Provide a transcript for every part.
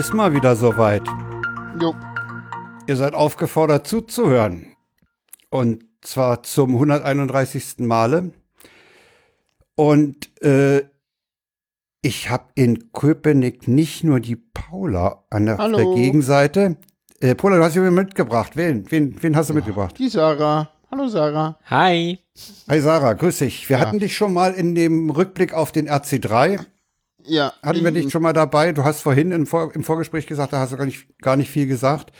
Ist mal wieder soweit. Jo. Ihr seid aufgefordert zuzuhören. Und zwar zum 131. Male. Und äh, ich habe in Köpenick nicht nur die Paula an der, Hallo. der Gegenseite. Äh, Paula, du hast jemanden mitgebracht. Wen, wen, wen hast du mitgebracht? Die Sarah. Hallo Sarah. Hi. Hi Sarah, grüß dich. Wir Ja. hatten dich schon mal in dem Rückblick auf den RC3. Ja. Hatten wir dich schon mal dabei? Du hast vorhin im, Vor im Vorgespräch gesagt, da hast du gar nicht, gar nicht viel gesagt.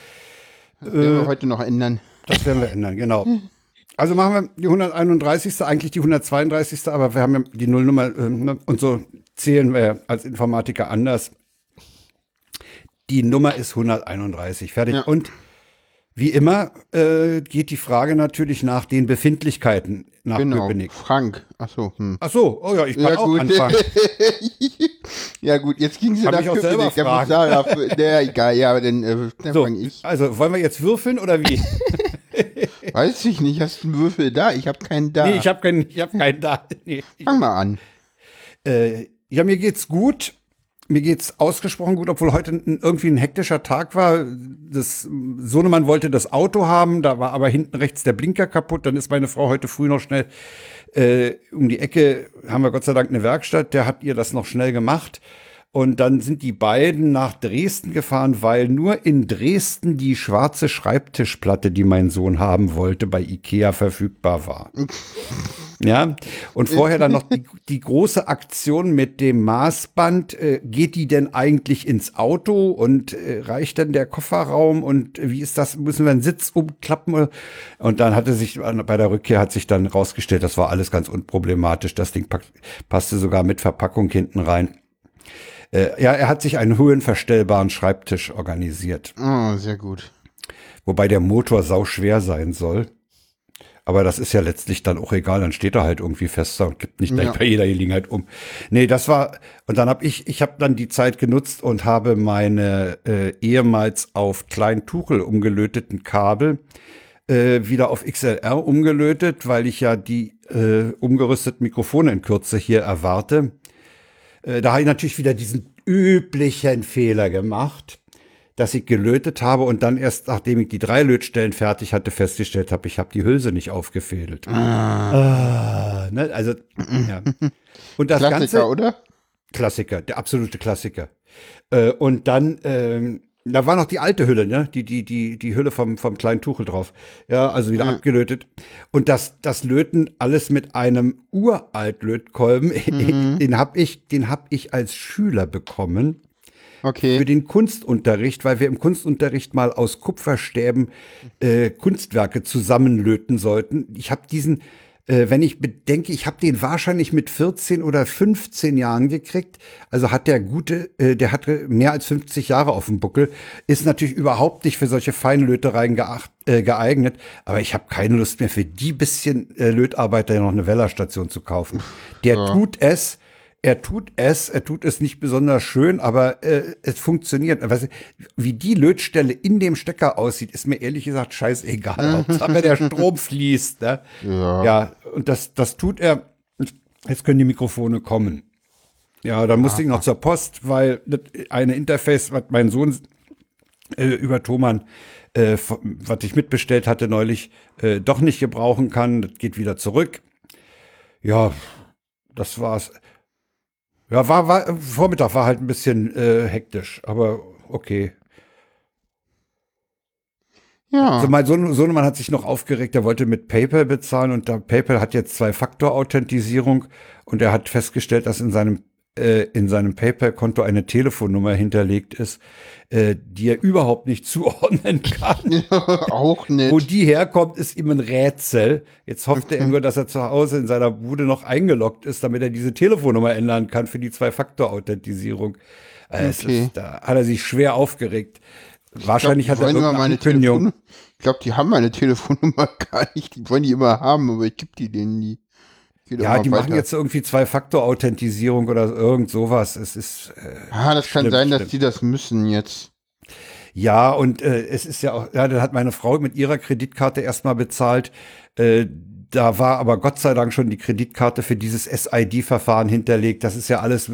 Werden wir heute noch ändern. Das werden wir ändern, genau. Also machen wir die 131. eigentlich die 132. Aber wir haben ja die Nullnummer ähm, ne, und so zählen wir als Informatiker anders. Die Nummer ist 131, fertig. Ja. Und wie immer äh, geht die Frage natürlich nach den Befindlichkeiten nach Genau. Köpenick. Frank. Achso. Hm. Ach so, oh ja, ich kann Ja auch gut. anfangen. ja gut, jetzt ging sie Kann nach mich auch selber Köpenick. Da fragen. Für- Naja, egal. Ja, aber dann, äh, dann So, fang ich. also wollen wir jetzt würfeln oder wie? Weiß ich nicht. Hast du einen Würfel da? Ich habe keinen da. Nee, ich habe keinen, ich hab keinen da. Nee. Fang mal an. Äh, ja, mir geht's gut. Mir geht's ausgesprochen gut, obwohl heute irgendwie ein hektischer Tag war. Das Sohnemann wollte das Auto haben, da war aber hinten rechts der Blinker kaputt. Dann ist meine Frau heute früh noch schnell äh, um die Ecke, haben wir Gott sei Dank eine Werkstatt, der hat ihr das noch schnell gemacht. Und dann sind die beiden nach Dresden gefahren, weil nur in Dresden die schwarze Schreibtischplatte, die mein Sohn haben wollte, bei Ikea verfügbar war. Ja, und vorher dann noch die, die große Aktion mit dem Maßband. Äh, geht die denn eigentlich ins Auto und äh, reicht dann der Kofferraum und äh, wie ist das? Müssen wir einen Sitz umklappen? Und dann hatte sich bei der Rückkehr hat sich dann rausgestellt, das war alles ganz unproblematisch. Das Ding pack, passte sogar mit Verpackung hinten rein. Äh, ja, er hat sich einen höhenverstellbaren Schreibtisch organisiert, Oh, sehr gut. wobei der Motor sau schwer sein soll. Aber das ist ja letztlich dann auch egal, dann steht er halt irgendwie fester und gibt nicht gleich Ja. bei jeder Gelegenheit um. Nee, das war, und dann habe ich, ich habe dann die Zeit genutzt und habe meine äh, ehemals auf Kleintuchel umgelöteten Kabel äh, wieder auf XLR umgelötet, weil ich ja die äh, umgerüsteten Mikrofone in Kürze hier erwarte. Äh, da habe ich natürlich wieder diesen üblichen Fehler gemacht, dass ich gelötet habe und dann erst, nachdem ich die drei Lötstellen fertig hatte, festgestellt habe, ich habe die Hülse nicht aufgefädelt. Ah, ne? Also, ja. Und das Klassiker, Ganze, oder? Klassiker, der absolute Klassiker. Äh, und dann, ähm, da war noch die alte Hülle, ne? Die, die, die, die Hülle vom, vom kleinen Tuchel drauf. Ja, also wieder abgelötet. Und das, das Löten alles mit einem uralt Lötkolben, den hab ich, den hab ich als Schüler bekommen für Okay. den Kunstunterricht, weil wir im Kunstunterricht mal aus Kupferstäben äh, Kunstwerke zusammenlöten sollten. Ich habe diesen, äh, wenn ich bedenke, ich habe den wahrscheinlich mit 14 oder 15 Jahren gekriegt. Also hat der gute, äh, der hatte mehr als 50 Jahre auf dem Buckel, ist natürlich überhaupt nicht für solche Feinlötereien geacht, äh, geeignet. Aber ich habe keine Lust mehr für die bisschen äh, Lötarbeiter noch eine Wellerstation zu kaufen. Der tut es. Er tut es, er tut es nicht besonders schön, aber äh, es funktioniert. Weißt du, wie die Lötstelle in dem Stecker aussieht, ist mir ehrlich gesagt scheißegal. Hauptsache der Strom fließt. Ne? Ja. ja, und das, das tut er. Jetzt können die Mikrofone kommen. Ja, dann musste ich noch zur Post, weil eine Interface, was mein Sohn äh, über Thomann, äh, was ich mitbestellt hatte neulich, äh, doch nicht gebrauchen kann. Das geht wieder zurück. Ja, das war's. Ja, war, war Vormittag war halt ein bisschen äh, hektisch, aber okay. Ja. Also mein Sohn, Sohnemann hat sich noch aufgeregt, er wollte mit PayPal bezahlen und da PayPal hat jetzt Zwei-Faktor-Authentisierung und er hat festgestellt, dass in seinem äh, in seinem PayPal-Konto eine Telefonnummer hinterlegt ist, äh, die er überhaupt nicht zuordnen kann. Auch nicht. Wo die herkommt, ist ihm ein Rätsel. Jetzt hofft er nur, dass er zu Hause in seiner Bude noch eingeloggt ist, damit er diese Telefonnummer ändern kann für die Zwei-Faktor-Authentisierung. Äh, Okay. ist, da hat er sich schwer aufgeregt. Wahrscheinlich ich glaub, hat er irgendeine meine Ankündigung. Telefon. Ich glaube, die haben meine Telefonnummer gar nicht. Die wollen die immer haben, aber ich gebe die denen nie. Geht Ja, die machen weiter. jetzt irgendwie Zwei-Faktor-Authentisierung oder irgend sowas. Es ist, äh, Ah, das kann Stimmt, sein, dass stimmt. die das müssen jetzt. ja, und äh, es ist ja auch, ja, dann hat meine Frau mit ihrer Kreditkarte erstmal bezahlt. Äh, da war aber Gott sei Dank schon die Kreditkarte für dieses SID-Verfahren hinterlegt. Das ist ja alles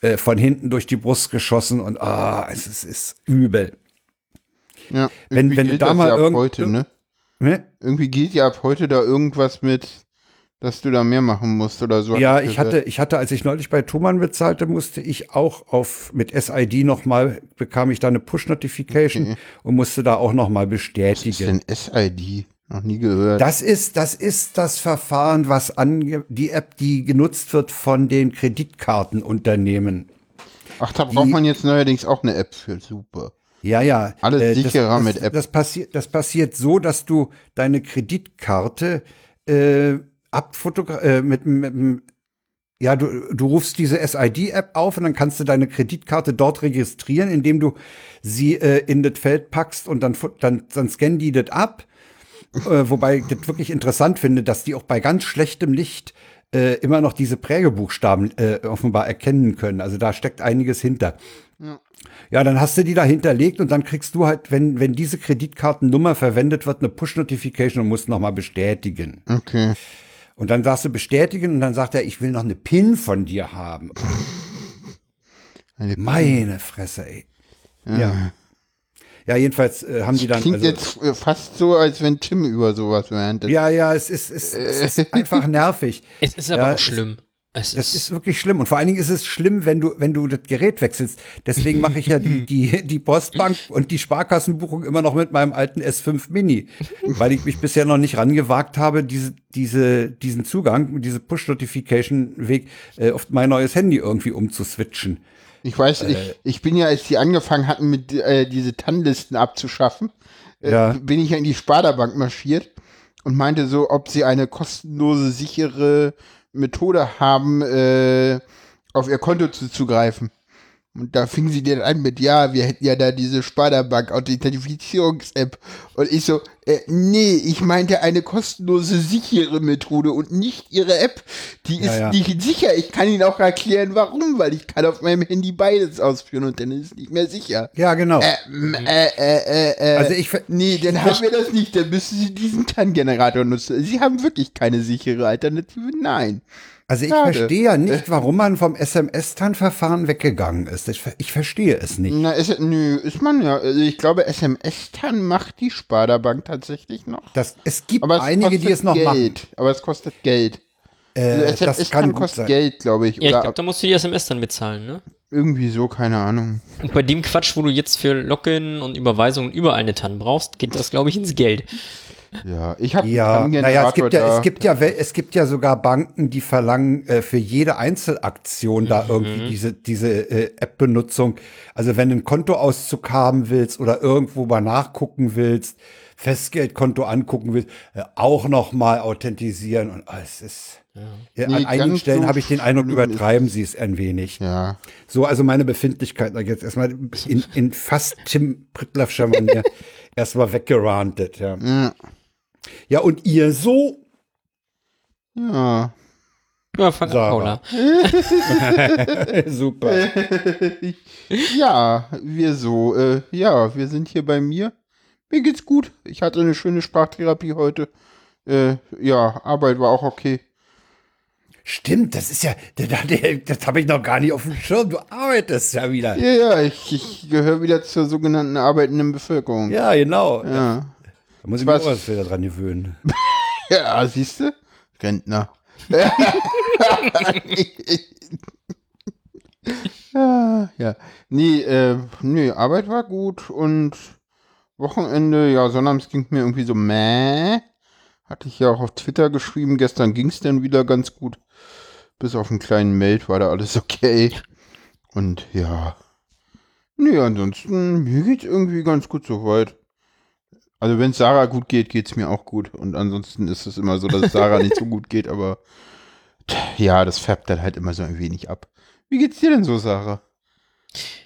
äh, von hinten durch die Brust geschossen und ah, es ist, ist übel. Ja, Wenn- irgendwie wenn du gilt da das mal ja heute, ne? Ne? Irgendwie geht ja ab heute da irgendwas mit, dass du da mehr machen musst oder so. Ja, ich hatte, ich hatte, als ich neulich bei Thomann bezahlte, musste ich auch auf mit SID nochmal, bekam ich da eine Push-Notification Okay. und musste da auch nochmal Was ist bestätigen. denn SID? Noch nie gehört. Das ist, das ist das Verfahren, was ange die App, die genutzt wird von den Kreditkartenunternehmen. Ach, da braucht die- man jetzt neuerdings auch eine App für. Super. Ja, ja. Alles das, sicherer das, mit App. Das passiert, das passiert so, dass du deine Kreditkarte äh, abfotogra äh, mit, mit, mit ja, du, du rufst diese SID-App auf und dann kannst du deine Kreditkarte dort registrieren, indem du sie äh, in das Feld packst und dann, dann, dann scannen die das ab. Äh, wobei ich das wirklich interessant finde, dass die auch bei ganz schlechtem Licht äh, immer noch diese Prägebuchstaben äh, offenbar erkennen können. Also da steckt einiges hinter. Ja, dann hast du die da hinterlegt und dann kriegst du halt, wenn, wenn diese Kreditkartennummer verwendet wird, eine Push-Notification und musst nochmal bestätigen. Okay. Und dann sagst du bestätigen und dann sagt er, ich will noch eine PIN von dir haben. Eine Meine Fresse, ey. Ja. Ja, jedenfalls äh, haben die dann. Klingt Also, jetzt äh, fast so, als wenn Tim über sowas wäre. ja, ja, es ist, es, es ist einfach nervig. Es ist aber Ja, auch es- schlimm. Es Das ist, ist wirklich schlimm. Und vor allen Dingen ist es schlimm, wenn du, wenn du das Gerät wechselst. Deswegen mache ich ja die, die, die Postbank und die Sparkassenbuchung immer noch mit meinem alten S5 Mini. Weil ich mich bisher noch nicht rangewagt habe, diese, diese, diesen Zugang, diese Push-Notification-Weg äh, auf mein neues Handy irgendwie umzuswitchen. Ich weiß, Äh. ich, ich bin ja, als die angefangen hatten, mit äh, diese TAN-Listen abzuschaffen, äh, Ja. bin ich ja in die Sparda-Bank marschiert und meinte so, ob sie eine kostenlose, sichere Methode haben, äh, auf ihr Konto zuzugreifen. Und da fingen sie dann an mit, ja, wir hätten ja da diese Sparda-Bank Authentifizierungs-App. Und ich so, äh, nee, ich meinte eine kostenlose, sichere Methode und nicht ihre App. Die Ja, ist ja. nicht sicher. Ich kann Ihnen auch erklären, warum, weil ich kann auf meinem Handy beides ausführen und dann ist es nicht mehr sicher. Ja, genau. Ähm, äh, äh, äh, äh. Also ich Nee, dann haben wir das nicht. Dann müssen Sie diesen TAN-Generator nutzen. Sie haben wirklich keine sichere Alternative. Nein. Also ich Schade. verstehe ja nicht, warum man vom SMS-TAN-Verfahren weggegangen ist. Ich, ich verstehe es nicht. Na, ist, nö, ist man ja. Also ich glaube, SMS-TAN macht die Sparda-Bank tatsächlich noch. Das, es gibt Aber es einige, die es noch Geld. machen. Aber es kostet Geld. Äh, Also das SMS kann TAN kostet sein. Geld, glaube ich. ja, ich glaube, da musst du die SMS dann bezahlen, ne? irgendwie so, keine Ahnung. Und bei dem Quatsch, wo du jetzt für Login und Überweisungen überall eine TAN brauchst, geht das, glaube ich, ins Geld. Ja, ich habe Ja, naja, es gibt ja, da. es gibt ja, es gibt ja sogar Banken, die verlangen äh, für jede Einzelaktion da irgendwie diese, diese äh, App-Benutzung. Also wenn du einen Kontoauszug haben willst oder irgendwo mal nachgucken willst, Festgeldkonto angucken willst, äh, auch noch mal authentisieren und es ist ja, Nee, an einigen Stellen so habe ich den Eindruck, übertreiben sie es ein wenig. ja. So, also meine Befindlichkeit jetzt erstmal in, in fast Tim Prittlaffscher Manier erstmal weggerantet, ja. Ja. Ja, und ihr so? Ja. Ja, an, Sarah. Paula. Super. ja, wir so. Äh, ja, wir sind hier bei mir. Mir geht's gut. Ich hatte eine schöne Sprachtherapie heute. Äh, ja, Arbeit war auch okay. Stimmt, das ist ja, das, das habe ich noch gar nicht auf dem Schirm. Du arbeitest ja wieder. Ja, ja, ich, ich gehöre wieder zur sogenannten arbeitenden Bevölkerung. Ja, genau. Ja, Da muss ich mir auch was wieder dran gewöhnen. ja siehst du? Rentner. ja, ja. Nee, äh, nee, Arbeit war gut und Wochenende, ja, sonnabends ging mir irgendwie so meh. Hatte ich ja auch auf Twitter geschrieben. Gestern ging es dann wieder ganz gut. Bis auf einen kleinen Meld war da alles okay. Und ja. Nee, ansonsten, mir geht's irgendwie ganz gut soweit. Also wenn es Sarah gut geht, geht's mir auch gut. Und ansonsten ist es immer so, dass es Sarah nicht so gut geht, aber ja, das färbt dann halt immer so ein wenig ab. Wie geht's dir denn so, Sarah?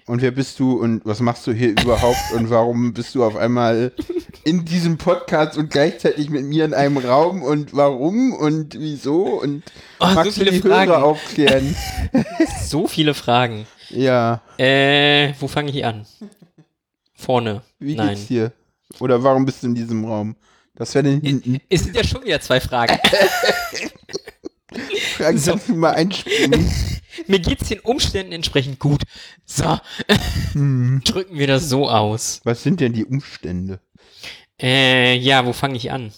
Und wer bist du und was machst du hier überhaupt und warum bist du auf einmal in diesem Podcast und gleichzeitig mit mir in einem Raum und warum und wieso und Oh, so magst du viele die Fragen. Hörer aufklären? So viele Fragen. ja, Äh, wo fange ich an? Vorne. wie Nein. geht's dir? Oder warum bist du in diesem Raum? Das wäre hinten. Es sind ja schon wieder zwei Fragen. Fragen So. kannst du mal einspringen. Mir geht's den Umständen entsprechend gut. So. Drücken wir das so aus. Was sind denn die Umstände? Äh, ja, wo fange ich an?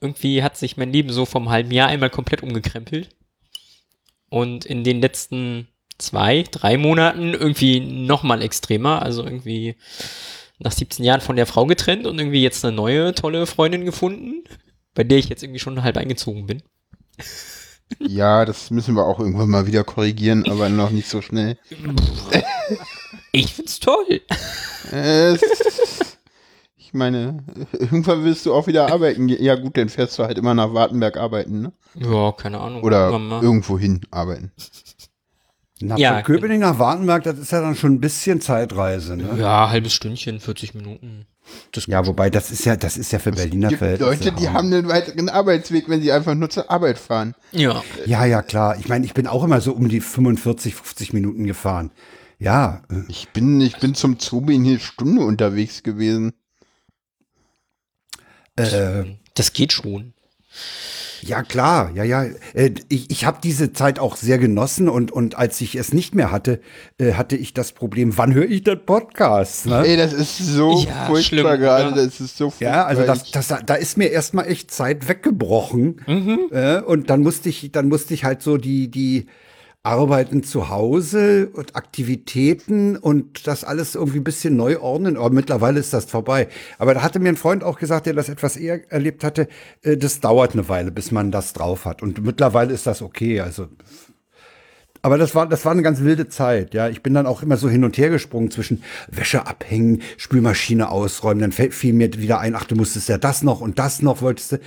Irgendwie hat sich mein Leben so vom halben Jahr einmal komplett umgekrempelt. Und in den letzten zwei, drei Monaten irgendwie nochmal extremer. Also irgendwie nach 17 Jahren von der Frau getrennt und irgendwie jetzt eine neue, tolle Freundin gefunden, bei der ich jetzt irgendwie schon halb eingezogen bin. Ja, das müssen wir auch irgendwann mal wieder korrigieren, aber noch nicht so schnell. Ich find's toll. Es- ich meine, irgendwann willst du auch wieder arbeiten. Ja gut, dann fährst du halt immer nach Wartenberg arbeiten, ne? Ja, keine Ahnung. Oder irgendwo hin arbeiten. Na, Ja, von Köpenick nach Wartenberg, das ist ja dann schon ein bisschen Zeitreise, ne? Ja, halbes Stündchen, 40 Minuten. Das Ja, wobei das ist ja, das ist ja für Berliner gibt Verhältnisse. Leute, die haben einen weiteren Arbeitsweg, wenn sie einfach nur zur Arbeit fahren. Ja. Ja, ja, klar. Ich meine, ich bin auch immer so um die 45, 50 Minuten gefahren. Ja, äh, Ich bin, ich bin zum Zobi eine Stunde unterwegs gewesen. äh, Das geht schon. Ja klar, ja, ja. Äh, ich ich habe diese Zeit auch sehr genossen und, und als ich es nicht mehr hatte, äh, hatte ich das Problem, wann höre ich den Podcast? Ne? Ey, das ist so Ja, furchtbar schlimm, gerade. ja. Das ist so furchtbar. Ja, also das, das, da ist mir erstmal echt Zeit weggebrochen. Äh, und dann musste ich, dann musste ich halt so die, die Arbeiten zu Hause und Aktivitäten und das alles irgendwie ein bisschen neu ordnen. Aber mittlerweile ist das vorbei. Aber da hatte mir ein Freund auch gesagt, der das etwas eher erlebt hatte, äh, das dauert eine Weile, bis man das drauf hat. Und mittlerweile ist das okay. Also aber das war, das war eine ganz wilde Zeit, ja. Ich bin dann auch immer so hin und her gesprungen zwischen Wäsche abhängen, Spülmaschine ausräumen, dann fiel mir wieder ein, ach, du musstest ja das noch und das noch, wolltest du.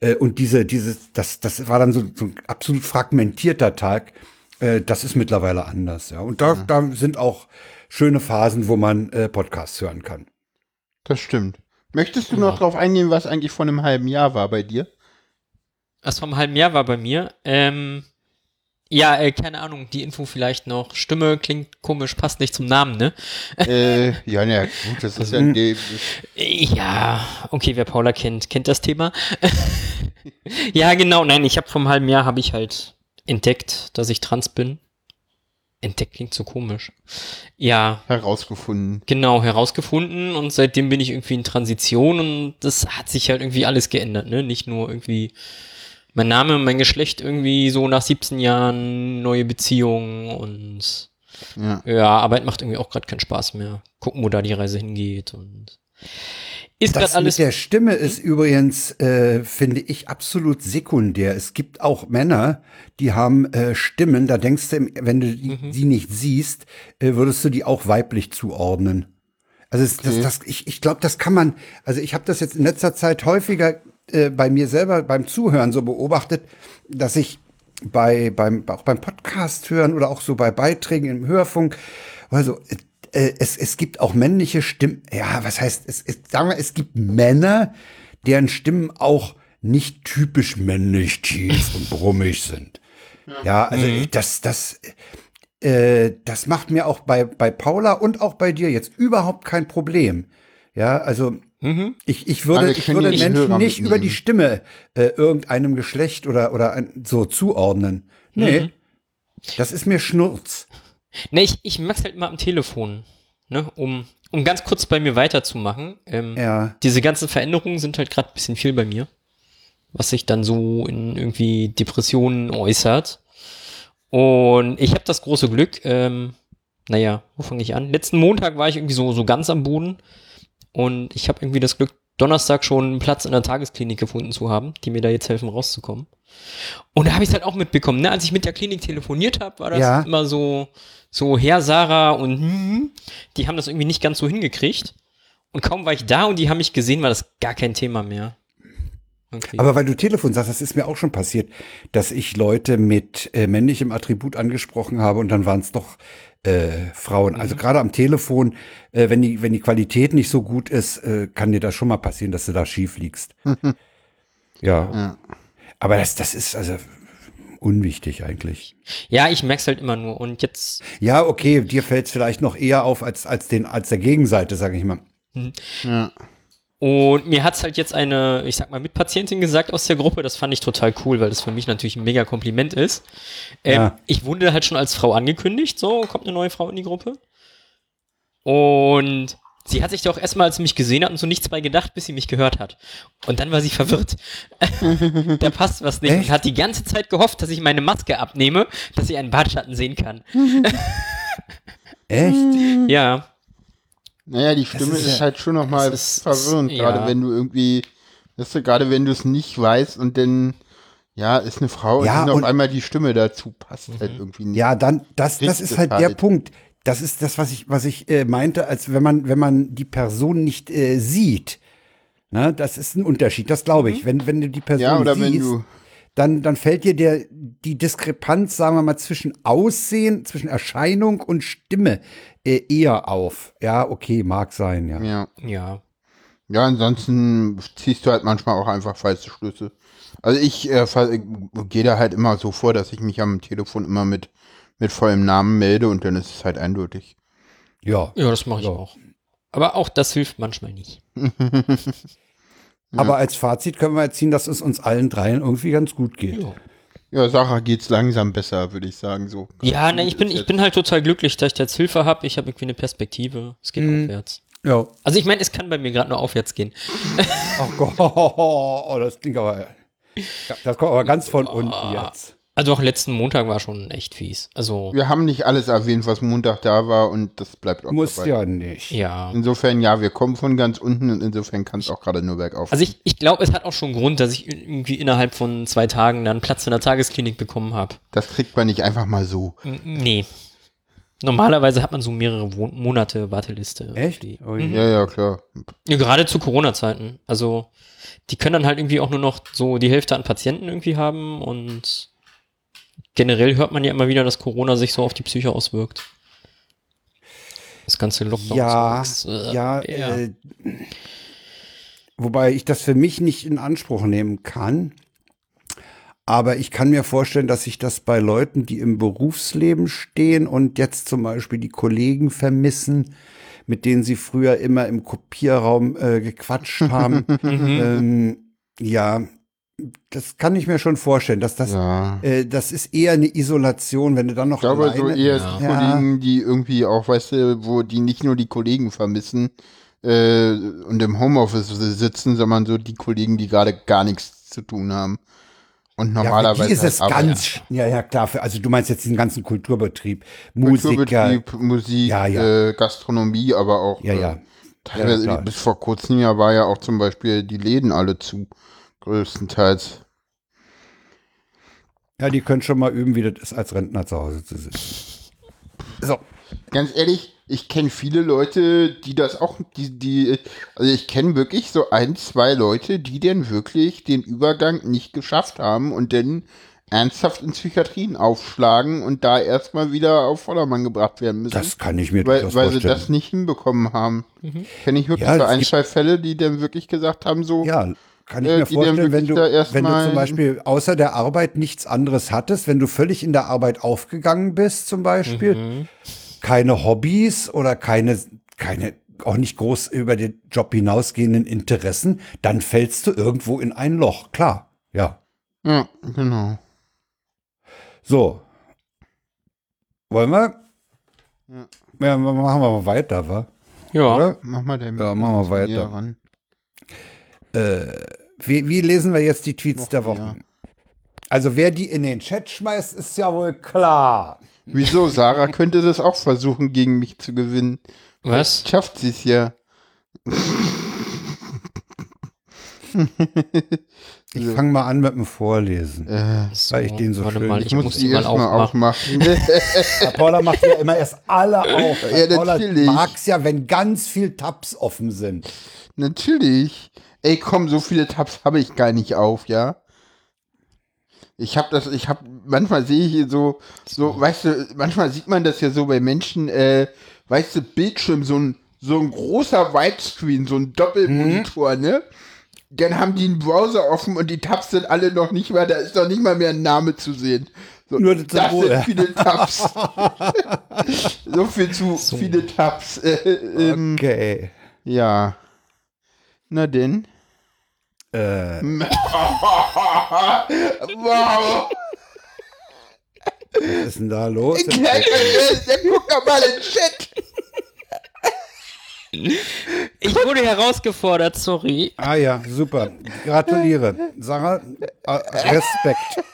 Äh, und diese, dieses, das, das war dann so, so ein absolut fragmentierter Tag. Äh, das ist mittlerweile anders, ja. Und da, da sind auch schöne Phasen, wo man äh, Podcasts hören kann. das stimmt. Möchtest du noch drauf eingehen, was eigentlich vor einem halben Jahr war bei dir? Was vom halben Jahr war bei mir. Ähm, ja, äh, keine Ahnung, die Info vielleicht noch. Stimme klingt komisch, passt nicht zum Namen, ne? äh, ja, na gut, das ist ja Mhm. die, Ja, okay, wer Paula kennt, kennt das Thema. ja, genau, nein, ich habe vom halben Jahr habe ich halt entdeckt, dass ich trans bin. Entdeckt klingt so komisch. Ja, herausgefunden. genau, herausgefunden und seitdem bin ich irgendwie in Transition und das hat sich halt irgendwie alles geändert, ne? Nicht nur irgendwie mein Name, mein Geschlecht irgendwie so nach 17 Jahren, neue Beziehungen und Ja. ja, Arbeit macht irgendwie auch gerade keinen Spaß mehr. Gucken, wo da die Reise hingeht und ist Das alles mit der Stimme ist übrigens, äh, finde ich, absolut sekundär. Es gibt auch Männer, die haben äh, Stimmen, da denkst du, wenn du die, Mhm. die nicht siehst, äh, würdest du die auch weiblich zuordnen. Also es, das, das, ich, ich glaube, das kann man, also ich habe das jetzt in letzter Zeit häufiger äh, bei mir selber beim Zuhören so beobachtet, dass ich bei, beim, auch beim Podcast hören oder auch so bei Beiträgen im Hörfunk, also äh, es, es gibt auch männliche Stimmen, ja, was heißt, es, es, sagen wir, es gibt Männer, deren Stimmen auch nicht typisch männlich tief und brummig sind. Ja, also das, das, äh, das macht mir auch bei, bei Paula und auch bei dir jetzt überhaupt kein Problem. Ja, also ich, ich würde, ich würde ja Menschen Hörer nicht über die mitnehmen. Stimme äh, irgendeinem Geschlecht oder, oder ein, so zuordnen. Nee, das ist mir Schnurz. Ne, ich, ich merk's halt immer am Telefon, ne, um, um ganz kurz bei mir weiterzumachen. Ähm, Ja. Diese ganzen Veränderungen sind halt gerade ein bisschen viel bei mir, was sich dann so in irgendwie Depressionen äußert. Und ich habe das große Glück, ähm, naja, wo fange ich an? Letzten Montag war ich irgendwie so, so ganz am Boden und ich habe irgendwie das Glück, Donnerstag schon einen Platz in der Tagesklinik gefunden zu haben, die mir da jetzt helfen rauszukommen. Und da habe ich halt auch mitbekommen, ne? als ich mit der Klinik telefoniert habe, war das Ja. immer so, so Herr Sarah und hm, die haben das irgendwie nicht ganz so hingekriegt. Und kaum war ich da und die haben mich gesehen, war das gar kein Thema mehr. Okay. Aber weil du Telefon sagst, das ist mir auch schon passiert, dass ich Leute mit äh, männlichem Attribut angesprochen habe und dann waren es doch äh, Frauen. Also gerade am Telefon, äh, wenn die wenn die Qualität nicht so gut ist, äh, kann dir das schon mal passieren, dass du da schief liegst. ja. Ja. Aber das das ist also unwichtig eigentlich. ja, ich merk's halt immer nur. Und jetzt, Ja, okay, dir fällt es vielleicht noch eher auf als als den als der Gegenseite, sage ich mal. Ja. Und mir hat's halt jetzt eine, ich sag mal, Mitpatientin gesagt aus der Gruppe. Das fand ich total cool, weil das für mich natürlich ein mega Kompliment ist. Ähm, Ja. Ich wurde halt schon als Frau angekündigt. So, kommt eine neue Frau in die Gruppe. Und sie hat sich doch erstmal, als sie mich gesehen hat und so nichts bei gedacht, bis sie mich gehört hat. Und dann war sie verwirrt. da passt was nicht. Echt? Und hat die ganze Zeit gehofft, dass ich meine Maske abnehme, dass sie einen Bartschatten sehen kann. Echt? Ja. Naja, die Stimme ist ist, halt schon nochmal verwirrend, ja. gerade wenn du irgendwie, weißt du, gerade wenn du es nicht weißt und dann, ja, ist eine Frau Ja, und und- auf einmal die Stimme dazu passt Mhm. halt irgendwie nicht. Ja, dann, das, das ist halt der halt. Punkt. Das ist das, was ich, was ich äh, meinte, als wenn man, wenn man die Person nicht äh, sieht. Ne, das ist ein Unterschied, das glaube ich. Wenn, wenn du die Person Ja, oder siehst, wenn du, dann, dann fällt dir der, die Diskrepanz, sagen wir mal, zwischen Aussehen, zwischen Erscheinung und Stimme äh, eher auf. Ja, okay, mag sein, ja. ja. Ja. Ja, ansonsten ziehst du halt manchmal auch einfach falsche Schlüsse. Also ich äh, ich gehe da halt immer so vor, dass ich mich am Telefon immer mit, mit vollem Namen melde und dann ist es halt eindeutig. Ja. Ja, das mache ich Ja. auch. Aber auch das hilft manchmal nicht. Aber als Fazit können wir jetzt ziehen, dass es uns allen dreien irgendwie ganz gut geht. Ja. Ja, Sarah geht's langsam besser, würde ich sagen, so. Ja, ne, ich bin, ich bin halt total glücklich, dass ich jetzt Hilfe habe. Ich habe irgendwie eine Perspektive. Es geht aufwärts. Ja. Also ich meine, es kann bei mir gerade nur aufwärts gehen. Ach Gott, oh, das klingt aber. Ja, das kommt aber ganz von unten jetzt. Also auch letzten Montag war schon echt fies. Also Wir haben nicht alles erwähnt, was Montag da war und das bleibt auch Muss dabei. ja nicht. ja. Insofern, ja, wir kommen von ganz unten und insofern kann es auch gerade nur bergauf. Also ich, ich glaube, es hat auch schon Grund, dass ich irgendwie innerhalb von zwei Tagen dann Platz in der Tagesklinik bekommen habe. das kriegt man nicht einfach mal so. Nee. Normalerweise hat man so mehrere Wo Monate Warteliste. Echt? Die- Oh, je. Ja, ja, klar. Ja, gerade zu Corona-Zeiten. Also, die können dann halt irgendwie auch nur noch so die Hälfte an Patienten irgendwie haben und generell hört man ja immer wieder, dass Corona sich so auf die Psyche auswirkt. Das ganze Lockdown. Ja, so, das, äh, ja, Äh, wobei ich das für mich nicht in Anspruch nehmen kann. Aber ich kann mir vorstellen, dass sich das bei Leuten, die im Berufsleben stehen und jetzt zum Beispiel die Kollegen vermissen, mit denen sie früher immer im Kopierraum äh, gequatscht haben, ähm, ja, das kann ich mir schon vorstellen, dass das, Ja. äh, das ist eher eine Isolation, wenn du dann noch Ich glaube, so alleine- eher Ja. die Kollegen, die irgendwie auch, weißt du, wo die nicht nur die Kollegen vermissen äh, und im Homeoffice sitzen, sondern so die Kollegen, die gerade gar nichts zu tun haben. Und Ja, normalerweise für die ist halt es arbeiten. ganz, ja, ja, klar. Für, also du meinst jetzt den ganzen Kulturbetrieb, Musiker. Kulturbetrieb, Musik, Ja, ja. Äh, Gastronomie, aber auch Ja, ja. Äh, teilweise bis vor kurzem ja war ja auch zum Beispiel die Läden alle zu, größtenteils. Ja, die können schon mal üben, wie das ist, als Rentner zu Hause zu sitzen. So. Ganz ehrlich, ich kenne viele Leute, die das auch, die, die, also ich kenne wirklich so ein, zwei Leute, die denn wirklich den Übergang nicht geschafft haben und dann ernsthaft in Psychiatrien aufschlagen und da erstmal wieder auf Vordermann gebracht werden müssen. Das kann ich mir weil, weil sie das nicht hinbekommen haben. Kenne ich wirklich Ja, so ein, zwei Fälle, die dann wirklich gesagt haben, so, Ja, kann ich Äh, mir dann vorstellen, wenn du, wenn du zum Beispiel außer der Arbeit nichts anderes hattest, wenn du völlig in der Arbeit aufgegangen bist, zum Beispiel, Mhm. keine Hobbys oder keine, keine, auch nicht groß über den Job hinausgehenden Interessen, dann fällst du irgendwo in ein Loch. Klar, ja. ja, genau. So. Wollen wir? Ja, machen wir mal weiter, wa? Ja. Oder? Mach mal den Ja, machen wir weiter. ran. Wie, wie lesen wir jetzt die Tweets Noch der. Woche? Also wer die in den Chat schmeißt, ist ja wohl klar. Wieso? Sarah könnte das auch versuchen, gegen mich zu gewinnen. Was? Schafft sie es ja. Ich fange mal an mit dem Vorlesen. Äh, So, Weil ich den so warte schön- mal, ich ich, ich muss die die mal erstmal aufmachen. aufmachen. Ja, Paula macht ja immer erst alle auf. Ja, Paula natürlich. mag's ja, wenn ganz viel Tabs offen sind. Natürlich. Ey, komm, so viele Tabs habe ich gar nicht auf, ja. Ich habe das, ich habe, manchmal sehe ich hier so, so, weißt du, manchmal sieht man das ja so bei Menschen, äh, weißt du, Bildschirm, so ein, so ein großer Widescreen, so ein Doppelmonitor, ne? Dann haben die einen Browser offen und die Tabs sind alle noch nicht mal, da ist noch nicht mal mehr ein Name zu sehen. So, Nur das sind ja. viele Tabs. so viel zu viele Tabs. Äh, ähm, Okay. ja. Na denn? Äh, wow! was ist denn da los? Mal, der guckt doch mal in den Chat. Ich wurde herausgefordert, sorry. Ah ja, super. Gratuliere. Sarah, äh, Respekt.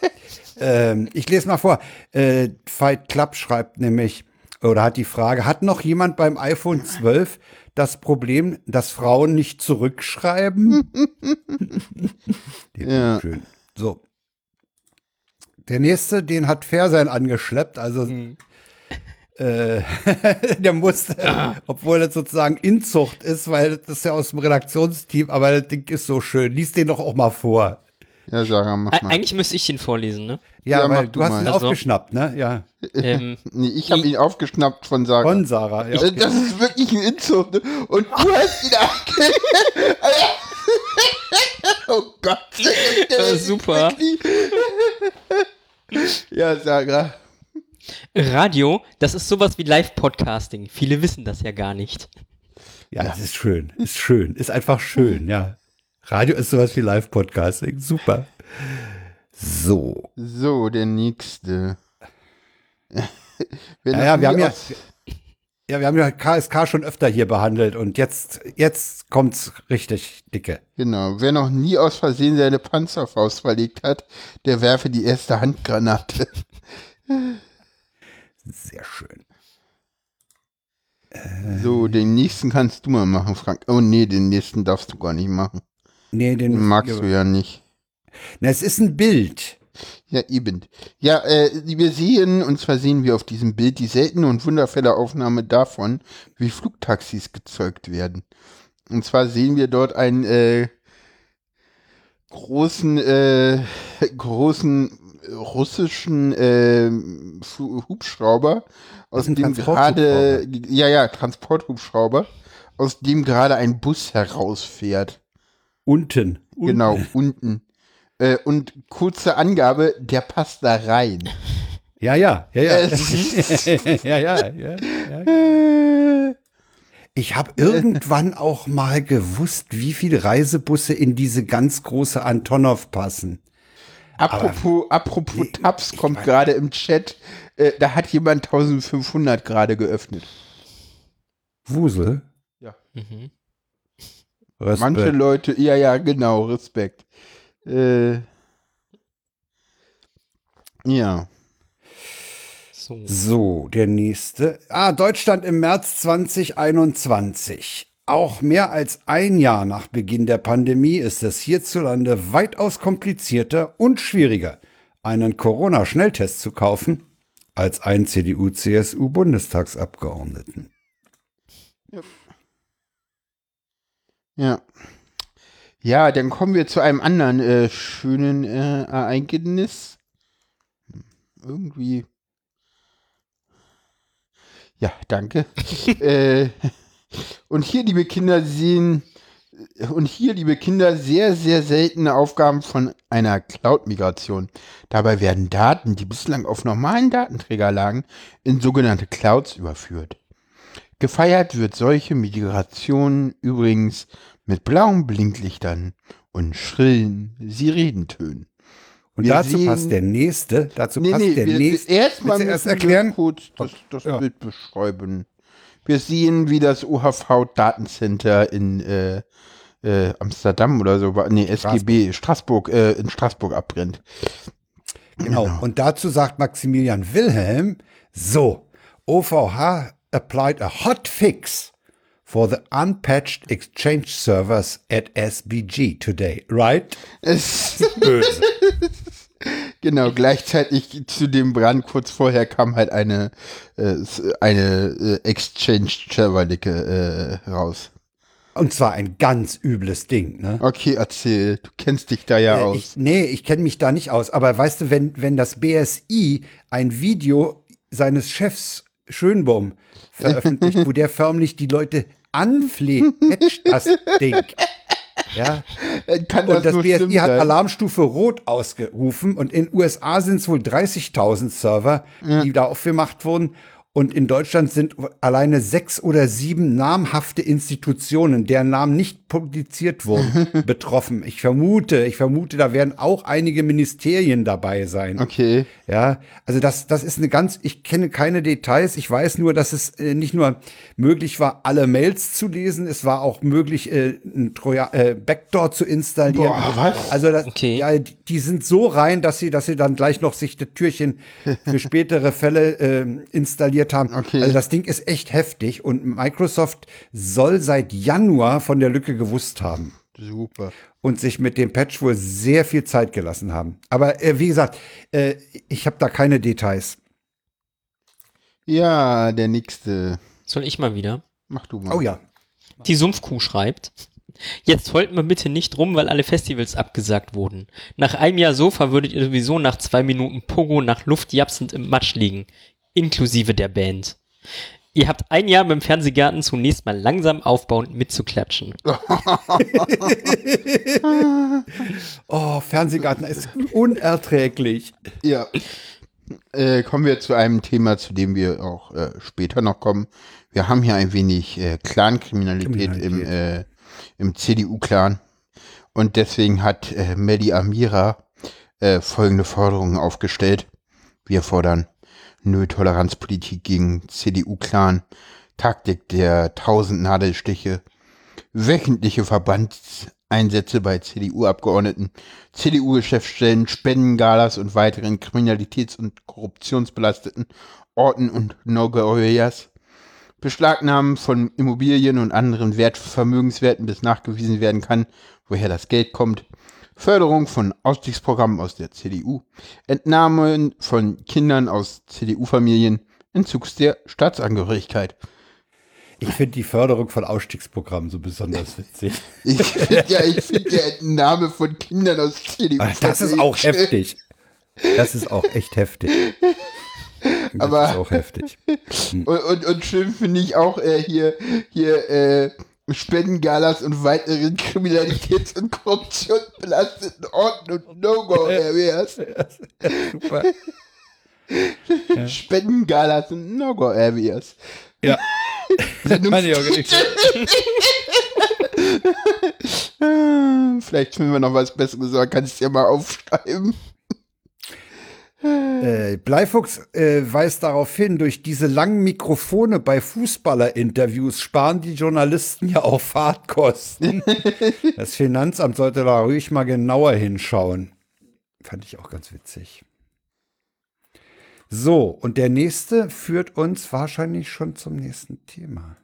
Ähm, ich lese mal vor. Äh, Fight Club schreibt nämlich, oder hat die Frage, hat noch jemand beim iPhone 12 das Problem, dass Frauen nicht zurückschreiben? Ja. Schön. So. Der nächste, den hat Fersein angeschleppt, also äh, der musste, obwohl das sozusagen Inzucht ist, weil das ist ja aus dem Redaktionsteam, aber das Ding ist so schön. Lies den doch auch mal vor. Ja, Sarah, mach mal. Eigentlich müsste ich den vorlesen, ne? Ja, Ja, weil du du hast mal. ihn Also- aufgeschnappt, ne? Ja. ähm, Nee, ich habe ihn aufgeschnappt von Sarah. Von Sarah. Ja, okay. Das ist wirklich ein Inzucht. ne? Und du hast ihn oh Gott. Äh, super. Ja, Sarah. Radio, das ist sowas wie Live-Podcasting. Viele wissen das ja gar nicht. ja, das ist schön. Ist schön. Ist einfach schön, ja. Radio ist sowas wie Live-Podcasting. Super. So. So, der nächste. Ja, ja, wir haben ja, ja, wir haben ja KSK schon öfter hier behandelt und jetzt, jetzt kommt's richtig dicke. Genau, wer noch nie aus Versehen seine Panzerfaust verlegt hat, der werfe die erste Handgranate. Sehr schön. So, den nächsten kannst du mal machen, Frank. Oh nee, den nächsten darfst du gar nicht machen. Nee, den Den magst du ja nicht. Na, es ist ein Bild. Ja, eben. Ja, äh, wir sehen, und zwar sehen wir auf diesem Bild die seltene und wundervolle Aufnahme davon, wie Flugtaxis gezeugt werden. Und zwar sehen wir dort einen äh, großen, äh, großen russischen äh, Hubschrauber, aus dem gerade, ja, ja, Transporthubschrauber, aus dem gerade ein Bus herausfährt. Unten. Genau, unten. Äh, und kurze Angabe, der passt da rein. Ja, ja, ja, ja. Es ja, ja, ja, ja. Ich habe irgendwann auch mal gewusst, wie viele Reisebusse in diese ganz große Antonov passen. Apropos, apropos Nee, Tabs kommt gerade im Chat. Äh, da hat jemand 1500 gerade geöffnet. Wusel? Mhm. Respekt. Manche Leute, ja, ja, genau, Respekt. Äh, ja. So. So, der nächste. Ah, Deutschland im März 2021. Auch mehr als ein Jahr nach Beginn der Pandemie ist es hierzulande weitaus komplizierter und schwieriger, einen Corona-Schnelltest zu kaufen, als einen CDU-CSU-Bundestagsabgeordneten. Ja. Ja, dann kommen wir zu einem anderen äh, schönen äh, Ereignis. Irgendwie. Ja, danke. äh, und hier, liebe Kinder, sehen und hier, liebe Kinder, sehr, sehr seltene Aufgaben von einer Cloud-Migration. Dabei werden Daten, die bislang auf normalen Datenträger lagen, in sogenannte Clouds überführt. Gefeiert wird solche Migration übrigens mit blauen Blinklichtern und schrillen Sirenentönen. Und Wir dazu sehen- passt der nächste, dazu Nee, passt nee, der wir, nächste. erstmal erst erklären? kurz das, das Ja. Bild beschreiben. Wir sehen, wie das OHV-Datencenter in äh, äh, Amsterdam oder so, war- nee, SGB, Straßburg, äh, in Straßburg abbrennt. Genau. Und dazu sagt Maximilian Wilhelm, so, OVH applied a hot fix for the unpatched exchange servers at SBG today, right? Es, Böse. genau, gleichzeitig zu dem Brand kurz vorher kam halt eine, äh, eine äh, Exchange-Serverlicke äh, raus. Und zwar ein ganz übles Ding, ne? Okay, erzähl, du kennst dich da ja Äh, aus. Ich, nee, ich kenne mich da nicht aus. Aber weißt du, wenn, wenn das BSI ein Video seines Chefs Schönbaum veröffentlicht, wo der förmlich die Leute anfleht, patcht das Ding. Ja, Äh, Kann und das BSI hat? Alarmstufe Rot ausgerufen und in USA sind es wohl 30.000 Server, die da aufgemacht wurden. Und in Deutschland sind alleine sechs oder sieben namhafte Institutionen, deren Namen nicht publiziert wurden, betroffen. Ich vermute, ich vermute, da werden auch einige Ministerien dabei sein. Okay. Ja, also das, das ist eine ganz, ich kenne keine Details. Ich weiß nur, dass es äh, nicht nur möglich war, alle Mails zu lesen, es war auch möglich, äh, ein Troja, äh, Backdoor zu installieren. Boah, was? Also das, Okay. ja, die, die sind so rein, dass sie, dass sie dann gleich noch sich das Türchen für spätere Fälle ähm, installiert haben. Okay. Also das Ding ist echt heftig und Microsoft soll seit Januar von der Lücke gewusst haben Super. und sich mit dem Patch wohl sehr viel Zeit gelassen haben. Aber äh, wie gesagt, äh, ich habe da keine Details. Ja, der nächste. Soll ich mal wieder? Mach du mal. Oh ja. Die Sumpfkuh schreibt. Jetzt heult mal bitte nicht rum, weil alle Festivals abgesagt wurden. Nach einem Jahr Sofa würdet ihr sowieso nach zwei Minuten Pogo nach Luft japsend im Matsch liegen. Inklusive der Band. Ihr habt ein Jahr beim Fernsehgarten zunächst mal langsam aufbauend mitzuklatschen. Oh, Fernsehgarten ist unerträglich. Ja. Äh, kommen wir zu einem Thema, zu dem wir auch äh, später noch kommen. Wir haben hier ein wenig äh, Clankriminalität im, äh, im CDU-Clan. Und deswegen hat äh, Mehdi Amira äh, folgende Forderungen aufgestellt. Wir fordern Null-Toleranz-Politik gegen CDU-Clan, Taktik der tausend Nadelstiche, wöchentliche Verbandseinsätze bei CDU-Abgeordneten, CDU-Geschäftsstellen, Spendengalas und weiteren kriminalitäts- und korruptionsbelasteten Orten und No-Go-Areas, Beschlagnahmen von Immobilien und anderen Wertvermögenswerten, bis nachgewiesen werden kann, woher das Geld kommt, Förderung von Ausstiegsprogrammen aus der CDU, Entnahmen von Kindern aus CDU-Familien, Entzugs der Staatsangehörigkeit. Ich finde die Förderung von Ausstiegsprogrammen so besonders witzig. Ich finde ja, ich finde der Entnahme von Kindern aus CDU. Das ist auch heftig. Das ist auch echt heftig. Das Aber- ist auch heftig. Und, und, und schön finde ich auch äh, hier, hier äh, Spendengalas und weiteren kriminalitäts- und korruptionsbelasteten Orten und No-Go-Areas. Super. Spendengalas und No-Go-Areas. Ja. Meine. Ah, Vielleicht finden wir noch was Besseres, aber kann ich es ja mal aufschreiben. Äh, Bleifuchs äh, weist darauf hin, durch diese langen Mikrofone bei Fußballerinterviews sparen die Journalisten ja auch Fahrtkosten. das Finanzamt sollte da ruhig mal genauer hinschauen. Fand ich auch ganz witzig. So, und der nächste führt uns wahrscheinlich schon zum nächsten Thema.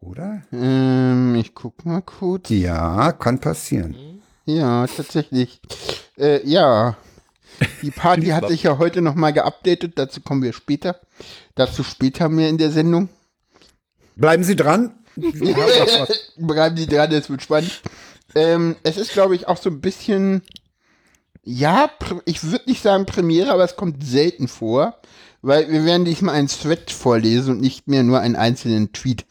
Oder? Ähm, ich guck mal kurz. Ja, kann passieren. Ja, tatsächlich. Äh, ja. Die Party hat sich ja heute nochmal geupdatet, dazu kommen wir später. Dazu später mehr in der Sendung. Bleiben Sie dran. Bleiben Sie dran, es wird spannend. Ähm, es ist, glaube ich, auch so ein bisschen, ja, ich würde nicht sagen Premiere, aber es kommt selten vor, weil wir werden diesmal einen Thread vorlesen und nicht mehr nur einen einzelnen Tweet,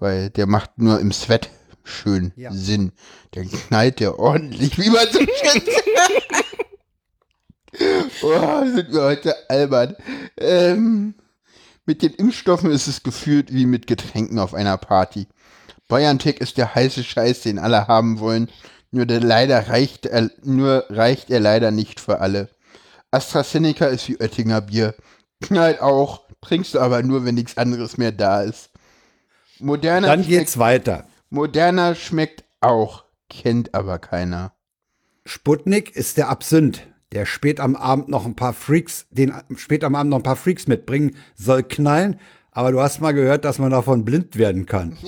weil der macht nur im Thread schön Ja. Sinn. Der knallt der ordentlich, wie man so schön sagt. Oh, sind wir heute albern. Ähm, mit den Impfstoffen ist es gefühlt wie mit Getränken auf einer Party. BioNTech ist der heiße Scheiß, den alle haben wollen. Nur der leider reicht er, nur reicht er leider nicht für alle. AstraZeneca ist wie Oettinger Bier. Knallt auch, trinkst du aber nur, wenn nichts anderes mehr da ist. Moderner, Dann schmeckt, geht's weiter. moderner schmeckt auch, kennt aber keiner. Sputnik ist der Absinth, der spät am Abend noch ein paar Freaks, den spät am Abend noch ein paar Freaks mitbringen soll knallen, aber du hast mal gehört, dass man davon blind werden kann.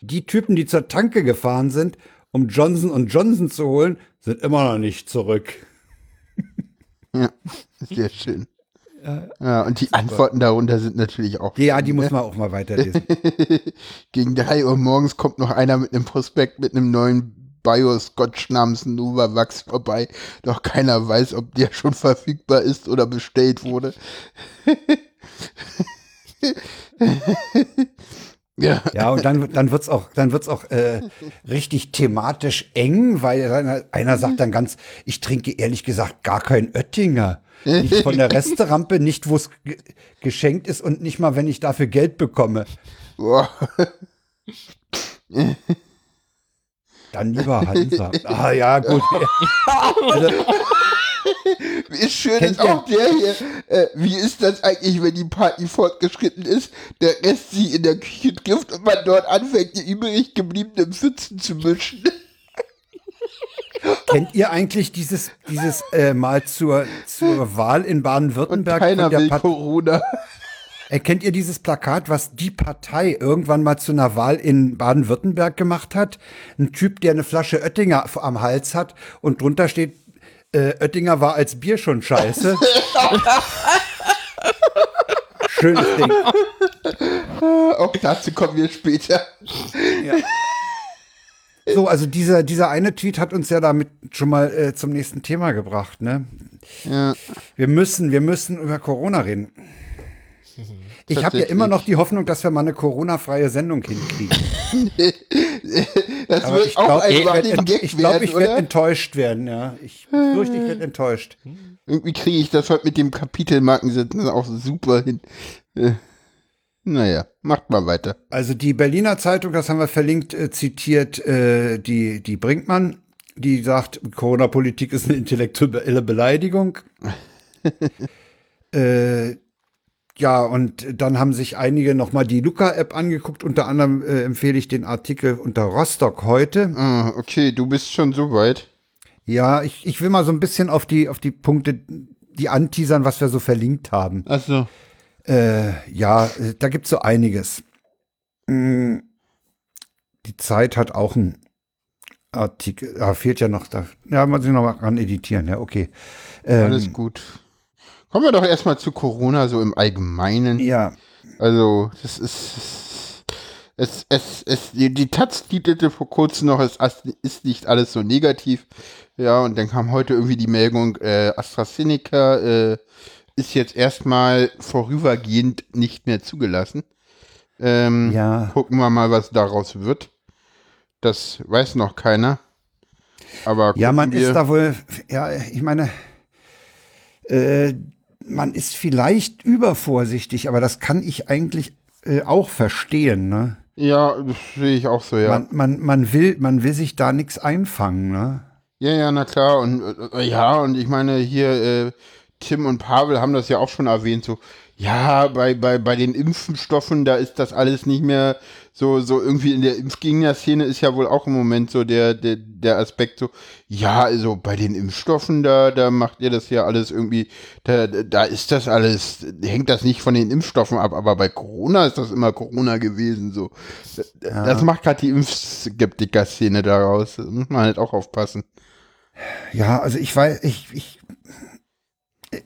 Die Typen, die zur Tanke gefahren sind, um Johnson Johnson zu holen, sind immer noch nicht zurück. Ja, sehr schön. Ja, und die Antworten darunter sind natürlich auch. Ja, die muss man auch mal weiterlesen. Gegen drei Uhr morgens kommt noch einer mit einem Prospekt mit einem neuen Bio-Scotch namens Novavax vorbei. Doch keiner weiß, ob der schon verfügbar ist oder bestellt wurde. Ja. Ja, und dann, dann wird's auch, dann wird's auch äh, richtig thematisch eng, weil einer, einer sagt dann ganz, ich trinke ehrlich gesagt gar kein Oettinger. Nicht von der Resterampe, nicht wo es ge geschenkt ist und nicht mal, wenn ich dafür Geld bekomme. Boah. Dann lieber Hansa. Ah ja, gut. Also, Ist schön ist auch der hier. Äh, wie ist das eigentlich, wenn die Party fortgeschritten ist, der Rest sie in der Küche trifft und man dort anfängt, die übrig gebliebenen Pfützen zu mischen? kennt ihr eigentlich dieses, dieses äh, Mal zur, zur Wahl in Baden-Württemberg? keiner will Corona. Erkennt ihr dieses Plakat, was die Partei irgendwann mal zu einer Wahl in Baden-Württemberg gemacht hat? Ein Typ, der eine Flasche Oettinger am Hals hat und drunter steht, äh, Oettinger war als Bier schon scheiße. Schönes Ding. Auch dazu kommen wir später. So, also dieser, dieser eine Tweet hat uns ja damit schon mal äh, zum nächsten Thema gebracht, ne? Ja. Wir müssen, wir müssen über Corona reden. Ich habe ja immer noch die Hoffnung, dass wir mal eine Corona-freie Sendung hinkriegen. Das Aber wird ich auch glaube, ein ich Running werde Gag ich glaub, werden, ich werd oder? enttäuscht werden, ja. Ich fürchte, ich werde enttäuscht. Irgendwie kriege ich das heute mit dem Kapitelmarkensetzen auch super hin. Äh, naja, macht mal weiter. Also die Berliner Zeitung, das haben wir verlinkt, äh, zitiert äh, die, die Brinkmann, die sagt, Corona-Politik ist eine intellektuelle Beleidigung. äh, ja, und dann haben sich einige nochmal die Luca-App angeguckt. Unter anderem äh, empfehle ich den Artikel unter Rostock heute. Ah, okay, du bist schon so weit. Ja, ich, ich will mal so ein bisschen auf die, auf die Punkte, die anteasern, was wir so verlinkt haben. Achso. Äh, ja, äh, da gibt's so einiges. Mm, Die Zeit hat auch einen Artikel, ah, fehlt ja noch da. Ja, muss ich noch mal ran editieren, ja, okay. Ähm, Alles gut. Kommen wir doch erstmal zu Corona so im Allgemeinen. Ja, Also, das ist. Es, es, es, die, die Taz titelte vor kurzem noch, es ist nicht alles so negativ. Ja, und dann kam heute irgendwie die Meldung, äh, AstraZeneca äh, ist jetzt erstmal vorübergehend nicht mehr zugelassen. Ähm, ja. Gucken wir mal, was daraus wird. Das weiß noch keiner. Aber Ja, man ist da wohl, ja, ich meine, äh, man ist vielleicht übervorsichtig, aber das kann ich eigentlich äh, auch verstehen, ne? Ja, das sehe ich auch so, ja. Man, man, man will, man will sich da nichts einfangen, ne? Ja, ja, na klar. Und äh, ja, und ich meine, hier, äh, Tim und Pavel haben das ja auch schon erwähnt, so, ja, bei, bei, bei den Impfstoffen, da ist das alles nicht mehr so, so irgendwie in der Impfgegner-Szene ist ja wohl auch im Moment so der, der, der Aspekt so, ja, also bei den Impfstoffen, da, da macht ihr das ja alles irgendwie, da, da ist das alles, hängt das nicht von den Impfstoffen ab, aber bei Corona ist das immer Corona gewesen, so. Das macht gerade die Impfskeptiker-Szene daraus. Da muss man halt auch aufpassen. Ja, also ich weiß, ich, ich,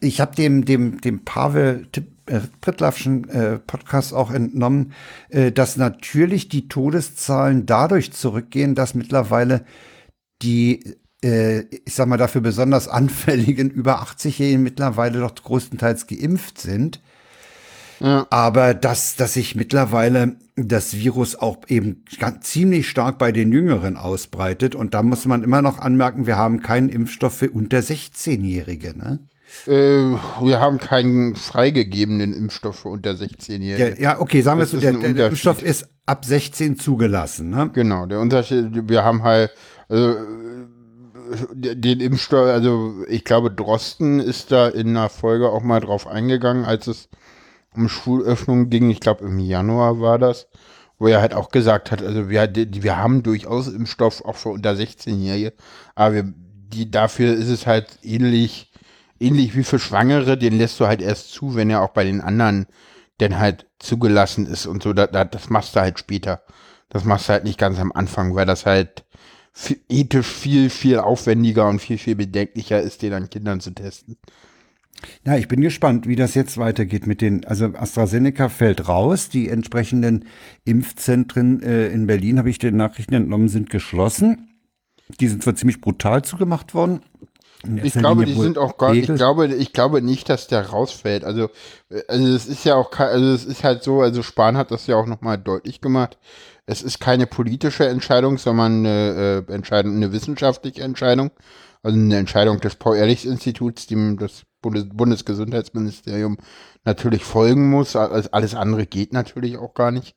ich habe dem, dem, dem Pavel äh, Prittlaffschen äh, Podcast auch entnommen, äh, dass natürlich die Todeszahlen dadurch zurückgehen, dass mittlerweile die, äh, ich sag mal, dafür besonders anfälligen über 80-Jährigen mittlerweile doch größtenteils geimpft sind. Ja. Aber dass, dass sich mittlerweile das Virus auch eben ganz, ziemlich stark bei den Jüngeren ausbreitet. Und da muss man immer noch anmerken, wir haben keinen Impfstoff für unter 16-Jährige. Ne? Äh, wir haben keinen freigegebenen Impfstoff für unter 16-Jährige. Ja, ja, okay, sagen wir Das so, der, der. Impfstoff ist ab 16 zugelassen. Ne? Genau, der Unterschied, wir haben halt, also, äh, den Impfstoff, also ich glaube, Drosten ist da in einer Folge auch mal drauf eingegangen, als es um Schulöffnung ging. Ich glaube, im Januar war das, wo er halt auch gesagt hat, also wir, wir haben durchaus Impfstoff auch für unter 16-Jährige, aber wir, die, dafür ist es halt ähnlich, ähnlich wie für Schwangere, den lässt du halt erst zu, wenn er auch bei den anderen denn halt zugelassen ist und so, da, da, das machst du halt später. Das machst du halt nicht ganz am Anfang, weil das halt ethisch viel, viel aufwendiger und viel, viel bedenklicher ist, den an Kindern zu testen. Ja, ich bin gespannt, wie das jetzt weitergeht mit den, also AstraZeneca fällt raus, die entsprechenden Impfzentren äh, in Berlin, habe ich den Nachrichten entnommen, sind geschlossen. Die sind zwar ziemlich brutal zugemacht worden, Ich erster glaube, die sind auch gar ich glaube, ich glaube nicht, dass der rausfällt. Also, äh, also es ist ja auch also es ist halt so, also Spahn hat das ja auch nochmal deutlich gemacht. Es ist keine politische Entscheidung, sondern eine äh, Entscheidung, eine wissenschaftliche Entscheidung. Also eine Entscheidung des Paul-Ehrlich-Instituts, dem das Bundes Bundesgesundheitsministerium natürlich folgen muss. Alles andere geht natürlich auch gar nicht.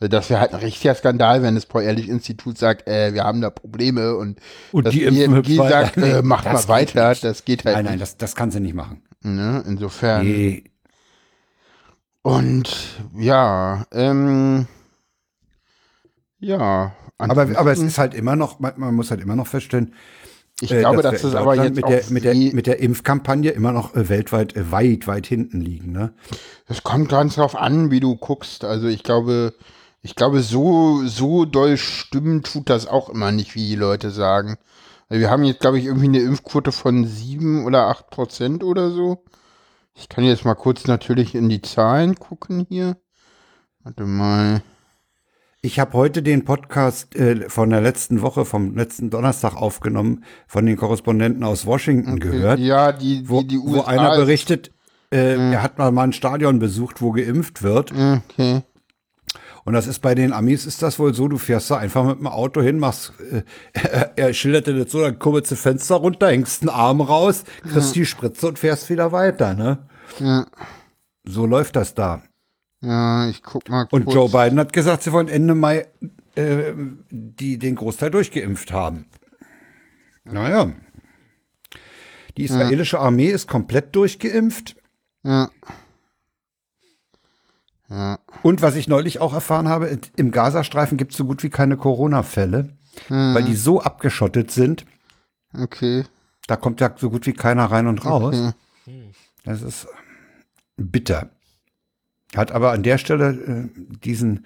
Also das wäre halt ein richtiger Skandal, wenn das Paul-Ehrlich-Institut sagt, äh, wir haben da Probleme und, Und das die weiter. sagt, äh, macht mal weiter. nicht. Das geht halt Nein, nein, nicht. das, das kann sie nicht machen. Ne? Insofern. Nee. Und ja, ähm, ja. Aber, aber es ist halt immer noch, man, man muss halt immer noch feststellen, ich äh, glaube, dass das aber jetzt mit der, mit, der, mit der Impfkampagne immer noch äh, weltweit äh, weit, weit hinten liegen. Ne? Das kommt ganz drauf an, wie du guckst. Also ich glaube, ich glaube, so, so doll stimmen tut das auch immer nicht, wie die Leute sagen. Also wir haben jetzt, glaube ich, irgendwie eine Impfquote von sieben oder acht Prozent oder so. Ich kann jetzt mal kurz natürlich in die Zahlen gucken hier. Warte mal. Ich habe heute den Podcast äh, von der letzten Woche, vom letzten Donnerstag aufgenommen, von den Korrespondenten aus Washington gehört, Ja, die, die, wo, die wo USA einer ist- berichtet, äh, er hat mal, mal ein Stadion besucht, wo geimpft wird. Okay. Und das ist bei den Amis ist das wohl so, du fährst da einfach mit dem Auto hin, machst, äh, er, er schilderte das so, dann kurbelst du Fenster runter, hängst einen Arm raus, kriegst die Spritze und fährst wieder weiter, ne? Ja. So läuft das da. Ja, ich guck mal Und kurz. Joe Biden hat gesagt, sie wollen Ende Mai äh, die den Großteil durchgeimpft haben. Naja. Die israelische Armee ist komplett durchgeimpft. Ja. Ja. Und was ich neulich auch erfahren habe, im Gazastreifen gibt es so gut wie keine Corona-Fälle, weil die so abgeschottet sind, Okay. da kommt ja so gut wie keiner rein und raus. Okay. Das ist bitter. Hat aber an der Stelle äh, diesen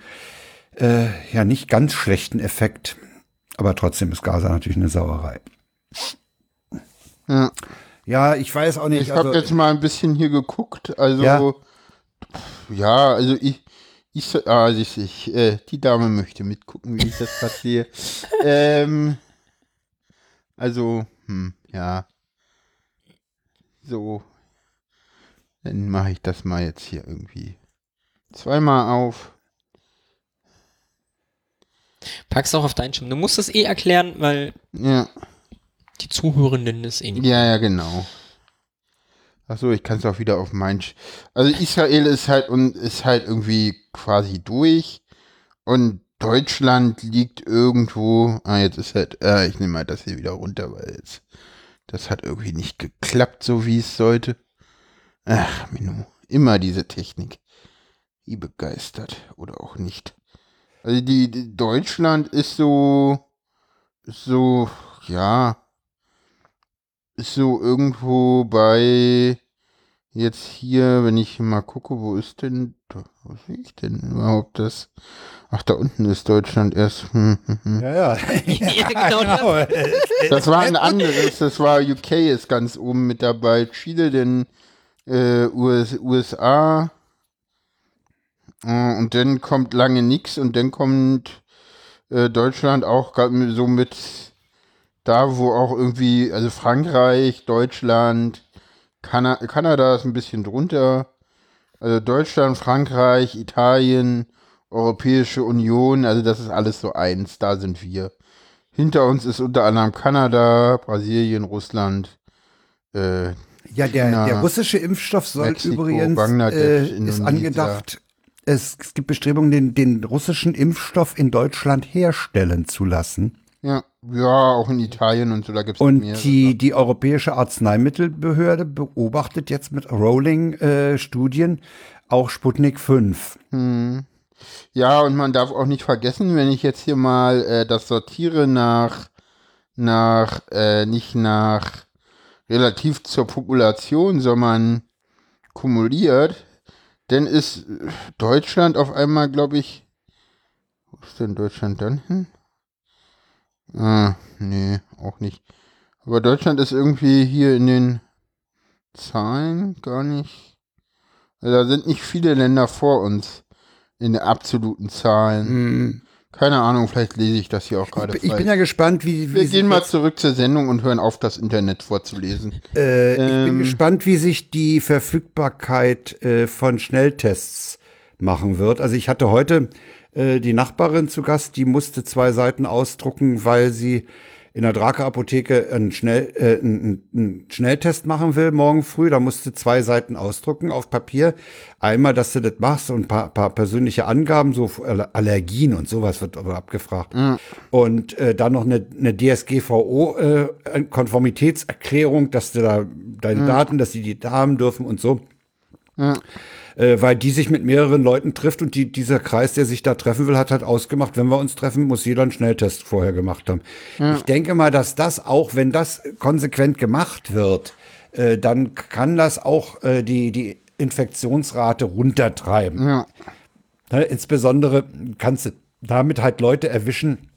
äh, ja nicht ganz schlechten Effekt. Aber trotzdem ist Gaza natürlich eine Sauerei. Ja. Ja, ich weiß auch nicht. Ich habe also, jetzt mal ein bisschen hier geguckt. Also, Ja. Ja, also ich, ich, so- ah, ich, ich äh, die Dame möchte mitgucken, wie ich das gerade sehe. ähm, also, hm, ja. So. Dann mache ich das mal jetzt hier irgendwie zweimal auf. Pack's auch auf deinen Schirm. Du musst es eh erklären, weil Ja. die Zuhörenden es eh nicht. Ja, ja, genau. Achso, ich kann es auch wieder auf mein. Sch also Israel ist halt und ist halt irgendwie quasi durch und Deutschland liegt irgendwo. Ah, jetzt ist halt. Äh, ich nehme mal das hier wieder runter, weil jetzt das hat irgendwie nicht geklappt, so wie es sollte. Ach, Minu, immer diese Technik. Wie begeistert oder auch nicht. Also die, die Deutschland ist so so ja ist so irgendwo bei jetzt hier, wenn ich mal gucke, wo ist denn, wo sehe ich denn überhaupt das? Ach, da unten ist Deutschland erst. Hm, hm, hm. ja, ja. Ja, genau Das war ein anderes, das war UK ist ganz oben mit dabei, Chile, den äh, US, USA äh, und dann kommt lange nix und dann kommt äh, Deutschland auch so mit da, wo auch irgendwie, also Frankreich, Deutschland, Kana Kanada ist ein bisschen drunter, also Deutschland, Frankreich, Italien, Europäische Union, also das ist alles so eins, da sind wir. Hinter uns ist unter anderem Kanada, Brasilien, Russland, äh, Ja, der, China, der russische Impfstoff soll Mexiko, übrigens Bangladesch, äh, ist Indonesien. angedacht. Es, es gibt Bestrebungen, den, den russischen Impfstoff in Deutschland herstellen zu lassen. Ja, ja, auch in Italien und so, da gibt es Und mehrere. die, die Europäische Arzneimittelbehörde beobachtet jetzt mit Rolling-Studien auch Sputnik 5. Hm. Ja, und man darf auch nicht vergessen, wenn ich jetzt hier mal äh, das sortiere nach, nach, äh, nicht nach relativ zur Population, sondern kumuliert, dann ist äh, Deutschland auf einmal, glaube ich, wo ist denn Deutschland dann hin? Ah, nee, auch nicht. Aber Deutschland ist irgendwie hier in den Zahlen gar nicht. Also da sind nicht viele Länder vor uns in den absoluten Zahlen. Keine Ahnung, vielleicht lese ich das hier auch gerade. Ich bin ja gespannt, wie, wie Wir sich gehen mal zurück zur Sendung und hören auf, das Internet vorzulesen. Äh, ich bin Ähm. gespannt, wie sich die Verfügbarkeit äh, von Schnelltests machen wird. Also ich hatte heute äh, die Nachbarin zu Gast, die musste zwei Seiten ausdrucken, weil sie in der Drake Apotheke einen, Schnell, äh, einen, einen Schnelltest machen will morgen früh. Da musste zwei Seiten ausdrucken auf Papier. Einmal, dass du das machst und ein paar, paar persönliche Angaben, so Aller- Allergien und sowas wird aber abgefragt. Und äh, dann noch eine, eine DSGVO-Konformitätserklärung, dass du da deine Daten, dass die die da haben dürfen und so. Äh, weil die sich mit mehreren Leuten trifft und die, dieser Kreis, der sich da treffen will, hat halt ausgemacht, wenn wir uns treffen, muss jeder einen Schnelltest vorher gemacht haben. Ich denke mal, dass das auch, wenn das konsequent gemacht wird, äh, dann kann das auch äh, die, die Infektionsrate runtertreiben. Ja. Ne, insbesondere kannst du damit halt Leute erwischen,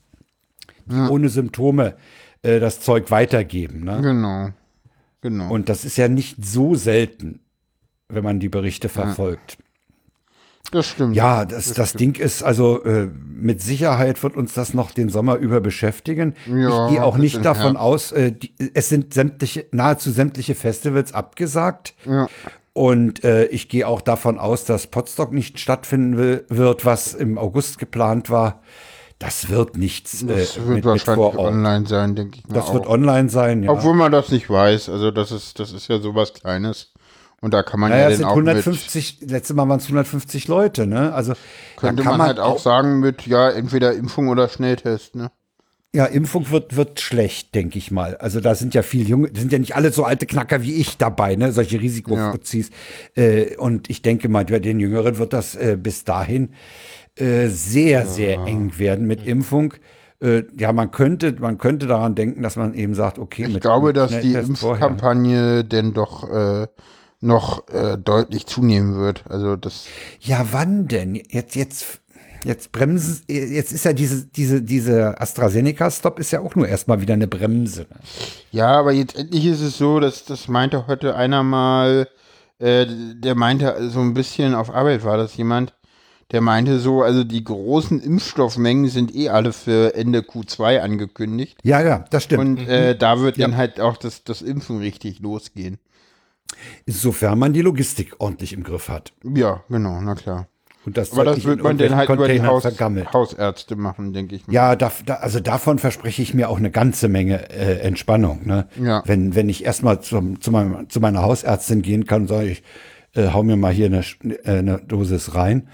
die ohne Symptome äh, das Zeug weitergeben. Ne? Genau. Genau. Und das ist ja nicht so selten, wenn man die Berichte verfolgt. das stimmt. Ja, das, das Ding ist also äh, mit Sicherheit wird uns das noch den Sommer über beschäftigen. Ja, ich gehe auch nicht davon Herbst. aus, äh, die, es sind sämtliche, nahezu sämtliche Festivals abgesagt. Ja. Und äh, ich gehe auch davon aus, dass Potsdok nicht stattfinden will, wird, was im August geplant war. Das wird nichts äh, Das wird mit, mit wahrscheinlich Ort. online sein, denke ich mal. Das wird auch. online sein, ja. Obwohl man das nicht weiß. Also das ist, das ist ja sowas Kleines. Und da kann man naja, ja es den sind auch mit, 150, letztes Mal waren es 150 Leute, ne? Also könnte kann man, halt auch sagen mit, ja, entweder Impfung oder Schnelltest, ne? Ja, Impfung wird, wird schlecht, denke ich mal. Also da sind ja viel junge, sind ja nicht alle so alte Knacker wie ich dabei, ne? Solche Risikofuzis. Äh, und ich denke mal, bei den Jüngeren wird das äh, bis dahin äh, sehr, sehr eng werden mit Impfung. Äh, ja, man könnte, man könnte daran denken, dass man eben sagt, okay, Ich mit glaube, mit dass die vorher. Impfkampagne denn doch äh, noch äh, deutlich zunehmen wird. Also das, Ja, wann denn? Jetzt, jetzt, jetzt bremsen, jetzt ist ja diese, diese, diese AstraZeneca-Stop ist ja auch nur erstmal wieder eine Bremse. Ne? ja, aber jetzt endlich ist es so, dass das meinte heute einer mal, äh, der meinte so ein bisschen auf Arbeit war das jemand, der meinte so, also die großen Impfstoffmengen sind eh alle für Ende Q2 angekündigt. Ja, ja, das stimmt. Und äh, da wird dann halt auch das, das Impfen richtig losgehen. Sofern man die Logistik ordentlich im Griff hat. Ja, genau, na klar. Und das Aber das wird man dann halt über die Haus, vergammelt. Hausärzte machen, denke ich mal. Ja, da, da, also davon verspreche ich mir auch eine ganze Menge äh, Entspannung. Ne? Ja. Wenn, wenn ich erstmal zum, zu, meinem, zu meiner Hausärztin gehen kann sage, ich äh, hau mir mal hier eine, äh, eine Dosis rein.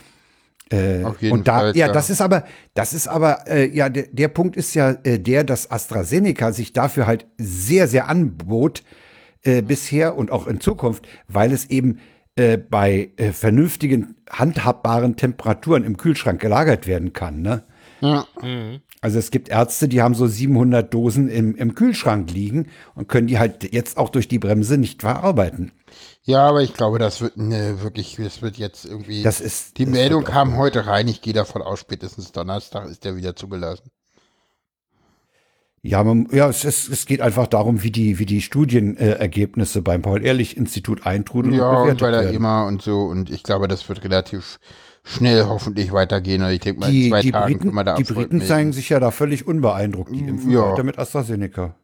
Äh, Auf jeden und da, Fall, ja, klar. das ist aber, das ist aber, äh, ja, der, der Punkt ist ja äh, der, dass AstraZeneca sich dafür halt sehr, sehr anbot äh, bisher und auch in Zukunft, weil es eben äh, bei äh, vernünftigen, handhabbaren Temperaturen im Kühlschrank gelagert werden kann. Ne? Ja. Also es gibt Ärzte, die haben so 700 Dosen im, im Kühlschrank liegen und können die halt jetzt auch durch die Bremse nicht verarbeiten. Ja, aber ich glaube, das wird ne, wirklich, das wird jetzt irgendwie. Das ist die das Meldung kam heute rein. Ich gehe davon aus, spätestens Donnerstag ist der wieder zugelassen. Ja, man, ja, es, es, es geht einfach darum, wie die, wie die Studienergebnisse äh, beim Paul-Ehrlich-Institut eintrudeln Ja, und bei der. EMA und so. Und ich glaube, das wird relativ schnell hoffentlich weitergehen. Also ich denke mal, in Die, zwei die Tagen Briten, können wir da die Briten melden. zeigen sich ja da völlig unbeeindruckt. Die impfen Ja. weiter mit AstraZeneca.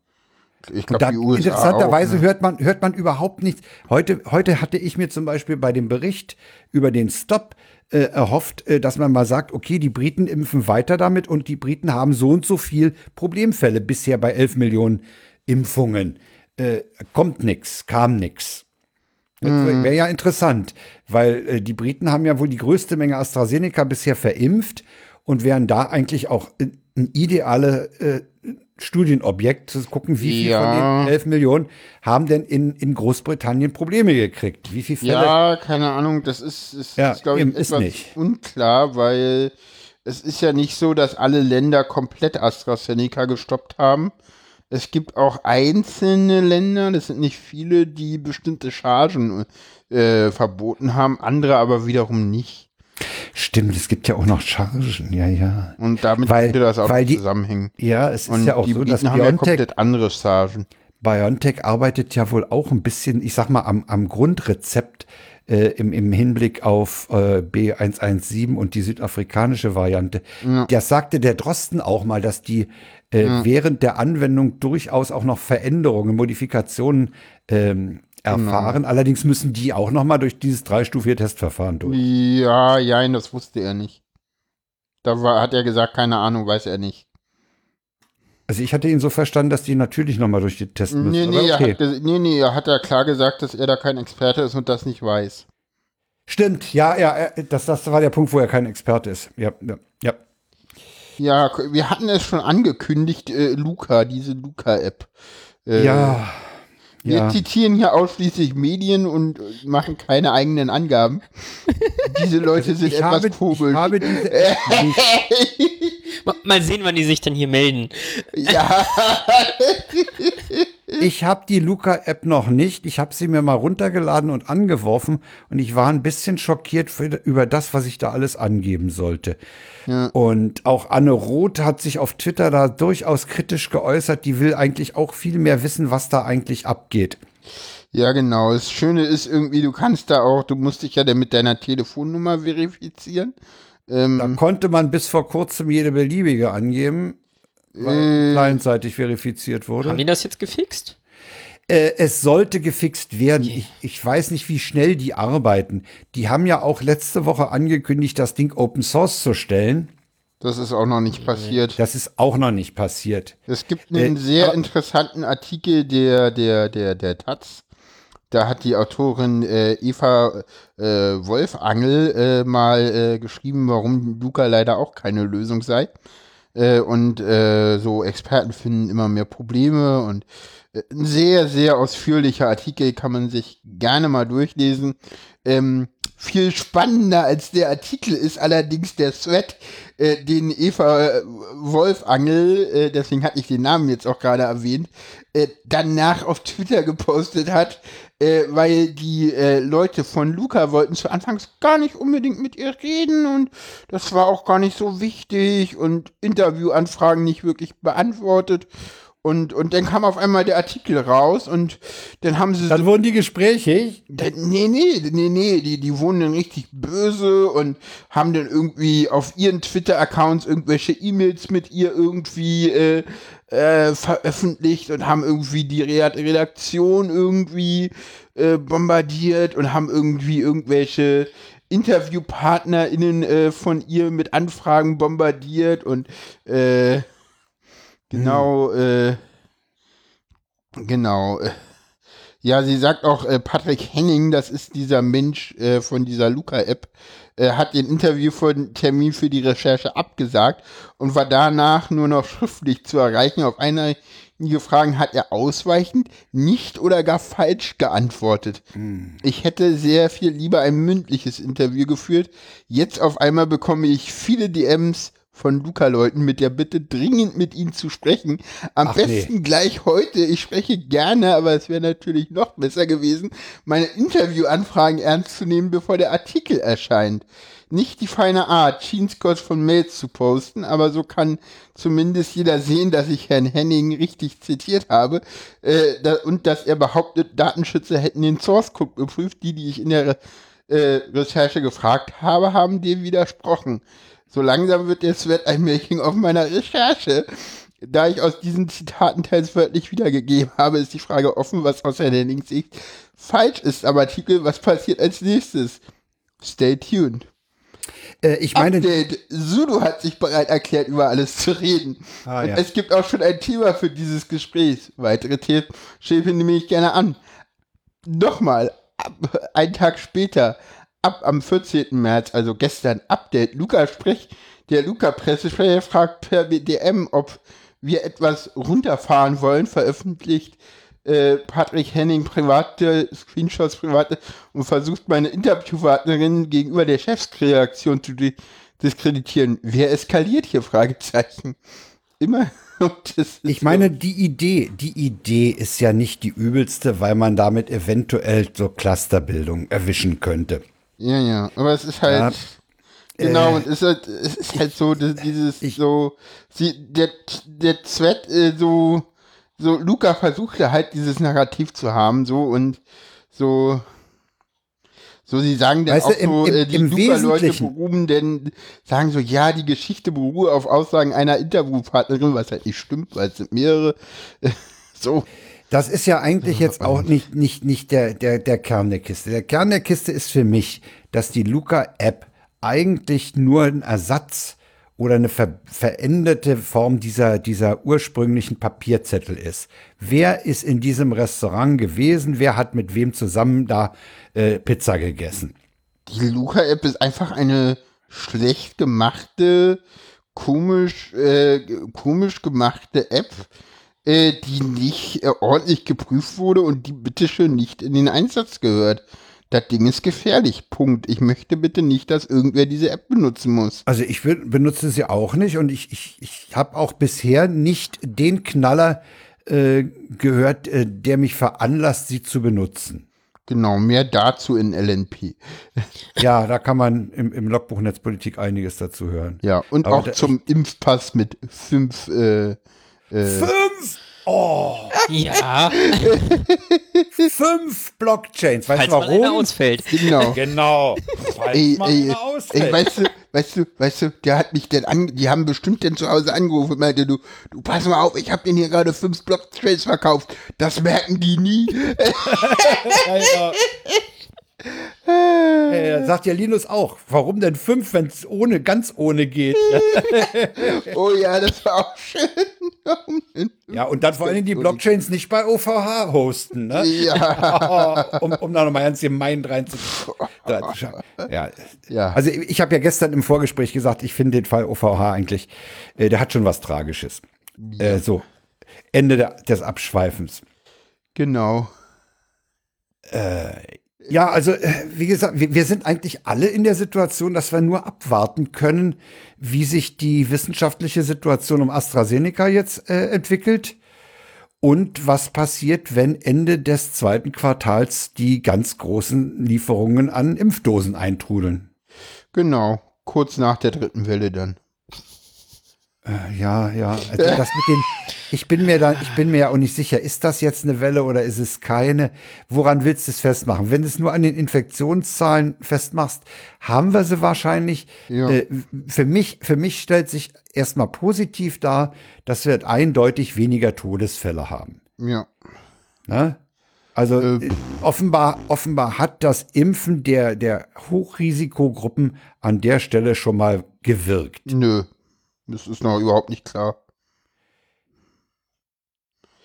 Ich glaube, die USA interessanterweise auch, ne? hört man hört man überhaupt nichts. Heute heute hatte ich mir zum Beispiel bei dem Bericht über den Stop äh, erhofft, äh, dass man mal sagt, okay, die Briten impfen weiter damit und die Briten haben so und so viel Problemfälle bisher bei 11 Millionen Impfungen. Äh, kommt nix, kam nix. Wäre ja interessant, weil äh, die Briten haben ja wohl die größte Menge AstraZeneca bisher verimpft und wären da eigentlich auch ein, ein ideale äh, Studienobjekt zu gucken, wie viel Ja. von den 11 Millionen haben denn in, in Großbritannien Probleme gekriegt? Wie viele Fälle? Ja, keine Ahnung, das ist, ist, Ja, ist glaube ich, etwas nicht. unklar, weil es ist ja nicht so, dass alle Länder komplett AstraZeneca gestoppt haben. Es gibt auch einzelne Länder, das sind nicht viele, die bestimmte Chargen äh, verboten haben, andere aber wiederum nicht. Stimmt, es gibt ja auch noch Chargen, ja, ja. Und damit Weil- könnte das auch weil die- zusammenhängen. Ja, es ist Und ja auch die so, dass haben ja BioNTech, komplett andere Chargen. BioNTech arbeitet ja wohl auch ein bisschen, ich sag mal, am, am Grundrezept äh, im, im Hinblick auf äh, B117 und die südafrikanische Variante. Ja. Das sagte der Drosten auch mal, dass die äh, Ja. während der Anwendung durchaus auch noch Veränderungen, Modifikationen ähm, erfahren. Allerdings müssen die auch noch mal durch dieses dreistufige Testverfahren durch. Ja, ja, das wusste er nicht. Da war, hat er gesagt, keine Ahnung, weiß er nicht. Also ich hatte ihn so verstanden, dass die natürlich noch mal durch die Tests müssen. Nee, nee, er okay. hat, ges- nee, nee, er hat ja klar gesagt, dass er da kein Experte ist und das nicht weiß. Stimmt, ja, ja, er- das, das war der Punkt, wo er kein Experte ist. Ja, ja, ja. Ja, wir hatten es schon angekündigt, äh, Luca, diese Luca-App. Äh, ja, Wir ja. zitieren hier ausschließlich Medien und machen keine eigenen Angaben. Diese Leute sind Ich etwas habe, ich pobel. habe diese Mal sehen, wann die sich denn hier melden. ja, Ich habe die Luca-App noch nicht. Ich habe sie mir mal runtergeladen und angeworfen und ich war ein bisschen schockiert für, über das, was ich da alles angeben sollte. Ja. Und auch Anne Roth hat sich auf Twitter da durchaus kritisch geäußert. Die will eigentlich auch viel mehr wissen, was da eigentlich abgeht. ja, genau. Das Schöne ist irgendwie, du kannst da auch, du musst dich ja dann mit deiner Telefonnummer verifizieren. Ähm, Da konnte man bis vor kurzem jede beliebige angeben, weil Äh. clientseitig verifiziert wurde. Haben die das jetzt gefixt? Äh, es sollte gefixt werden. Ich, ich weiß nicht, wie schnell die arbeiten. Die haben ja auch letzte Woche angekündigt, das Ding Open Source zu stellen. das ist auch noch nicht passiert. Das ist auch noch nicht passiert. Es gibt einen Äh, sehr interessanten Artikel der, der, der, der Taz. Da hat die Autorin äh, Eva äh, Wolfangel äh, mal äh, geschrieben, warum Luca leider auch keine Lösung sei. Äh, und äh, so Experten finden immer mehr Probleme und äh, ein sehr, sehr ausführlicher Artikel kann man sich gerne mal durchlesen. Ähm, viel spannender als der Artikel ist allerdings der Thread, äh, den Eva äh, Wolfangel, äh, deswegen hatte ich den Namen jetzt auch gerade erwähnt, äh, danach auf Twitter gepostet hat, äh, weil die äh, Leute von Luca wollten zu Anfangs gar nicht unbedingt mit ihr reden und das war auch gar nicht so wichtig und Interviewanfragen nicht wirklich beantwortet. Und, und dann kam auf einmal der Artikel raus und dann haben sie Dann wurden die gesprächig. da- Nee, nee, nee, nee, die, die wurden dann richtig böse und haben dann irgendwie auf ihren Twitter-Accounts irgendwelche E-Mails mit ihr irgendwie äh, äh, veröffentlicht und haben irgendwie die Red- Redaktion irgendwie äh, bombardiert und haben irgendwie irgendwelche InterviewpartnerInnen äh, von ihr mit Anfragen bombardiert und äh, genau, äh, genau, äh, ja, sie sagt auch, äh, Patrick Henning, das ist dieser Mensch äh, von dieser Luca-App, äh, hat den Interview von Termin für die Recherche abgesagt und war danach nur noch schriftlich zu erreichen. Auf einige Fragen hat er ausweichend, nicht oder gar falsch geantwortet. Ich hätte sehr viel lieber ein mündliches Interview geführt. Jetzt auf einmal bekomme ich viele DMs von Luca-Leuten mit der Bitte, dringend mit ihnen zu sprechen. Am Ach, nee. besten gleich heute. Ich spreche gerne, aber es wäre natürlich noch besser gewesen, meine Interviewanfragen ernst zu nehmen, bevor der Artikel erscheint. Nicht die feine Art, Jeanscode von Mails zu posten, aber so kann zumindest jeder sehen, dass ich Herrn Henning richtig zitiert habe äh, da, und dass er behauptet, Datenschützer hätten den Source Code geprüft. Die, die ich in der Re äh, Recherche gefragt habe, haben dem widersprochen. So langsam wird der Thread ein Making of meiner Recherche. Da ich aus diesen Zitaten teils wörtlich wiedergegeben habe, ist die Frage offen, was aus Hennings Sicht falsch ist am Artikel. Was passiert als nächstes? Stay tuned. Äh, ich meine, Update. Sudo hat sich bereit erklärt, über alles zu reden. Ah, ja. es gibt auch schon ein Thema für dieses Gespräch. Weitere Themen nehme ich gerne an. Nochmal, einen Tag später, ab am 14. März, also gestern, Update. Luca spricht, der Luca-Pressesprecher fragt per WDM, ob wir etwas runterfahren wollen, veröffentlicht äh, Patrick Henning private Screenshots, private und versucht meine Interviewpartnerin gegenüber der Chefsreaktion zu di diskreditieren. Wer eskaliert hier? Fragezeichen. Immer. Ich meine, die Idee, die Idee ist ja nicht die übelste, weil man damit eventuell so Clusterbildung erwischen könnte. Ja, ja. Aber es ist halt. Genau, und es ist halt, es ist halt so, dass dieses, ich- so, sie, der, der Thread, äh, so, so, Luca versuchte halt dieses Narrativ zu haben, so, und so, So, sie sagen dann Weißt auch du, im- so, im- äh, die Luca-Leute beruhen denn, sagen so, ja, die Geschichte beruhe auf Aussagen einer Interviewpartnerin, was halt nicht stimmt, weil es sind mehrere. so. Das ist ja eigentlich jetzt auch nicht, nicht, nicht der, der, der Kern der Kiste. Der Kern der Kiste ist für mich, dass die Luca-App eigentlich nur ein Ersatz oder eine ver veränderte Form dieser, dieser ursprünglichen Papierzettel ist. Wer ist in diesem Restaurant gewesen? Wer hat mit wem zusammen da äh, Pizza gegessen? Die Luca-App ist einfach eine schlecht gemachte, komisch, äh, komisch gemachte App, äh, die nicht äh, ordentlich geprüft wurde und die bitteschön nicht in den Einsatz gehört. Das Ding ist gefährlich. Punkt. Ich möchte bitte nicht, dass irgendwer diese App benutzen muss. Also ich benutze sie auch nicht und ich, ich, ich habe auch bisher nicht den Knaller äh, gehört, äh, der mich veranlasst, sie zu benutzen. Genau, mehr dazu in LNP. Ja, da kann man im, im Logbuch Netzpolitik einiges dazu hören. Ja, und Aber auch zum Impfpass mit fünf, äh, Fünf! Oh, Ja, fünf Blockchains. Weißt falls du mal warum? ausfällt. genau. Genau. Falls Ey, mal ey, einer ey, ausfällt. weißt du, weißt du, weißt du, der hat mich denn an, die haben bestimmt denn zu Hause angerufen und meinte, du, du pass mal auf, ich hab den hier gerade fünf Blockchains verkauft. Das merken die nie. Ja, ja. Äh, sagt ja Linus auch. Warum denn fünf, wenn es ohne, ganz ohne geht? Oh ja, das war auch schön. Ja, und dann vor allem die Blockchains nicht bei OVH hosten, ne? Ja, um, um da nochmal ganz gemein reinzukommen. Ja, Ja. Also ich, habe ja gestern im Vorgespräch gesagt, ich finde den Fall OVH eigentlich, äh, der hat schon was Tragisches. Äh, so, Ende der, des Abschweifens. genau. Ja, also äh, wie gesagt, wir, sind eigentlich alle in der Situation, dass wir nur abwarten können, wie sich die wissenschaftliche Situation um AstraZeneca jetzt äh, entwickelt und was passiert, wenn Ende des zweiten Quartals die ganz großen Lieferungen an Impfdosen eintrudeln. Genau. Kurz nach der dritten Welle dann. Äh, Ja, ja. Also das mit den, ich bin mir da, ich bin mir ja auch nicht sicher, ist das jetzt eine Welle oder ist es keine? Woran willst du es festmachen? Wenn du es nur an den Infektionszahlen festmachst, haben wir sie wahrscheinlich. Ja. Äh, für mich, für mich stellt sich erstmal positiv dar, dass wir eindeutig weniger Todesfälle haben. Ja. Ne? Also Äh, äh, offenbar, offenbar hat das Impfen der, der Hochrisikogruppen an der Stelle schon mal gewirkt. Nö. Das ist noch überhaupt nicht klar.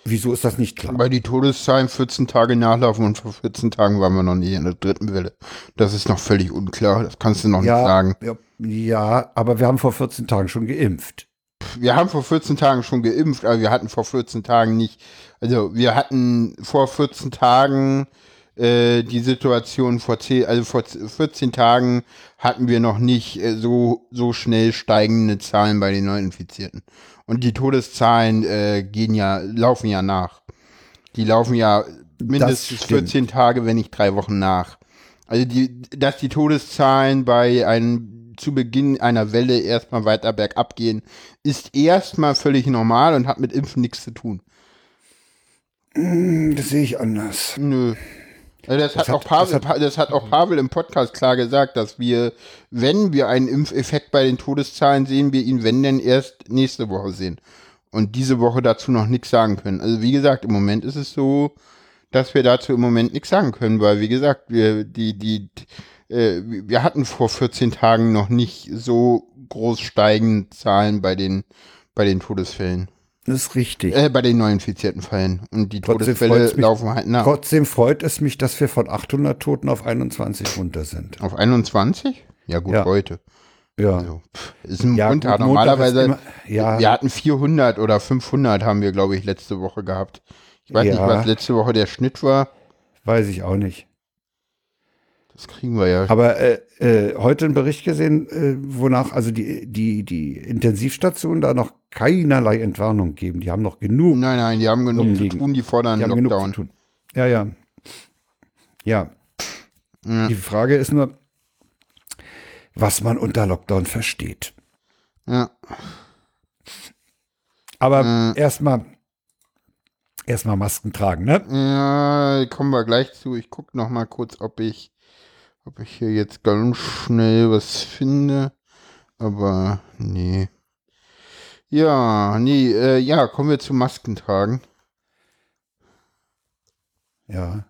Wieso ist das nicht klar? Weil die Todeszahlen 14 Tage nachlaufen und vor 14 Tagen waren wir noch nie in der dritten Welle. Das ist noch völlig unklar. Das kannst du noch nicht sagen. Ja, ja, aber wir haben vor 14 Tagen schon geimpft. Wir haben vor 14 Tagen schon geimpft, aber wir hatten vor 14 Tagen nicht. Also wir hatten vor 14 Tagen äh, die Situation vor 10, also vor 14 Tagen hatten wir noch nicht äh, so so schnell steigende Zahlen bei den Neuinfizierten. Und die Todeszahlen äh, gehen ja laufen ja nach. Die laufen ja mindestens stimmt. 14 Tage, wenn nicht drei Wochen nach. Also die, dass die Todeszahlen bei einem zu Beginn einer Welle erstmal weiter bergab gehen, ist erstmal völlig normal und hat mit Impfen nichts zu tun. Das sehe ich anders. Nö. Also das, hat hat- auch Pavel, das hat- das hat auch Pavel im Podcast klar gesagt, dass wir, wenn wir einen Impfeffekt bei den Todeszahlen sehen, wir ihn, wenn denn, erst nächste Woche sehen. Und diese Woche dazu noch nichts sagen können. Also wie gesagt, im Moment ist es so, dass wir dazu im Moment nichts sagen können, weil wie gesagt, wir, die, die, äh, wir hatten vor 14 Tagen noch nicht so groß steigende Zahlen bei den, bei den Todesfällen. Das ist richtig. Äh, bei den neu infizierten Fällen. Und die Trotzdem Todesfälle laufen halt nach. Trotzdem freut es mich, dass wir von 800 Toten auf 21 runter sind. Auf 21? Ja, gut, Ja. heute. Ja. Also, pff, ist ein Ja, Montag. gut, Normalerweise, immer- ja. wir hatten 400 oder 500 haben wir, glaube ich, letzte Woche gehabt. Ich weiß nicht, Ja. was letzte Woche der Schnitt war. Weiß ich auch nicht. Das kriegen wir ja. Aber äh, äh, heute einen Bericht gesehen, äh, wonach also die, die, die Intensivstationen da noch keinerlei Entwarnung geben. Die haben noch genug. Nein, nein, die haben genug zu Rumliegen. tun, die fordern Die haben genug zu Lockdown. tun. Ja, ja. Ja. Ja. Die Frage ist nur, was man unter Lockdown versteht. Ja. Aber Mhm. erstmal erstmal Masken tragen, ne? ja, kommen wir gleich zu. Ich gucke noch mal kurz, ob ich ob ich hier jetzt ganz schnell was finde. Aber nee. Ja, nee, äh, ja, kommen wir zu Maskentragen. Ja.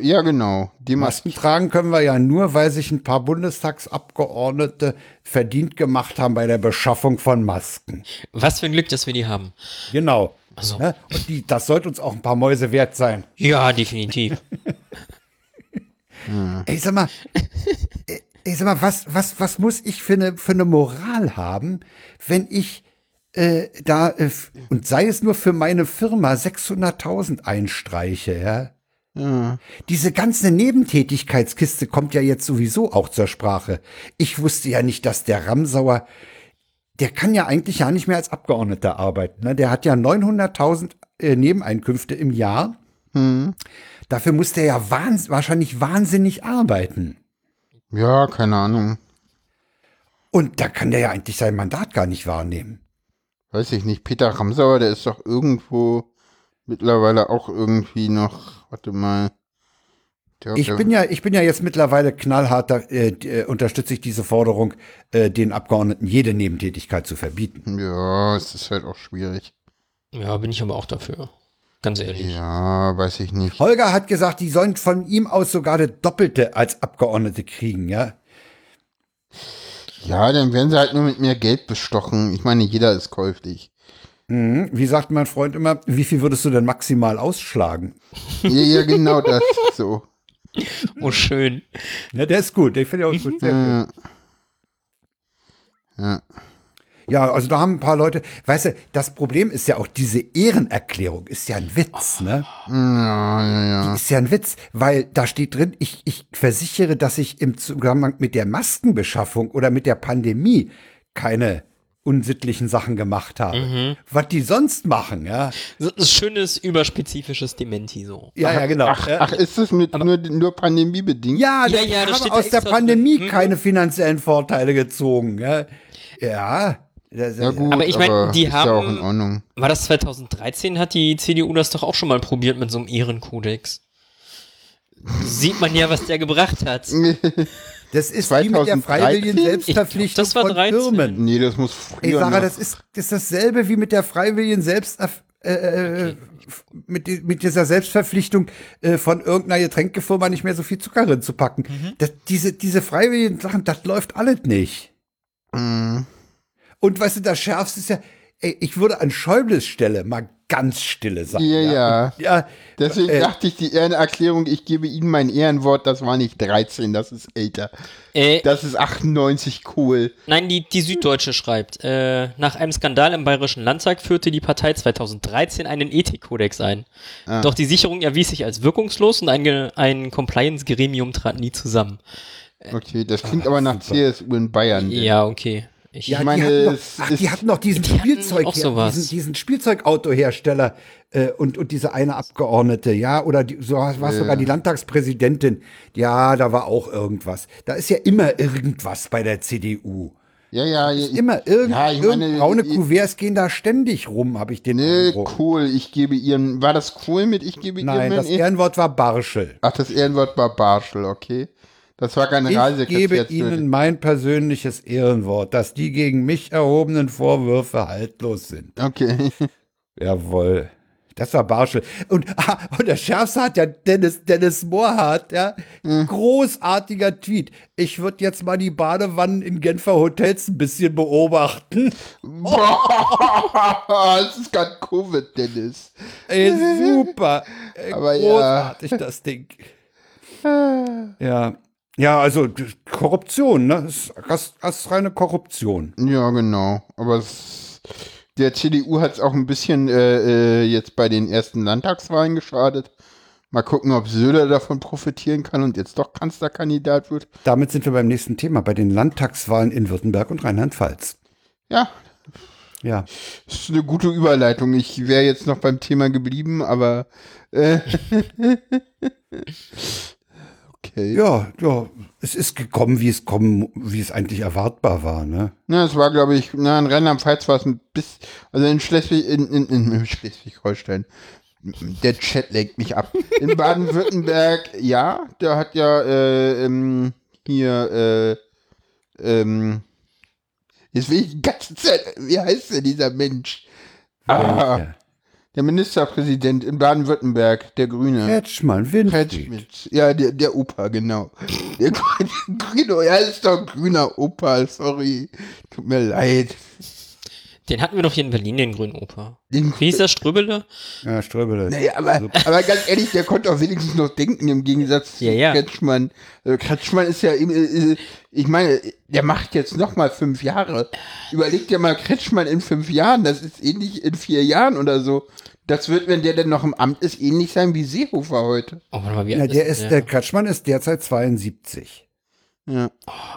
Ja, genau. Die Masken. Masken tragen können wir ja nur, weil sich ein paar Bundestagsabgeordnete verdient gemacht haben bei der Beschaffung von Masken. Was für ein Glück, dass wir die haben. Genau. Also. Ne? Und die, das sollte uns auch ein paar Mäuse wert sein. Ja, definitiv. Ey, sag mal, ey, sag mal, was, was, was muss ich für eine, für eine Moral haben, wenn ich äh, da, äh, und sei es nur für meine Firma, 600.000 einstreiche, ja? Ja. Diese ganze Nebentätigkeitskiste kommt ja jetzt sowieso auch zur Sprache. Ich wusste ja nicht, dass der Ramsauer, der kann ja eigentlich ja nicht mehr als Abgeordneter arbeiten. Ne? Der hat ja 900.000 äh, Nebeneinkünfte im Jahr. Hm. Dafür muss der ja wahns wahrscheinlich wahnsinnig arbeiten. ja, keine Ahnung. Und da kann der ja eigentlich sein Mandat gar nicht wahrnehmen. Weiß ich nicht. Peter Ramsauer, der ist doch irgendwo mittlerweile auch irgendwie noch, warte mal. Der, Ich der, bin ja, ich bin ja jetzt mittlerweile knallhart, da, äh, äh, unterstütze ich diese Forderung, äh, den Abgeordneten jede Nebentätigkeit zu verbieten. Ja, es ist halt auch schwierig. Ja, bin ich aber auch dafür. Ganz ehrlich. Ja, weiß ich nicht. Holger hat gesagt, die sollen von ihm aus sogar das Doppelte als Abgeordnete kriegen, ja. Ja, dann werden sie halt nur mit mehr Geld bestochen. Ich meine, jeder ist käuflich. Mhm. Wie sagt mein Freund immer, wie viel würdest du denn maximal ausschlagen? Ja, ja, genau das. So. Oh, schön. Ja, der ist gut, der finde ich auch gut. Sehr Ja. gut. Ja. Ja, also da haben ein paar Leute, weißt du, das Problem ist ja auch, diese Ehrenerklärung ist ja ein Witz, ne? Ja, ja, ja. Ist ja ein Witz, weil da steht drin, ich, ich versichere, dass ich im Zusammenhang mit der Maskenbeschaffung oder mit der Pandemie keine unsittlichen Sachen gemacht habe. Was die sonst machen, ja. So ein schönes, überspezifisches Dementi so. Ja, ja, genau. Ach, ach, ist das mit nur, nur pandemiebedingt? Ja, Ja, ich ja, das habe aus der Pandemie drin. Mhm. keine finanziellen Vorteile gezogen. Ja, ja. Das, Ja, gut, Aber ich meine, die ist ja auch haben- in Ordnung. War das 2013? Hat die CDU das doch auch schon mal probiert mit so einem Ehrenkodex? Sieht man ja, was der gebracht hat. das ist wie mit der 2013? freiwilligen Ich Selbstverpflichtung glaub, das war von 13. Firmen. Nee, das muss Ey, früher Sarah, noch. das ist, das ist dasselbe wie mit der freiwilligen Selbst äh, äh, mit, die- mit dieser Selbstverpflichtung äh, von irgendeiner Getränkefirma nicht mehr so viel Zucker drin zu packen. Mhm. Das, diese, diese freiwilligen Sachen, das läuft alles nicht. Mm. Und weißt du, das Schärfste ist ja, ey, ich würde an Schäubles Stelle mal ganz stille sein. Ja, ja. Und, ja Deswegen äh, dachte ich, die Ehrenerklärung, ich gebe Ihnen mein Ehrenwort, das war nicht 13, das ist älter. Äh, Das ist 98 cool. nein, die, die Süddeutsche schreibt, äh, nach einem Skandal im Bayerischen Landtag führte die Partei 2013 einen Ethikkodex ein. Ah. Doch die Sicherung erwies sich als wirkungslos und ein, ein Compliance-Gremium trat nie zusammen. Okay, das klingt aber nach CSU in Bayern. Ja, okay. Ich, ja, meine, die hatten noch, es ach, die hatten noch diesen Die Spielzeug, auch sowas. diesen, diesen Spielzeugautohersteller äh, und, und diese eine Abgeordnete, ja, oder die, so war sogar die Landtagspräsidentin. Ja, da war auch irgendwas. Da ist ja immer irgendwas bei der CDU. Ja, ja, ja. Immer irgend, Ja, ich meine, braune ich- Kuverts gehen da ständig rum, habe ich den Nee, Eindruck. cool, ich gebe Ihren. War das cool mit ich gebe Nein, Ihren das mein Ehrenwort war Barschel. Ach, das Ehrenwort war Barschel, okay. Das war Ich gebe. Ihnen mein persönliches Ehrenwort, dass die gegen mich erhobenen Vorwürfe haltlos sind. Okay. Jawohl. Das war Barschel. Und, ah, und der Schärfste hat ja Dennis, Dennis Mohrhardt, ja. Großartiger Tweet. Ich würde jetzt mal die Badewannen in Genfer Hotels ein bisschen beobachten. es ist gerade Covid, Dennis. Ey, super. Aber ja. großartig, das Ding. Ja. Ja, also Korruption, ne? Das ist reine Korruption. Ja, genau. Aber es, der CDU hat es auch ein bisschen äh, äh, jetzt bei den ersten Landtagswahlen geschadet. Mal gucken, ob Söder davon profitieren kann und jetzt doch Kanzlerkandidat wird. Damit sind wir beim nächsten Thema, bei den Landtagswahlen in Württemberg und Rheinland-Pfalz. Ja, Ja. das ist eine gute Überleitung. Ich wäre jetzt noch beim Thema geblieben, aber äh, okay. Ja, ja, es ist gekommen, wie es kommen, wie es eigentlich erwartbar war, ne? Na, es war, glaube ich, na, in Rheinland-Pfalz war es ein bisschen, also in Schleswig, in, in, in Schleswig-Holstein. Der Chat lenkt mich ab. In Baden-Württemberg, ja, der hat ja, äh, ähm, hier, äh, ähm, jetzt will ich die ganze Zeit, wie heißt denn dieser Mensch? Ah, Ja. Der Ministerpräsident in Baden-Württemberg, der Grüne. Kretschmann, Winfried. Kretschmitz. Ja, der, der Opa, genau. Der Grüne, ja, ist doch ein grüner Opa, sorry. Tut mir leid. Den hatten wir doch hier in Berlin, den grünen Opa. Den, Wie hieß der Ströbele? Ja, Ströbele. naja, aber, aber ganz ehrlich, der konnte auch wenigstens noch denken im Gegensatz zu Ja, ja. Kretschmann. Also Kretschmann ist ja, im- äh, ich meine, der macht jetzt noch mal fünf Jahre. Überleg dir mal Kretschmann in fünf Jahren, das ist ähnlich in vier Jahren oder so. Das wird, wenn der denn noch im Amt ist, ähnlich sein wie Seehofer heute. Oh, warte mal, wie Ja, der ist, der? der Kretschmann ist derzeit 72. Ja.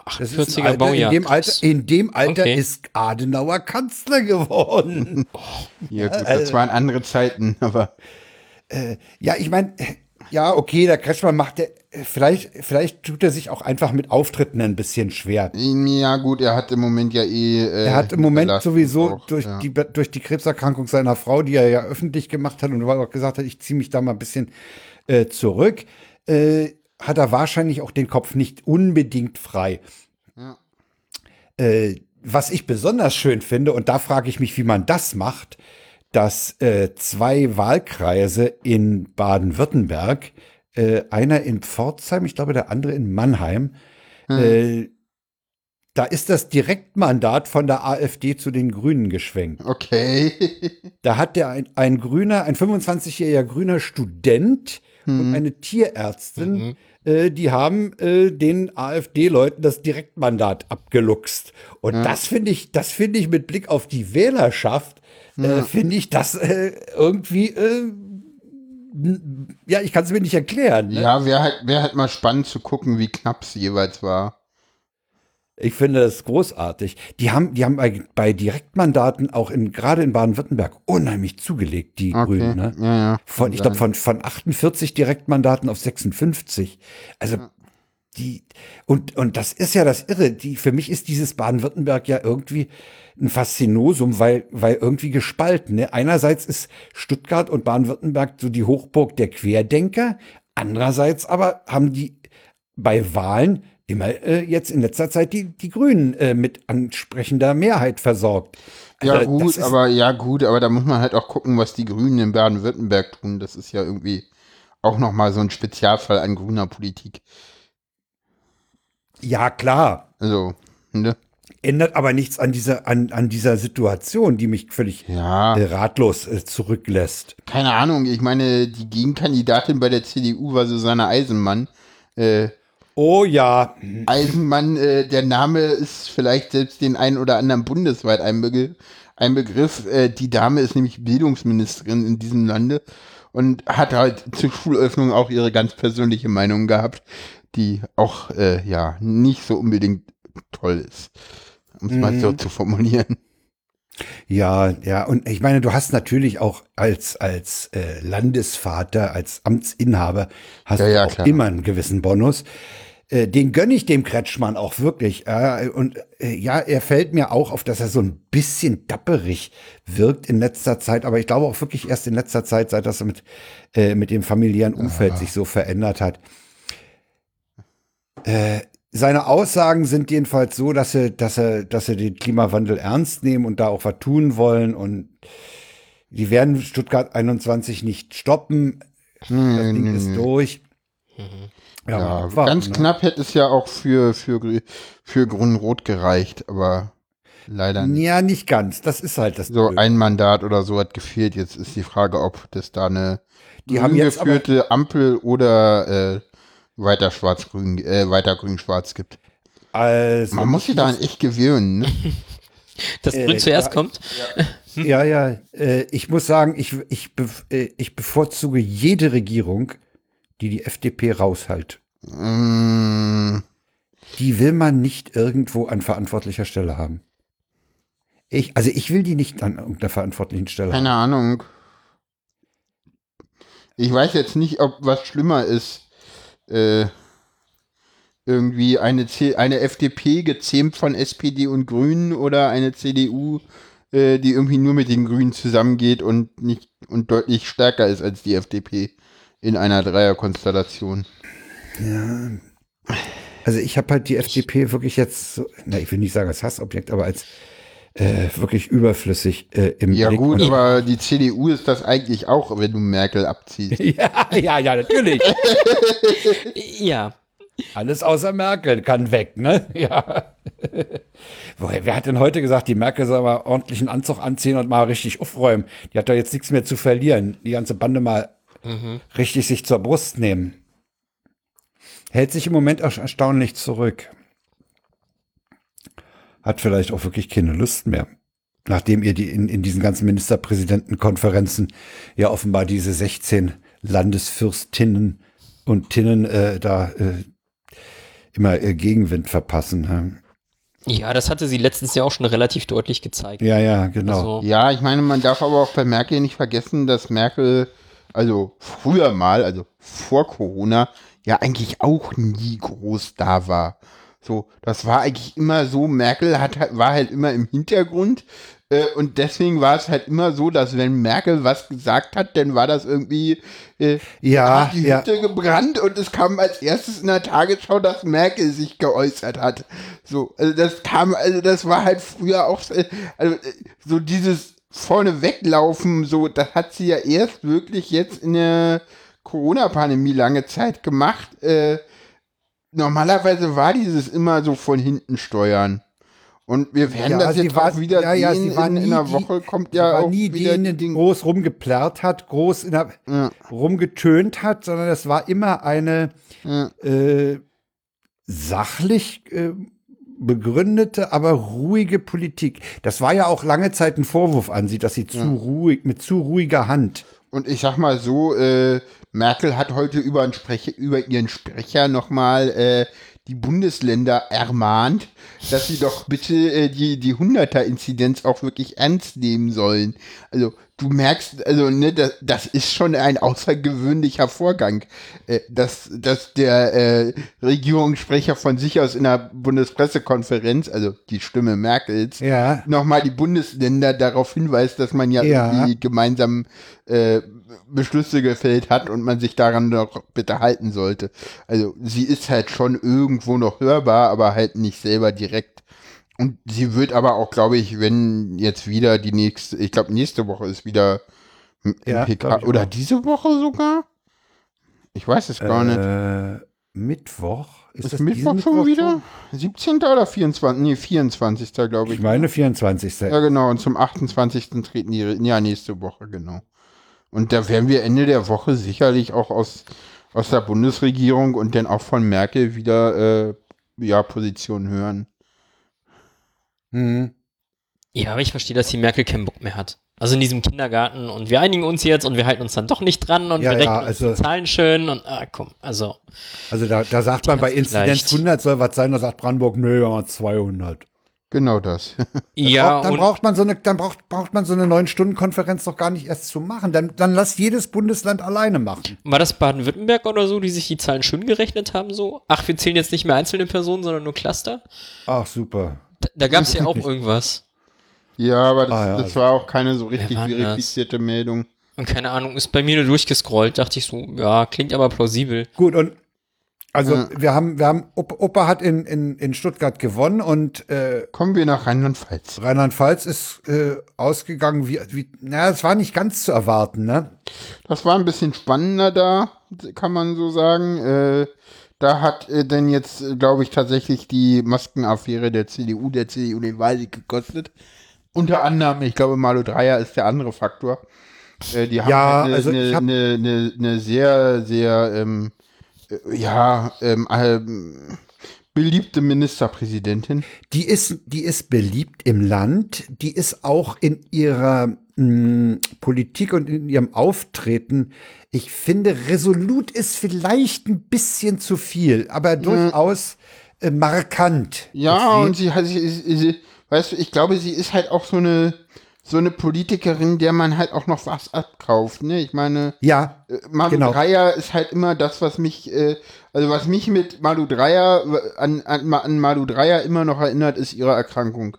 Das ist ein 40er Alter, Baujahr. In dem Alter, in dem Alter Okay. ist Adenauer Kanzler geworden. Ja, gut, das waren andere Zeiten, aber ja, ich meine, ja, okay, der Kretschmann macht der, vielleicht, vielleicht tut er sich auch einfach mit Auftritten ein bisschen schwer. ja gut, er hat im Moment ja eh. Äh, Er hat im Moment sowieso auch, durch, ja. die, durch die Krebserkrankung seiner Frau, die er ja öffentlich gemacht hat und auch gesagt hat, ich ziehe mich da mal ein bisschen äh, zurück, äh, hat er wahrscheinlich auch den Kopf nicht unbedingt frei. Ja. Äh, was ich besonders schön finde, und da frage ich mich, wie man das macht, dass äh, zwei Wahlkreise in Baden-Württemberg, äh, einer in Pforzheim, ich glaube der andere in Mannheim, äh, da ist das Direktmandat von der AfD zu den Grünen geschwenkt. Okay. Da hat der ein, ein grüner, ein 25-jähriger grüner Student und eine Tierärztin, äh, die haben äh, den AfD-Leuten das Direktmandat abgeluchst. Und das finde ich, das finde ich mit Blick auf die Wählerschaft, äh, finde ich das äh, irgendwie, ja, ich kann es mir nicht erklären. Ne? ja, wäre halt, wär halt mal spannend zu gucken, wie knapp es jeweils war. Ich finde das großartig. Die haben, die haben bei, bei Direktmandaten auch in, gerade in Baden-Württemberg unheimlich zugelegt, die Okay. Grünen. Ne? Ja, ja. Von, ich glaube, von, von 48 Direktmandaten auf 56. Also die, und, und das ist ja das Irre. Die, für mich ist dieses Baden-Württemberg ja irgendwie ein Faszinosum, weil, weil irgendwie gespalten. Ne? Einerseits ist Stuttgart und Baden-Württemberg so die Hochburg der Querdenker. Andererseits aber haben die bei Wahlen immer äh, jetzt in letzter Zeit die, die Grünen äh, mit ansprechender Mehrheit versorgt. Ja, Also, gut, das ist- aber ja, gut, aber da muss man halt auch gucken, was die Grünen in Baden-Württemberg tun. Das ist ja irgendwie auch nochmal so ein Spezialfall an grüner Politik. Ja, klar. Also, ne? Ändert aber nichts an dieser, an, an dieser Situation, die mich völlig Ja, äh, ratlos äh, zurücklässt. keine Ahnung. Ich meine, die Gegenkandidatin bei der CDU war Susanne Eisenmann. Äh, Oh ja, Eisenmann, äh, der Name ist vielleicht selbst den einen oder anderen bundesweit ein, Begriff. Ein Begriff. Äh, die Dame ist nämlich Bildungsministerin in diesem Lande und hat halt zur Schulöffnung auch ihre ganz persönliche Meinung gehabt, die auch äh, ja nicht so unbedingt toll ist, um es mal so zu formulieren. Ja, ja. Und ich meine, du hast natürlich auch als, als äh, Landesvater, als Amtsinhaber, hast Ja, du ja, auch klar. immer einen gewissen Bonus. Äh, den gönne ich dem Kretschmann auch wirklich. Äh, und äh, ja, er fällt mir auch auf, dass er so ein bisschen dapperig wirkt in letzter Zeit, aber ich glaube auch wirklich erst in letzter Zeit, seit das mit, äh, mit dem familiären Umfeld sich so verändert hat. Äh, seine Aussagen sind jedenfalls so, dass er, dass er, dass er den Klimawandel ernst nehmen und da auch was tun wollen und die werden Stuttgart 21 nicht stoppen. Das Ding ist durch. Ja, Ja, mal abwarten, ganz ne? knapp hätte es ja auch für, für, für Grün-Rot gereicht, aber leider nicht. Ja, nicht ganz. Das ist halt das. So Blöde. ein Mandat oder so hat gefehlt. Jetzt ist die Frage, ob das da eine Die haben geführte Ampel oder äh, weiter schwarz-grün, äh, weiter grün-schwarz gibt. also, Man muss sich daran echt gewöhnen. Ne? Das Äh, Grün zuerst ja, kommt. Ja, ja. Äh, ich muss sagen, ich, ich, be äh, ich bevorzuge jede Regierung, die die FDP raushält. Mm, Die will man nicht irgendwo an verantwortlicher Stelle haben. Ich, also ich will die nicht an irgendeiner verantwortlichen Stelle haben. keine Ahnung. Ich weiß jetzt nicht, ob was schlimmer ist. Äh, irgendwie eine, C eine FDP gezähmt von SPD und Grünen oder eine CDU, äh, die irgendwie nur mit den Grünen zusammengeht und nicht und deutlich stärker ist als die FDP in einer Dreierkonstellation. Also ich habe halt die FDP wirklich jetzt, so, na, ich will nicht sagen als Hassobjekt, aber als äh, wirklich überflüssig äh, im Ja Blick. gut, Und- aber die CDU ist das eigentlich auch, wenn du Merkel abziehst. ja, ja, ja, natürlich. Ja. Alles außer Merkel kann weg, ne? Ja. Woher, wer hat denn heute gesagt, die Merkel soll mal ordentlichen Anzug anziehen und mal richtig aufräumen? Die hat da jetzt nichts mehr zu verlieren. Die ganze Bande mal richtig sich zur Brust nehmen. Hält sich im Moment auch erstaunlich zurück. Hat vielleicht auch wirklich keine Lust mehr. Nachdem ihr die in, in diesen ganzen Ministerpräsidentenkonferenzen ja offenbar diese 16 Landesfürstinnen und Tinnen äh, da äh, immer äh, Gegenwind verpassen. hm? Ja, das hatte sie letztens ja auch schon relativ deutlich gezeigt. Ja, ja, genau. Also, Ja, ich meine, man darf aber auch bei Merkel nicht vergessen, dass Merkel, also früher mal, also vor Corona, ja eigentlich auch nie groß da war. So, das war eigentlich immer so, Merkel hat, halt- war halt immer im Hintergrund äh, und deswegen war es halt immer so, dass wenn Merkel was gesagt hat, dann war das irgendwie, äh, Ja, hat die ja. Hütte gebrannt und es kam als erstes in der Tagesschau, dass Merkel sich geäußert hat. So, also das kam, also das war halt früher auch, äh, also äh, so dieses vorne weglaufen, so, das hat sie ja erst wirklich jetzt in der Corona-Pandemie lange Zeit gemacht. Äh, normalerweise war dieses immer so von hinten steuern. Und wir werden Ja, das jetzt war- auch wieder ja, ja, sehen. in, in einer die- Woche kommt ja auch nie wieder die, die groß rumgeplärrt hat, groß in der, Ja. rumgetönt hat, sondern es war immer eine äh, sachlich äh, begründete, aber ruhige Politik. Das war ja auch lange Zeit ein Vorwurf an sie, dass sie zu ruhig, mit zu ruhiger Hand. Und ich sag mal so, äh, Merkel hat heute über, Sprecher, über ihren Sprecher nochmal äh, die Bundesländer ermahnt, dass sie doch bitte äh, die, die 100er-Inzidenz auch wirklich ernst nehmen sollen. Also du merkst, also ne, das, das ist schon ein außergewöhnlicher Vorgang, äh, dass, dass der äh, Regierungssprecher von sich aus in der Bundespressekonferenz, also die Stimme Merkels, Ja. nochmal die Bundesländer darauf hinweist, dass man ja, Ja. irgendwie gemeinsam äh, Beschlüsse gefällt hat und man sich daran doch bitte halten sollte. Also sie ist halt schon irgendwo noch hörbar, aber halt nicht selber direkt. Und sie wird aber auch, glaube ich, wenn jetzt wieder die nächste, ich glaube nächste Woche ist wieder im Ja, PK oder auch. diese Woche sogar? Ich weiß es gar nicht. Äh, Mittwoch? Ist das Mittwoch schon wieder? 17. oder 24? Nee, 24. glaube ich. Ich meine 24. Ja, genau. Und zum 28. treten die, ja, nächste Woche, genau. Und da werden wir Ende der Woche sicherlich auch aus, aus der Bundesregierung und dann auch von Merkel wieder, äh, ja, Positionen hören. Hm. ja, aber ich verstehe, dass die Merkel keinen Bock mehr hat. Also in diesem Kindergarten und wir einigen uns jetzt und wir halten uns dann doch nicht dran und Ja, wir ja, rechnen uns also- die Zahlen schön und ah, komm, also Also da, da sagt man bei Inzidenz vielleicht. 100 soll was sein, da sagt Brandenburg, nö, wir machen 200. Genau das. ja Braucht- dann braucht man so eine, dann braucht, braucht man so eine neun Stunden Konferenz doch gar nicht erst zu machen. Dann, dann lass jedes Bundesland alleine machen. war das Baden-Württemberg oder so, die sich die Zahlen schön gerechnet haben so? Ach, wir zählen jetzt nicht mehr einzelne Personen, sondern nur Cluster? Ach super. Da, da gab es ja auch nicht. irgendwas. ja, aber das, Ah, ja, das also- war auch keine so richtig verifizierte Meldung. Und keine Ahnung, ist bei mir nur durchgescrollt, dachte ich so, ja, klingt aber plausibel. Gut, und also Ja. wir haben, wir haben, Opa, hat in, in, in Stuttgart gewonnen und äh, Kommen wir nach Rheinland-Pfalz. Rheinland-Pfalz ist äh, ausgegangen wie, wie, naja, es war nicht ganz zu erwarten, ne? Das war ein bisschen spannender da, kann man so sagen. Äh, da hat äh, denn jetzt, glaube ich, tatsächlich die Maskenaffäre der CDU, der CDU den Wahlsieg gekostet. Unter anderem, ich glaube, Malu Dreyer ist der andere Faktor. Äh, die haben Ja, eine, also eine, eine, eine, sehr, sehr, ähm, äh, ja, ähm, ähm, beliebte Ministerpräsidentin. Die ist, die ist beliebt im Land, die ist auch in ihrer mh, Politik und in ihrem Auftreten, ich finde, resolut ist vielleicht ein bisschen zu viel, aber durchaus äh, markant. Ja, und sie hat, sie, sie, sie, weißt du, ich glaube, sie ist halt auch so eine, so eine Politikerin, der man halt auch noch was abkauft, ne? Ich meine, ja, äh, Malu Genau. Dreyer ist halt immer das, was mich, äh, also was mich mit Malu Dreyer, äh, an, an, an Malu Dreyer immer noch erinnert, ist ihre Erkrankung.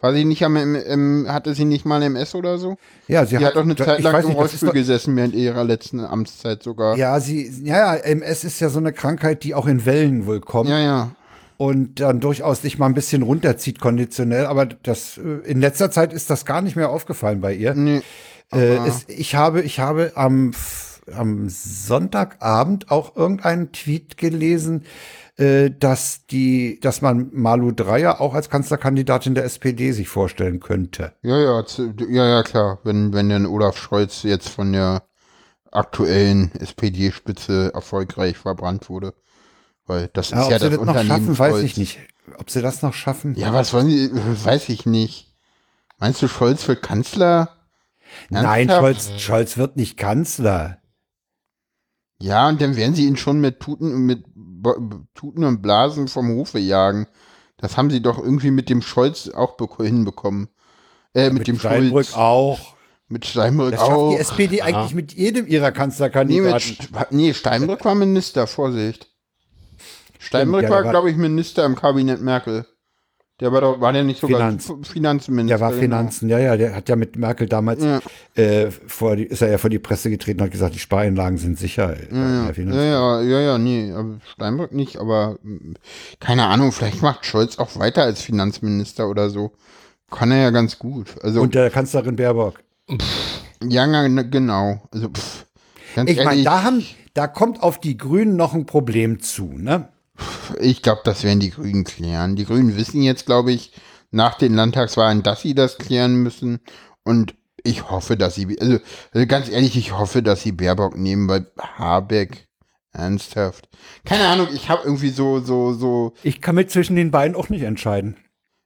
War sie nicht am, im, hatte sie nicht mal MS oder so? ja, sie Sie hat doch eine Zeit lang im Rollstuhl gesessen während ihrer letzten Amtszeit sogar. Ja, sie, ja, ja, MS ist ja so eine Krankheit, die auch in Wellen wohl kommt. ja. ja. Und dann durchaus sich mal ein bisschen runterzieht konditionell. Aber das äh, in letzter Zeit ist das gar nicht mehr aufgefallen bei ihr. Nee. Äh, es, ich habe, ich habe am, am Sonntagabend auch irgendeinen Tweet gelesen, äh, dass die, dass man Malu Dreyer auch als Kanzlerkandidatin der SPD sich vorstellen könnte. Ja, ja, ja, ja, klar. Wenn, wenn dann Olaf Scholz jetzt von der aktuellen SPD-Spitze erfolgreich verbrannt wurde. Weil das ist Ja, ob ja sie das das noch Unternehmen schaffen, weiß ich nicht. Ob sie das noch schaffen? Ja, was wollen sie, weiß ich nicht. Meinst du, Scholz wird Kanzler? Nein, Ernsthaft? Scholz, Scholz wird nicht Kanzler. Ja, und dann werden sie ihn schon mit Tuten, mit Tuten und Blasen vom Hofe jagen. Das haben sie doch irgendwie mit dem Scholz auch beko- hinbekommen. Äh, mit, dem Steinbrück Scholz. auch. Mit Steinbrück Das schafft auch. die SPD eigentlich mit jedem ihrer Nee, mit, Kanzlerkandidaten. Nee, Steinbrück war Minister, Vorsicht. Steinbrück ja, war, war- glaube ich, Minister im Kabinett Merkel. Der war doch, war der nicht sogar Finanz. Finanzminister? Der war genau. Finanzen, ja, ja, der hat ja mit Merkel damals Ja. äh, vor die, ist er ja vor die Presse getreten und hat gesagt, die Spareinlagen sind sicher. äh, Ja, ja, ja, ja, ja, nee, Steinbrück nicht, aber mm, keine Ahnung, vielleicht macht Scholz auch weiter als Finanzminister oder so. Kann er ja ganz gut. Also, Und der Kanzlerin Baerbock. ja, na, na, genau. Also, pff, Ich meine, da haben, da kommt auf die Grünen noch ein Problem zu, ne? Ich glaube, das werden die Grünen klären. Die Grünen wissen jetzt, glaube ich, nach den Landtagswahlen, dass sie das klären müssen. Und ich hoffe, dass sie, also, also ganz ehrlich, ich hoffe, dass sie Baerbock nehmen, weil Habeck, ernsthaft. Keine Ahnung, ich habe irgendwie so, so, so, Ich kann mich zwischen den beiden auch nicht entscheiden.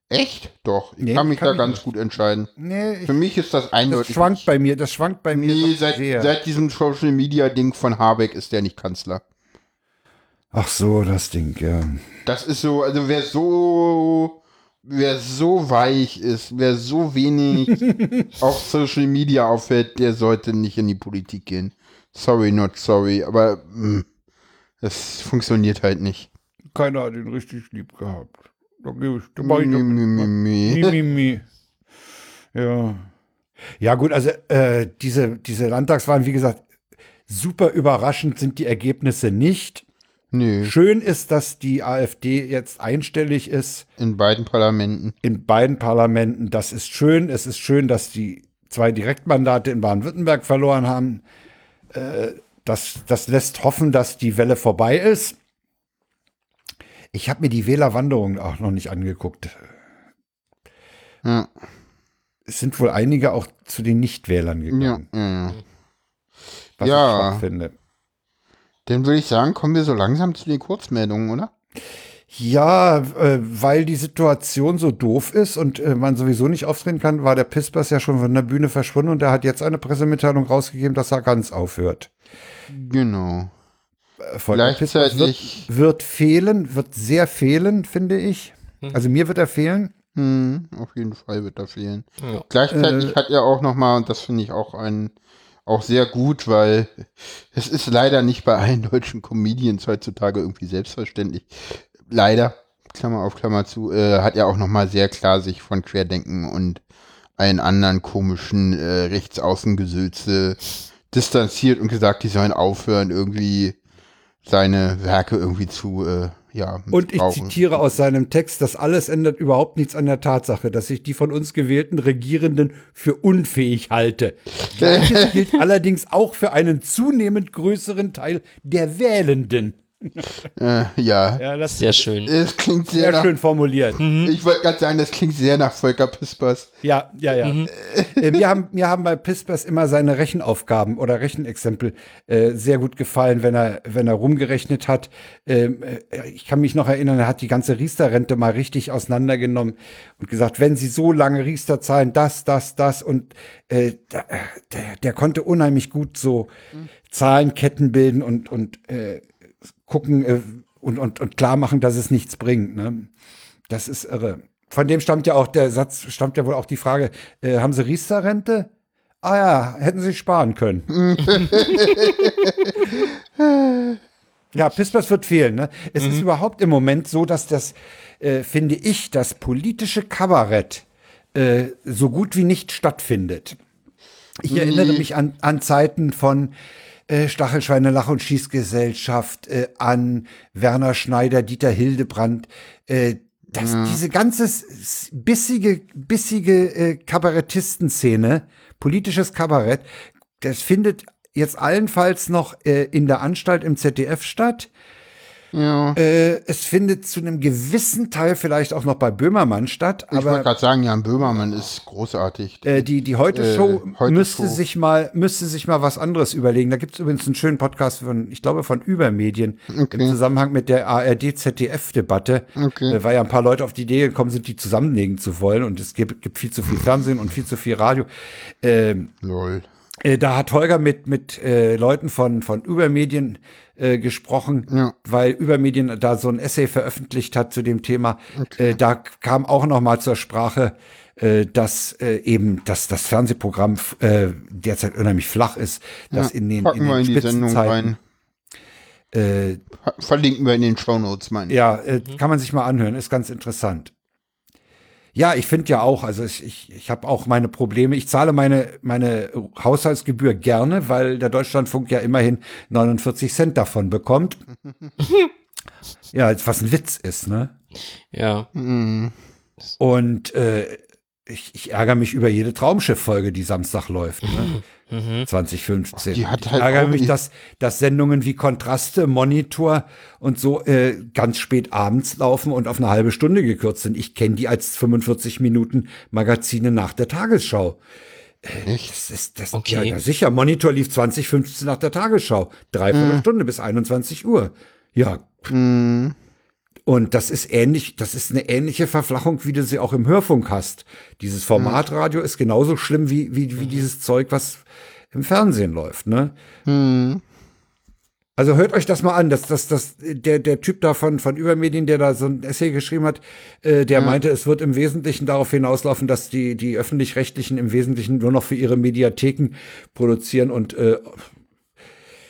echt? Doch, ich Nee, kann mich kann da ganz nicht. gut entscheiden. Nee, ich, Für mich ist das das eindeutig. schwankt bei mir, das schwankt bei mir Nee, seit, sehr. seit diesem Social Media Ding von Habeck ist der nicht Kanzler. Ach so, das Ding, ja. Das ist so, also wer so, wer so weich ist, wer so wenig auf Social Media auffällt, der sollte nicht in die Politik gehen. Sorry, not sorry, aber mh, das funktioniert halt nicht. Keiner hat ihn richtig lieb gehabt. Da gebe ich, da mach ich mi, mi, mi. Mi, mi, mi. Ja. Ja, gut, also äh, diese, diese Landtagswahlen, wie gesagt, super überraschend sind die Ergebnisse nicht. Nö, Schön ist, dass die AfD jetzt einstellig ist in beiden Parlamenten. in beiden Parlamenten. Das ist schön. Es ist schön, dass die zwei Direktmandate in Baden-Württemberg verloren haben. Äh, das, das lässt hoffen, dass die Welle vorbei ist. Ich habe mir die Wählerwanderung auch noch nicht angeguckt. Ja, Es sind wohl einige auch zu den Nichtwählern gegangen, ja. ja. was Ja. ich finde. Dann würde ich sagen, kommen wir so langsam zu den Kurzmeldungen, oder? Ja, äh, weil die Situation so doof ist und äh, man sowieso nicht auftreten kann, war der Pispers ja schon von der Bühne verschwunden und er hat jetzt eine Pressemitteilung rausgegeben, dass er ganz aufhört. Genau. Äh, Volker Pispers Gleichzeitig- wird, wird fehlen, wird sehr fehlen, finde ich. Also mir wird er fehlen. Hm, auf jeden Fall wird da fehlen. Ja. Gleichzeitig Äh, hat er auch noch mal, und das finde ich auch ein, auch sehr gut, weil es ist leider nicht bei allen deutschen Comedians heutzutage irgendwie selbstverständlich. Leider, Klammer auf Klammer zu, äh, hat er auch noch mal sehr klar sich von Querdenken und allen anderen komischen äh, Rechtsaußengesülze distanziert und gesagt, die sollen aufhören, irgendwie seine Werke irgendwie zu, äh, ja, Und ich zitiere aus seinem Text, das alles ändert überhaupt nichts an der Tatsache, dass ich die von uns gewählten Regierenden für unfähig halte. Gleiches gilt allerdings auch für einen zunehmend größeren Teil der Wählenden. Äh, ja. Ja, das ist Sehr schön. Es klingt sehr, sehr nach, schön formuliert. Ich wollte gerade sagen, das klingt sehr nach Volker Pispers. Ja, ja, ja. Äh, mir, haben, mir haben bei Pispers immer seine Rechenaufgaben oder Rechenexempel äh, sehr gut gefallen, wenn er, wenn er rumgerechnet hat. Ähm, äh, ich kann mich noch erinnern, er hat die ganze Riester-Rente mal richtig auseinandergenommen und gesagt, wenn Sie so lange Riester zahlen, das, das, das und äh, der, der konnte unheimlich gut so Zahlenketten bilden und, und äh, gucken äh, und, und, und klar machen, dass es nichts bringt. Ne? Das ist irre. Von dem stammt ja auch der Satz, stammt ja wohl auch die Frage, äh, haben Sie Riester-Rente? Ah ja, hätten Sie sparen können. ja, Pispers wird fehlen. Ne? Es ist überhaupt im Moment so, dass das, äh, finde ich, das politische Kabarett äh, so gut wie nicht stattfindet. Ich erinnere mich an, an Zeiten von äh, Stachelschweine Lach- und Schießgesellschaft, äh, an Werner Schneider, Dieter Hildebrand, äh, das, diese ganze bissige, bissige äh, Kabarettistenszene, politisches Kabarett, das findet jetzt allenfalls noch äh, in der Anstalt im ZDF statt. Ja. Äh, es findet zu einem gewissen Teil vielleicht auch noch bei Böhmermann statt, ich wollte aber gerade sagen, Jan Böhmermann ist großartig. äh, die, die Heute-Show Äh, Heute müsste Show. sich mal, müsste sich mal was anderes überlegen. Da gibt es übrigens einen schönen Podcast von, ich glaube, von Übermedien im Zusammenhang mit der ARD-ZDF-Debatte, Okay. äh, weil ja ein paar Leute auf die Idee gekommen sind, die zusammenlegen zu wollen und es gibt, gibt viel zu viel Fernsehen und viel zu viel Radio. Ähm, Lol. äh, da hat Holger mit, mit äh, Leuten von, von Übermedien äh, gesprochen, Ja. weil Übermedien da so ein Essay veröffentlicht hat zu dem Thema. Äh, da kam auch noch mal zur Sprache, äh, dass äh, eben dass das Fernsehprogramm äh, derzeit unheimlich flach ist, dass in den, Packen in wir den in die Sendung rein. Äh, Verlinken wir in den Shownotes, meine ich. ja, äh, kann man sich mal anhören, ist ganz interessant. Ja, ich finde ja auch, also ich, ich, ich habe auch meine Probleme. Ich zahle meine, meine Haushaltsgebühr gerne, weil der Deutschlandfunk ja immerhin 49 Cent davon bekommt. ja, was ein Witz ist, ne? Ja. Und äh, ich, ich ärgere mich über jede Traumschiff-Folge, die Samstag läuft. Ne? 2015. Die hat ich halt ärgere auch mich, dass, dass Sendungen wie Kontraste, Monitor und so äh, ganz spät abends laufen und auf eine halbe Stunde gekürzt sind. Ich kenne die als 45 Minuten Magazine nach der Tagesschau. Echt? Das ist das Okay. ja, ja sicher. Monitor lief 2015 nach der Tagesschau. Dreiviertel Stunde bis 21 Uhr. Ja, Mhm. Und das ist ähnlich, das ist eine ähnliche Verflachung, wie du sie auch im Hörfunk hast. Dieses Formatradio ist genauso schlimm wie, wie, wie dieses Zeug, was im Fernsehen läuft, ne? Mhm. Also hört euch das mal an, dass das, das, der, der Typ da von, von Übermedien, der da so ein Essay geschrieben hat, äh, der meinte, es wird im Wesentlichen darauf hinauslaufen, dass die, die öffentlich-rechtlichen im Wesentlichen nur noch für ihre Mediatheken produzieren und äh,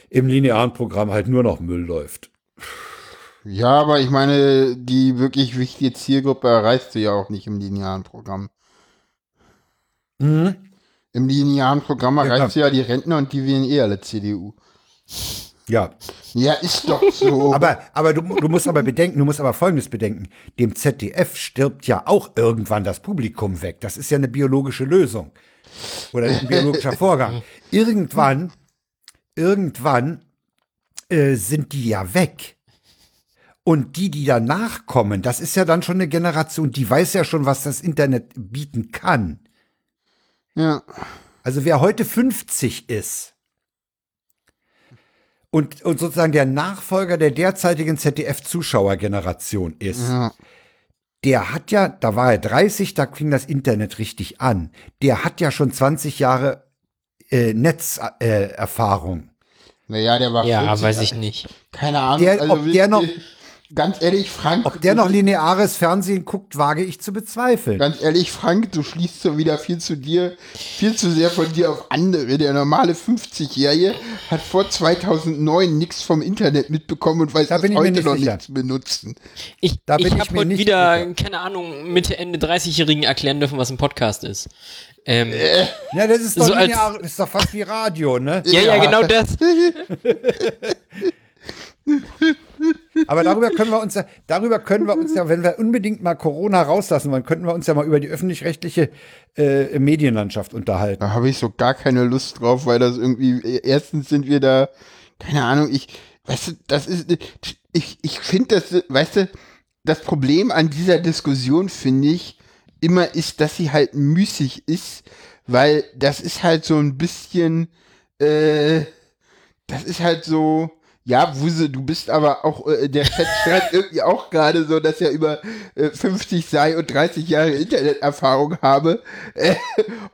im linearen Programm halt nur noch Müll läuft. Ja, aber ich meine, die wirklich wichtige Zielgruppe erreichst du ja auch nicht im linearen Programm. Mhm. Im linearen Programm Ja, erreichst du ja die Rentner und die wählen eh alle CDU. Ja, Ja, ist doch so. Aber, aber du, du musst aber bedenken, du musst aber Folgendes bedenken. Dem ZDF stirbt ja auch irgendwann das Publikum weg. Das ist ja eine biologische Lösung. Oder ein biologischer Vorgang. Irgendwann, irgendwann äh, sind die ja weg. Und die, die danach kommen, das ist ja dann schon eine Generation, die weiß ja schon, was das Internet bieten kann. ja. Also wer heute 50 ist und, und sozusagen der Nachfolger der derzeitigen ZDF-Zuschauergeneration ist, ja. der hat ja, da war er 30, da fing das Internet richtig an. Der hat ja schon 20 Jahre äh, Netzerfahrung. Äh. Naja, der war Ja, 40, weiß ich nicht. Keine Ahnung. Der- ob der noch- Ganz ehrlich, Frank. Ob der noch lineares Fernsehen guckt, wage ich zu bezweifeln. Ganz ehrlich, Frank, du schließt so wieder viel zu dir, viel zu sehr von dir auf andere. Der normale 50-Jährige hat vor 2009 nichts vom Internet mitbekommen und weiß Da das bin ich mir heute nicht noch sicher. nicht zu benutzen. Ich, Da ich ich habe heute nicht wieder, sicher. keine Ahnung, Mitte, Ende 30-Jährigen erklären dürfen, was ein Podcast ist. Ähm, Ja, das ist doch, So als- linear, ist doch fast wie Radio, ne? ja, ja, genau das. Aber darüber können wir uns ja, darüber können wir uns ja, wenn wir unbedingt mal Corona rauslassen wollen, könnten wir uns ja mal über die öffentlich-rechtliche äh, Medienlandschaft unterhalten. Da habe ich so gar keine Lust drauf, weil das irgendwie, erstens sind wir da, keine Ahnung, ich, weißt du, das ist, ich, ich finde das, weißt du, das Problem an dieser Diskussion, finde ich, immer ist, dass sie halt müßig ist, weil das ist halt so ein bisschen, äh, das ist halt so, ja, Wuse, du bist aber auch, äh, der Chat schreibt irgendwie auch gerade so, dass er über äh, 50 sei und 30 Jahre Interneterfahrung habe äh,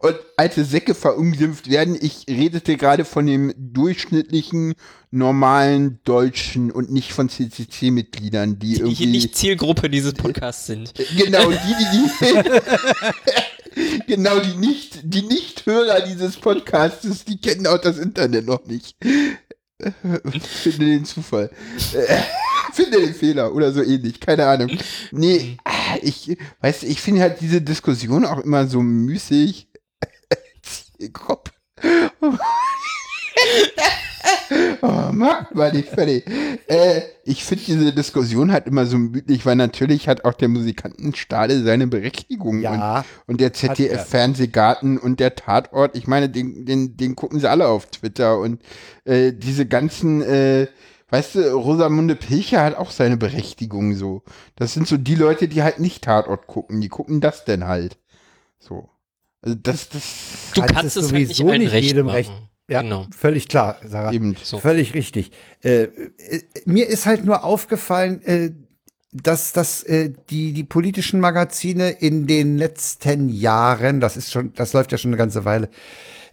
und alte Säcke verunglimpft werden. Ich redete gerade von dem durchschnittlichen, normalen Deutschen und nicht von CCC-Mitgliedern, die Die irgendwie... nicht Zielgruppe dieses Podcasts sind. Genau, die, die, die genau, die nicht, die Nicht-Hörer dieses Podcastes, die kennen auch das Internet noch nicht. Finde den Zufall. Äh, Finde den Fehler oder so ähnlich, keine Ahnung. Nee, ah, ich, weißt ich finde halt diese Diskussion auch immer so müßig. Zielgruppe. oh, macht mal nicht fertig. Äh, ich finde diese Diskussion halt immer so müdlich, weil natürlich hat auch der Musikantenstadel seine Berechtigung. Ja, Und, und der er. ZDF-Fernsehgarten und der Tatort, ich meine, den, den, den gucken sie alle auf Twitter. Und äh, diese ganzen, äh, weißt du, Rosamunde Pilcher hat auch seine Berechtigung so. Das sind so die Leute, die halt nicht Tatort gucken. Die gucken das denn halt. So. Also das, das Du Kannst kannst es es halt nicht sowieso nicht jedem machen. recht. Ja, Genau. völlig klar, Sarah. eben. So. Völlig richtig. Äh, äh, mir ist halt nur aufgefallen, äh, dass, dass äh, die, die politischen Magazine in den letzten Jahren, das ist schon, das läuft ja schon eine ganze Weile,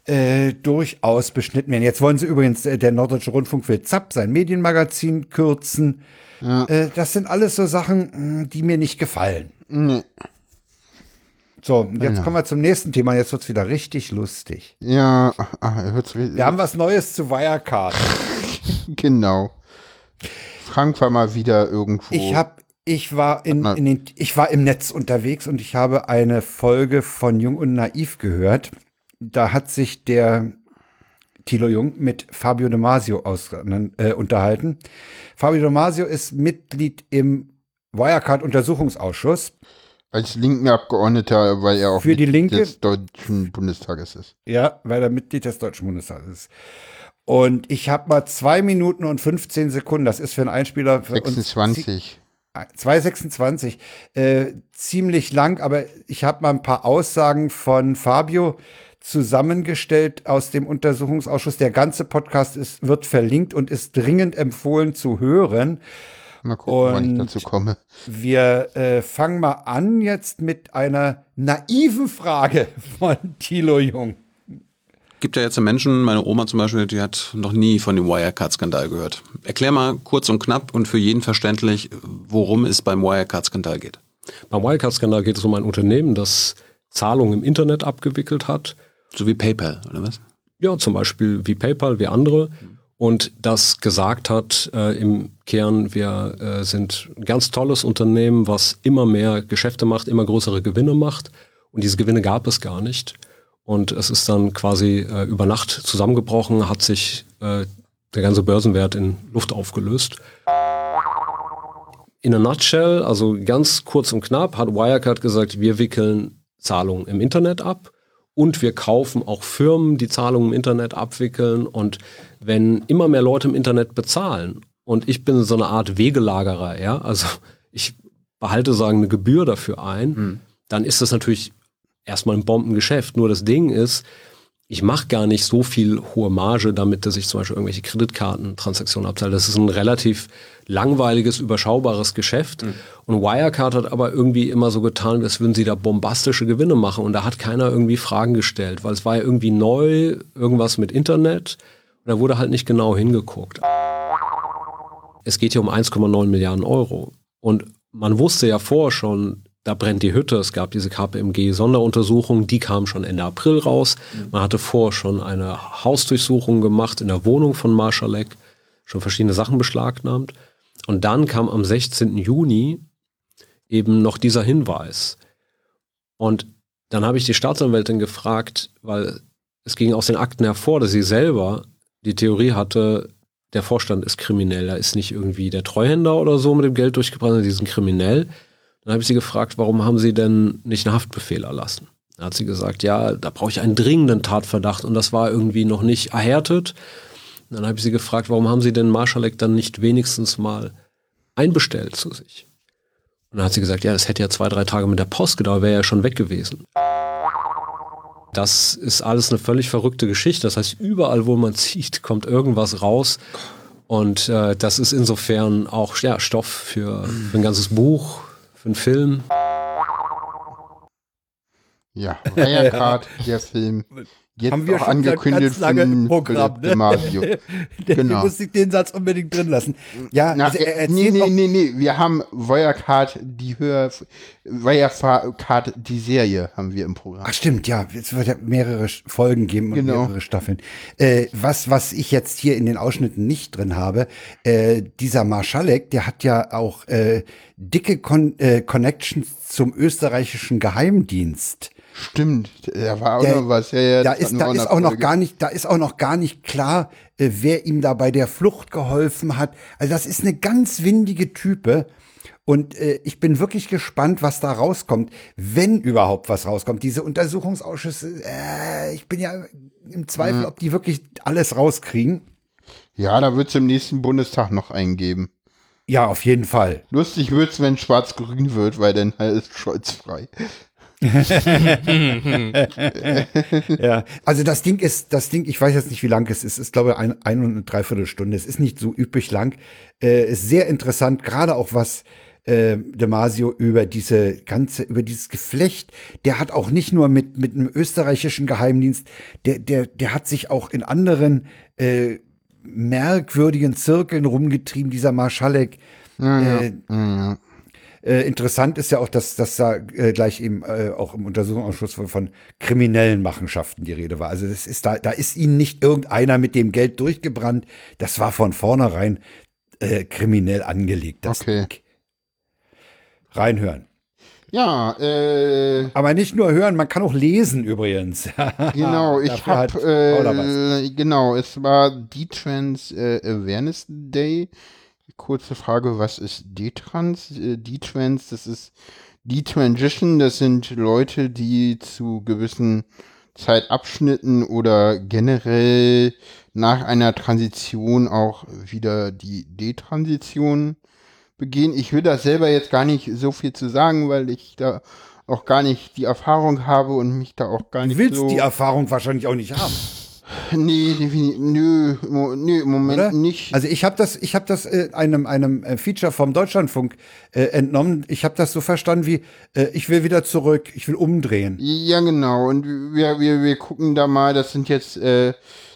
äh, durchaus beschnitten werden. Jetzt wollen sie übrigens, äh, der Norddeutsche Rundfunk will ZAP, sein Medienmagazin, kürzen. Ja. Äh, das sind alles so Sachen, die mir nicht gefallen. Nee. So, jetzt Genau. kommen wir zum nächsten Thema. Jetzt wird's wieder richtig lustig. Ja, ah, hört's Wir haben was Neues zu Wirecard. Genau. Frank war mal wieder irgendwo. Ich habe, ich war in, in den, ich war im Netz unterwegs und ich habe eine Folge von Jung und Naiv gehört. Da hat sich der Thilo Jung mit Fabio De Masio aus, äh, unterhalten. Fabio De Masio ist Mitglied im Wirecard-Untersuchungsausschuss. Als linken Abgeordneter, weil er auch Für die Mitglied Linke? des Deutschen Bundestages ist. Ja, weil er Mitglied des Deutschen Bundestages ist. Und ich habe mal zwei Minuten und 15 Sekunden, das ist für einen Einspieler für uns 26. 226, äh, ziemlich lang, aber ich habe mal ein paar Aussagen von Fabio zusammengestellt aus dem Untersuchungsausschuss. Der ganze Podcast ist, wird verlinkt und ist dringend empfohlen zu hören. Mal gucken, wann ich Und- dazu komme. Wir äh, fangen mal an jetzt mit einer naiven Frage von Thilo Jung. Gibt ja jetzt Menschen, meine Oma zum Beispiel, die hat noch nie von dem Wirecard-Skandal gehört. Erklär mal kurz und knapp und für jeden verständlich, worum es beim Wirecard-Skandal geht. Beim Wirecard-Skandal geht es um ein Unternehmen, das Zahlungen im Internet abgewickelt hat. So wie PayPal, oder was? Ja, zum Beispiel wie PayPal, wie andere. Und das gesagt hat äh, im Kern, wir äh, sind ein ganz tolles Unternehmen, was immer mehr Geschäfte macht, immer größere Gewinne macht. Und diese Gewinne gab es gar nicht. Und es ist dann quasi äh, über Nacht zusammengebrochen, hat sich äh, der ganze Börsenwert in Luft aufgelöst. In a nutshell, also ganz kurz und knapp, hat Wirecard gesagt, wir wickeln Zahlungen im Internet ab und wir kaufen auch Firmen, die Zahlungen im Internet abwickeln. Und wenn immer mehr Leute im Internet bezahlen und ich bin so eine Art Wegelagerer, ja, also ich behalte sagen eine Gebühr dafür ein, dann ist das natürlich erstmal ein Bombengeschäft. Nur das Ding ist, ich mache gar nicht so viel hohe Marge damit, dass ich zum Beispiel irgendwelche Kreditkartentransaktionen abzahle. Das ist ein relativ langweiliges, überschaubares Geschäft. Und Wirecard hat aber irgendwie immer so getan, als würden sie da bombastische Gewinne machen. Und da hat keiner irgendwie Fragen gestellt, weil es war ja irgendwie neu, irgendwas mit Internet. Und da wurde halt nicht genau hingeguckt. Es geht hier um 1,9 Milliarden Euro. Und man wusste ja vorher schon, da brennt die Hütte. Es gab diese KPMG-Sonderuntersuchung, die kam schon Ende April raus. Man hatte vorher schon eine Hausdurchsuchung gemacht in der Wohnung von Marschalek, schon verschiedene Sachen beschlagnahmt. Und dann kam am 16. Juni eben noch dieser Hinweis. Und dann habe ich die Staatsanwältin gefragt, weil es ging aus den Akten hervor, dass sie selber die Theorie hatte, der Vorstand ist kriminell, da ist nicht irgendwie der Treuhänder oder so mit dem Geld durchgebrannt, sondern die sind kriminell. Dann habe ich sie gefragt, warum haben sie denn nicht einen Haftbefehl erlassen? Dann hat sie gesagt, ja, da brauche ich einen dringenden Tatverdacht und das war irgendwie noch nicht erhärtet. Dann habe ich sie gefragt, warum haben sie denn Marschalek dann nicht wenigstens mal einbestellt zu sich? Und dann hat sie gesagt, ja, das hätte ja zwei, drei Tage mit der Post gedauert, wäre ja schon weg gewesen. Das ist alles eine völlig verrückte Geschichte. Das heißt, überall, wo man zieht, kommt irgendwas raus. Und äh, das ist insofern auch ja, Stoff für, für ein ganzes Buch, für einen Film. Ja, Wirecard, der Film. Jetzt Haben wir auch schon angekündigt ganz lange im Programm, Maggio. Der Genau. muss sich den Satz unbedingt drin lassen. Ja, Na, also er äh, nee, nee, nee, nee, wir haben Wirecard, die Höhe, Wirecard, die Serie haben wir im Programm. Ach stimmt, ja, es wird ja mehrere Folgen geben und Genau. mehrere Staffeln. Äh, was, was ich jetzt hier in den Ausschnitten nicht drin habe, äh, dieser Marschalek, der hat ja auch äh, dicke Con äh, Connections zum österreichischen Geheimdienst. Stimmt, da war auch Der- noch was. Ja, ja, Da ist, da ist auch noch Folge. gar nicht, da ist auch noch gar nicht klar, äh, wer ihm da bei der Flucht geholfen hat. Also das ist eine ganz windige Type. Und äh, ich bin wirklich gespannt, was da rauskommt, wenn überhaupt was rauskommt. Diese Untersuchungsausschüsse, äh, ich bin ja im Zweifel, ob die wirklich alles rauskriegen. Ja, da wird es im nächsten Bundestag noch eingeben. Ja, auf jeden Fall. Lustig wird's, wenn schwarz-grün wird, weil dann ist Scholz frei. Ja, also das Ding ist, das Ding, ich weiß jetzt nicht, wie lang es ist, ist glaube ich ein, ein und eine Dreiviertelstunde. Es ist nicht so üppig lang. Äh, ist sehr interessant, gerade auch was äh, Damasio über diese ganze, über dieses Geflecht, der hat auch nicht nur mit, mit einem österreichischen Geheimdienst, der, der, der hat sich auch in anderen äh, merkwürdigen Zirkeln rumgetrieben, dieser Marschalek. Äh, Ja. Äh, interessant ist ja auch, dass, dass da äh, gleich eben äh, auch im Untersuchungsausschuss von, von kriminellen Machenschaften die Rede war. Also das ist da, da ist ihnen nicht irgendeiner mit dem Geld durchgebrannt. Das war von vornherein äh, kriminell angelegt. Das Okay. Ding. Reinhören. Ja, äh, Aber nicht nur hören, man kann auch lesen übrigens. genau, ich Dafür hat hab, Paula was. äh, genau, es war D-Trans äh, Awareness Day. Kurze Frage, was ist D-Trans? Äh, D-Trans, das ist D-Transition, das sind Leute, die zu gewissen Zeitabschnitten oder generell nach einer Transition auch wieder die D-Transition begehen. Ich will da selber jetzt gar nicht so viel zu sagen, weil ich da auch gar nicht die Erfahrung habe und mich da auch gar Du nicht willst so. die Erfahrung wahrscheinlich auch nicht haben, nee, nö, nö, im Moment oder? nicht. Also ich habe das, ich habe das äh, einem einem äh, Feature vom Deutschlandfunk äh, entnommen. Ich habe das so verstanden wie äh, ich will wieder zurück, ich will umdrehen. Ja, genau. Und wir, wir, wir gucken da mal, das sind jetzt, äh,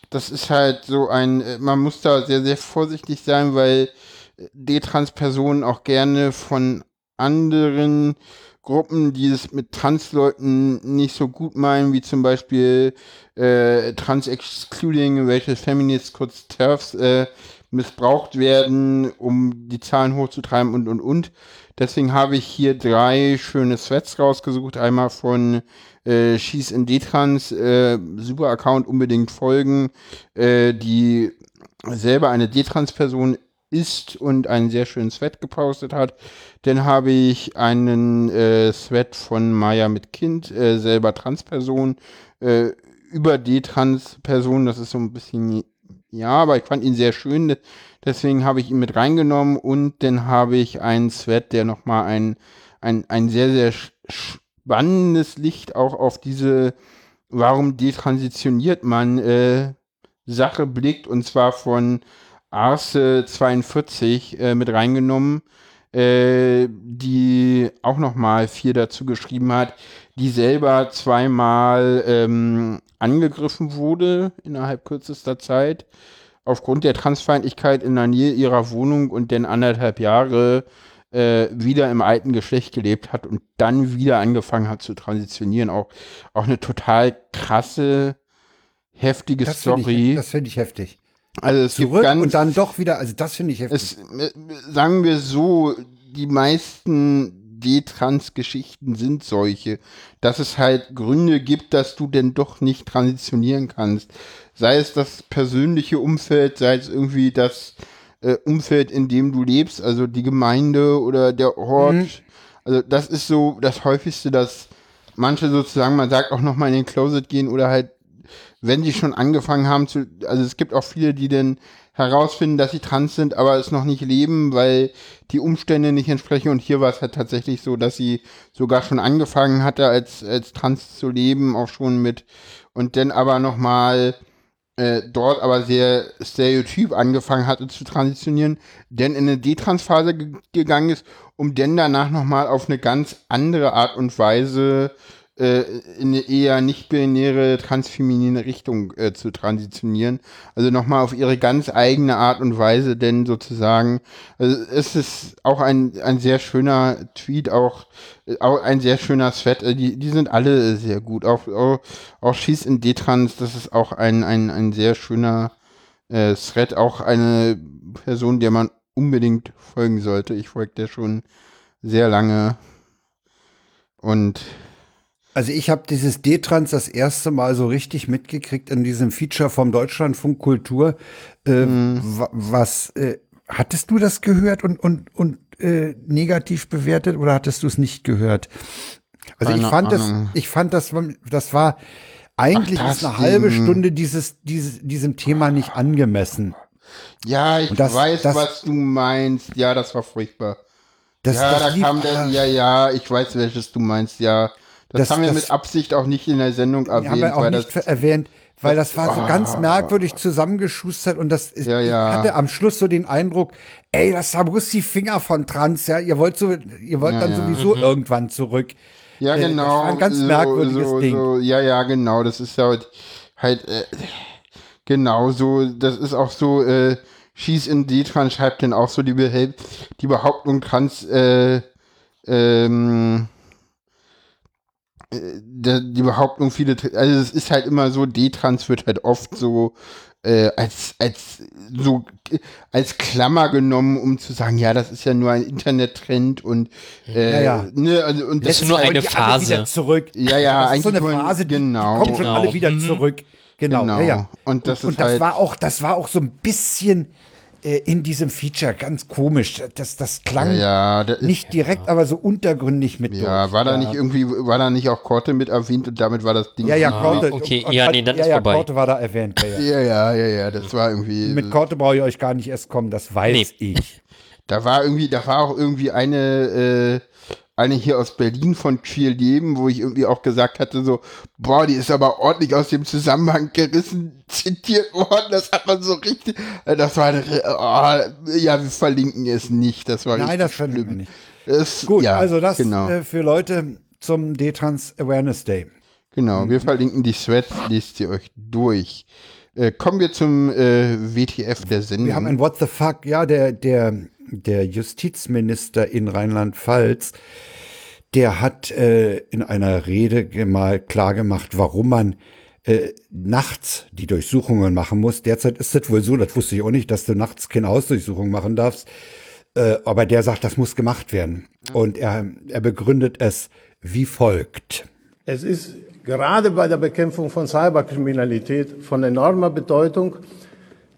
das ist halt so ein, äh, man muss da sehr, sehr vorsichtig sein, weil äh, D-Trans-Personen auch gerne von anderen Gruppen, die es mit Trans-Leuten nicht so gut meinen, wie zum Beispiel äh, Trans-Excluding, Racial Feminists, kurz TERFs, äh, missbraucht werden, um die Zahlen hochzutreiben und, und, und. Deswegen habe ich hier drei schöne Threads rausgesucht. Einmal von äh, She's in D-Trans, äh, super Account, unbedingt folgen, äh, die selber eine D-Trans-Person ist und einen sehr schönen Thread gepostet hat. Dann habe ich einen äh, Thread von Maya mit Kind, äh, selber Transperson, äh, über D-Trans-Personen. Das ist so ein bisschen, ja, aber ich fand ihn sehr schön. Deswegen habe ich ihn mit reingenommen und dann habe ich einen Thread, der nochmal ein, ein, ein sehr, sehr spannendes Licht auch auf diese, warum detransitioniert man, äh, Sache blickt und zwar von Arce 42 äh, mit reingenommen, äh, die auch nochmal viel dazu geschrieben hat, die selber zweimal ähm, angegriffen wurde innerhalb kürzester Zeit aufgrund der Transfeindlichkeit in der Nähe ihrer Wohnung und dann anderthalb Jahre äh, wieder im alten Geschlecht gelebt hat und dann wieder angefangen hat zu transitionieren. Auch, auch eine total krasse, heftige Das Story. ich, das finde ich heftig. Also es gibt Zurück ganz, und dann doch wieder, also das finde ich heftig. es, äh, sagen wir so, die meisten D-Trans-Geschichten sind solche, dass es halt Gründe gibt, dass du denn doch nicht transitionieren kannst. Sei es das persönliche Umfeld, sei es irgendwie das äh, Umfeld, in dem du lebst, also die Gemeinde oder der Ort. Mhm. Also das ist so das häufigste, dass manche sozusagen, man sagt auch nochmal in den Closet gehen oder halt, wenn sie schon angefangen haben zu, also es gibt auch viele, die dann herausfinden, dass sie trans sind, aber es noch nicht leben, weil die Umstände nicht entsprechen. Und hier war es halt tatsächlich so, dass sie sogar schon angefangen hatte, als, als trans zu leben, auch schon mit, und dann aber nochmal äh, dort aber sehr stereotyp angefangen hatte zu transitionieren, dann in eine Detransphase ge gegangen ist, um dann danach nochmal auf eine ganz andere Art und Weise äh, in eine eher nicht-binäre, transfeminine Richtung äh, zu transitionieren. Also nochmal auf ihre ganz eigene Art und Weise, denn sozusagen, also es ist auch ein, ein sehr schöner Tweet, auch, äh, auch ein sehr schöner Thread. Äh, Die, die sind alle sehr gut. Auch, auch, auch Schieß in D-Trans, das ist auch ein, ein, ein sehr schöner äh, Thread, auch eine Person, der man unbedingt folgen sollte. Ich folge der schon sehr lange. Und Also ich habe dieses D-Trans das erste Mal so richtig mitgekriegt in diesem Feature vom Deutschlandfunk Kultur. Äh, Mhm. wa- Was äh, hattest du das gehört und und und äh, negativ bewertet oder hattest du es nicht gehört? Also ich Keine fand das, Ahnung. ich fand das, das war eigentlich Ach, ist das eine halbe. Stunde dieses, dieses diesem Thema nicht angemessen. Ja, ich das- weiß, das- was du meinst. Ja, das war furchtbar. Das, ja, das da kam der, ja, ja, ich weiß, welches du meinst, ja. Das, Das- haben wir das- mit Absicht auch nicht in der Sendung erwähnt, haben wir auch weil nicht das, erwähnt, weil das war so Ah. ganz merkwürdig zusammengeschustert und das ist, Ja, ja. ich hatte am Schluss so den Eindruck, ey, das haben bloß die Finger von Trans, ja, ihr wollt so, ihr wollt Ja, dann sowieso irgendwann zurück. ja, äh, das genau. war ein ganz so, merkwürdiges so, Ding. So, ja, ja, genau, das ist ja halt, halt äh, genau so, das ist auch so, äh, Schieß in D-Trans schreibt dann auch so die, Behält die Behauptung Trans, äh, ähm, äh, die Behauptung viele, also es ist halt immer so, D-Trans wird halt oft so äh, als, als so äh, als Klammer genommen, um zu sagen, ja, das ist ja nur ein Internettrend und äh, Ja, ja. Ne, also, und Das ist nur eine Phase. Wieder zurück. Ja, ja, das ist so eigentlich eine Phase, die, genau. die kommen schon Genau. alle wieder Mhm. zurück. Genau, Genau. Ja, ja. Und das ist und das halt- war auch, das war auch so ein bisschen äh, in diesem Feature ganz komisch. Das, das klang ja, da ist, nicht direkt, aber so untergründig mit ja, durch. war da nicht irgendwie, war da nicht auch Korte mit erwähnt und damit war das Ding. Ja, ja, Ah, Korte. okay. und- Ja, nee, dann ja, ist ja, vorbei. Korte war da erwähnt. Ja, ja. Ja, ja, ja, ja, das war irgendwie. Mit Korte brauche ich euch gar nicht erst kommen, das weiß Nee. ich. Da war irgendwie, da war auch irgendwie eine, äh, eine hier aus Berlin von Queer Leben, wo ich irgendwie auch gesagt hatte, so, boah, die ist aber ordentlich aus dem Zusammenhang gerissen, zitiert worden, das hat man so richtig, äh, das war, eine, oh, ja, wir verlinken es nicht, das war Nein, das finden wir nicht. Es- Gut, ja, also das genau, äh, für Leute zum D-Trans Awareness Day. genau, wir verlinken die Threads, lest ihr euch durch. Äh, kommen wir zum äh, WTF der Sendung. Wir haben ein What the fuck, ja, der, der, der Justizminister in Rheinland-Pfalz, der hat äh, in einer Rede mal klargemacht, warum man äh, nachts die Durchsuchungen machen muss. Derzeit ist es wohl so, das wusste ich auch nicht, dass du nachts keine Hausdurchsuchung machen darfst. Äh, aber der sagt, das muss gemacht werden. Und er, er begründet es wie folgt. Es ist gerade bei der Bekämpfung von Cyberkriminalität von enormer Bedeutung,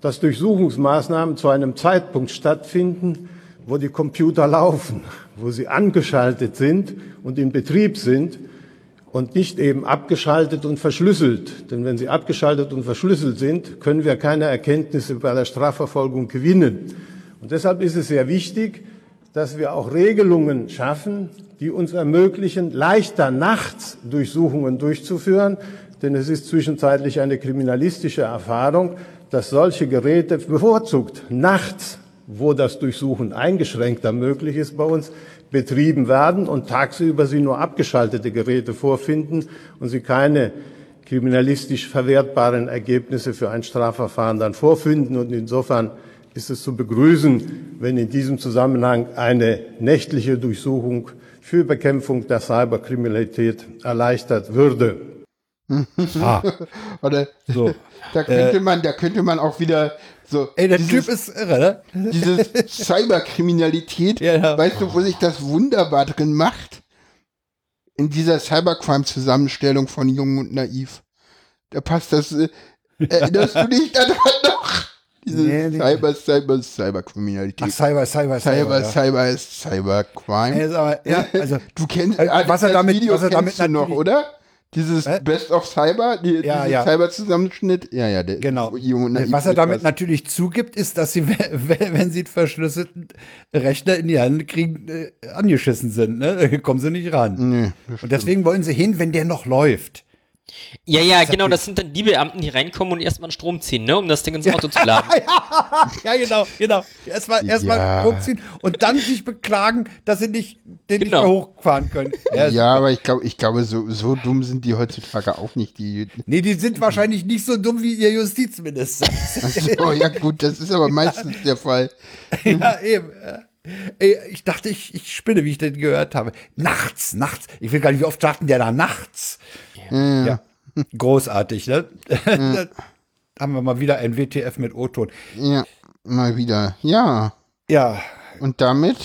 dass Durchsuchungsmaßnahmen zu einem Zeitpunkt stattfinden, wo die Computer laufen, wo sie angeschaltet sind und in Betrieb sind und nicht eben abgeschaltet und verschlüsselt. Denn wenn sie abgeschaltet und verschlüsselt sind, können wir keine Erkenntnisse bei der Strafverfolgung gewinnen. Und deshalb ist es sehr wichtig, dass wir auch Regelungen schaffen, die uns ermöglichen, leichter nachts Durchsuchungen durchzuführen. Denn es ist zwischenzeitlich eine kriminalistische Erfahrung, dass solche Geräte bevorzugt nachts, wo das Durchsuchen eingeschränkter möglich ist bei uns, betrieben werden und tagsüber Sie nur abgeschaltete Geräte vorfinden und Sie keine kriminalistisch verwertbaren Ergebnisse für ein Strafverfahren dann vorfinden. Und insofern ist es zu begrüßen, wenn in diesem Zusammenhang eine nächtliche Durchsuchung für Bekämpfung der Cyberkriminalität erleichtert würde. Ah, Oder, so. da könnte man, da könnte man auch wieder so. Ey, der dieses- Typ ist irre, ne? diese Cyberkriminalität, ja. weißt du, wo sich das wunderbar drin macht? In dieser Cybercrime-Zusammenstellung von Jung und Naiv. Da passt das. Äh, erinnerst du dich daran noch? Diese Nee. Cyber, Cyber, Cyberkriminalität. Ach, Cyber, Cyber, Cyber, ja. Cyber ist Cybercrime. Ist aber, ja, also, Du kennst ah, was er damit- Video was er damit du noch, oder? Dieses Hä? Best of Cyber, die, Ja, ja. Cyber-Zusammenschnitt. Ja, ja, der Genau. Was er damit etwas. natürlich zugibt, ist, dass sie, wenn sie einen verschlüsselten Rechner in die Hand kriegen, äh, angeschissen sind. Ne? Da kommen sie nicht ran. Nee, Und deswegen wollen sie hin, wenn der noch läuft. Ja, ja, genau, das sind dann die Beamten, die reinkommen und erstmal einen Strom ziehen, ne, um das Ding ins Auto zu laden. Ja, genau, genau. Erstmal erstmal Ja. hochziehen und dann sich beklagen, dass sie nicht, den nicht Genau. mehr hochfahren können. Ja, Ja, aber ich glaube, ich glaube, so, so dumm sind die heutzutage auch nicht. Die, Nee, die sind wahrscheinlich nicht so dumm wie ihr Justizminister. oh ja, gut, das ist aber meistens der Fall. ja, eben. Ich dachte, ich, ich spinne, wie ich den gehört habe. Nachts, nachts. Ich will gar nicht, wie oft sagten der da nachts. Ja. Großartig, ne? da haben wir mal wieder ein WTF mit O-Ton. Ja, mal wieder. Ja, Ja, und damit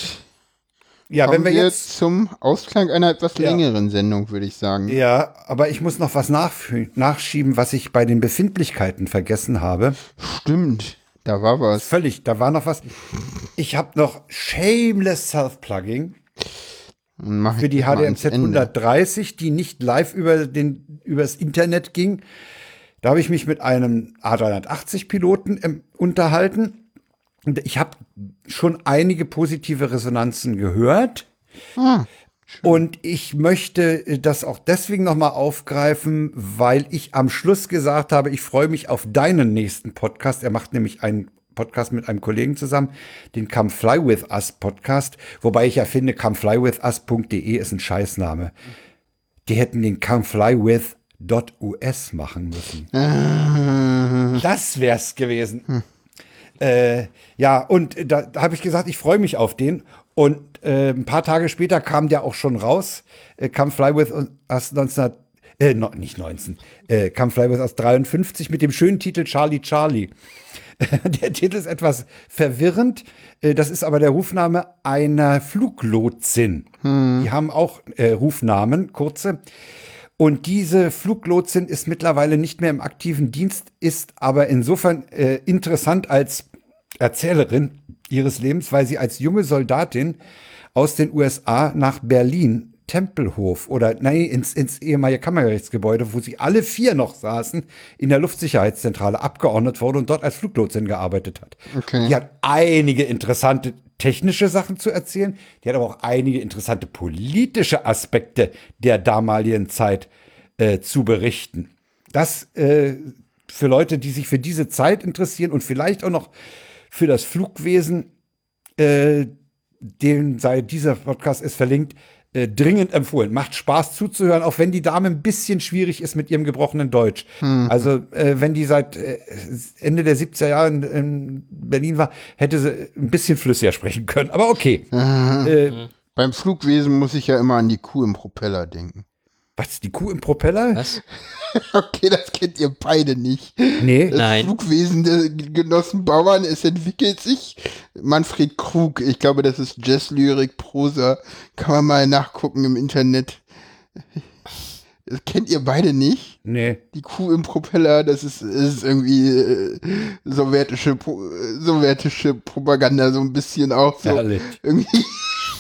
Ja, Kommen wenn wir jetzt. zum Ausklang einer etwas Ja. längeren Sendung, würde ich sagen. Ja, aber ich muss noch was nachschieben, was ich bei den Befindlichkeiten vergessen habe. Stimmt, da war was. Völlig, da war noch was. Ich habe noch Shameless Self-Plugging für die HDMZ Ende. 130, die nicht live über den übers Internet ging. Da habe ich mich mit einem A380-Piloten ähm, unterhalten. Und ich habe schon einige positive Resonanzen gehört. Und ich möchte äh, das auch deswegen nochmal aufgreifen, weil ich am Schluss gesagt habe, ich freue mich auf deinen nächsten Podcast. Er macht nämlich einen Podcast mit einem Kollegen zusammen, den Come Fly With Us Podcast. Wobei ich ja finde, comeflywithus.de ist ein Scheißname. Die hätten den comeflywith.us machen müssen. Das wär's gewesen. Äh, ja, und da, da habe ich gesagt, ich freue mich auf den. Und äh, ein paar Tage später kam der auch schon raus. Äh, Come Fly With Us 19, äh, no, nicht 19, äh, Come Fly With Us 53 mit dem schönen Titel Charlie Charlie. Der Titel ist etwas verwirrend. Äh, Das ist aber der Rufname einer Fluglotsin. Die haben auch äh, Rufnamen, kurze. Und diese Fluglotsin ist mittlerweile nicht mehr im aktiven Dienst, ist aber insofern äh, interessant als Erzählerin ihres Lebens, weil sie als junge Soldatin aus den USA nach Berlin Tempelhof oder nein, ins, ins ehemalige Kammergerichtsgebäude, wo sie alle vier noch saßen, in der Luftsicherheitszentrale abgeordnet wurde und dort als Fluglotsin gearbeitet hat. Okay. Die hat einige interessante technische Sachen zu erzählen, die hat aber auch einige interessante politische Aspekte der damaligen Zeit äh, zu berichten. Das äh, für Leute, die sich für diese Zeit interessieren und vielleicht auch noch für das Flugwesen, äh, dem sei dieser Podcast ist verlinkt, äh, dringend empfohlen. Macht Spaß zuzuhören, auch wenn die Dame ein bisschen schwierig ist mit ihrem gebrochenen Deutsch. Also, äh, wenn die seit äh, Ende der 70er Jahre in, in Berlin war, hätte sie ein bisschen flüssiger sprechen können. Aber okay. äh, Beim Flugwesen muss ich ja immer an die Kuh im Propeller denken. Was, die Kuh im Propeller? Was? Okay, das kennt ihr beide nicht. Nee. Das Nein. Flugwesen der Genossen Bauern, es entwickelt sich. Manfred Krug, ich glaube, das ist Jazzlyrik, Prosa. Kann man mal nachgucken im Internet. Das kennt ihr beide nicht? Nee. Die Kuh im Propeller, das ist, ist irgendwie äh, sowjetische, sowjetische Propaganda, so ein bisschen auch so. Herrlich. Irgendwie,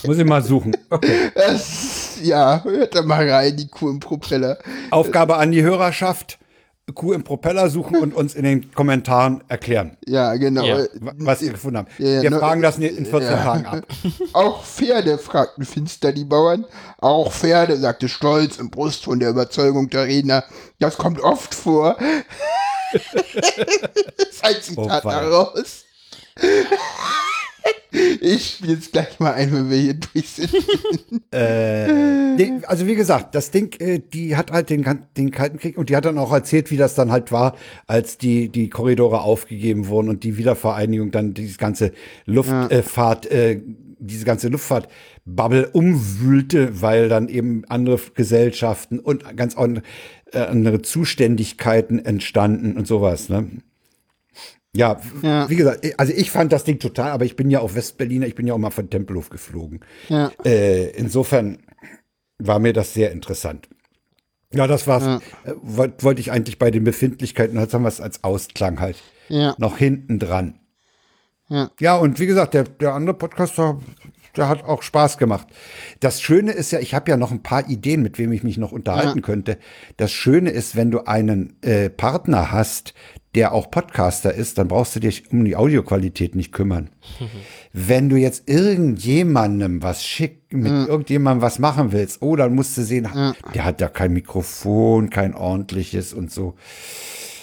Muss ich mal suchen. Okay. das, ja, hört da mal rein, die Kuh im Propeller. Aufgabe an die Hörerschaft. Kuh im Propeller suchen und uns in den Kommentaren erklären, Ja, genau. Ja. wa- was ihr gefunden habt. Ja, ja, Wir fragen das in 14 ja. Tagen ab. Auch Pferde, fragten finster die Bauern. Auch Pferde, sagte Stolz im Brustton der Überzeugung der Redner. Das kommt oft vor. das ist ein Zitat Oh, daraus. Ich es gleich mal ein, wenn wir hier durch sind. Äh, nee, also wie gesagt, das Ding, äh, die hat halt den, den Kalten Krieg und die hat dann auch erzählt, wie das dann halt war, als die, die Korridore aufgegeben wurden und die Wiedervereinigung dann dieses ganze Luftfahrt, äh, diese ganze Luftfahrtbubble umwühlte, weil dann eben andere Gesellschaften und ganz andere, äh, andere Zuständigkeiten entstanden und sowas, ne? Ja, Ja. wie gesagt, also ich fand das Ding total, aber ich bin ja auch Westberliner, ich bin ja auch mal von Tempelhof geflogen. Ja. Äh, insofern war mir das sehr interessant. Ja, das war's. Äh, wollt- Wollte ich eigentlich bei den Befindlichkeiten, jetzt haben wir es als Ausklang halt Ja. noch hinten dran. Ja. Ja, und wie gesagt, der, der andere Podcast, der, hat auch Spaß gemacht. Das Schöne ist ja, ich habe ja noch ein paar Ideen, mit wem ich mich noch unterhalten könnte. Das Schöne ist, wenn du einen äh, Partner hast, der auch Podcaster ist, dann brauchst du dich um die Audioqualität nicht kümmern. Wenn du jetzt irgendjemandem was schick, mit irgendjemandem was machen willst, oh, dann musst du sehen, der hat da kein Mikrofon, kein ordentliches und so.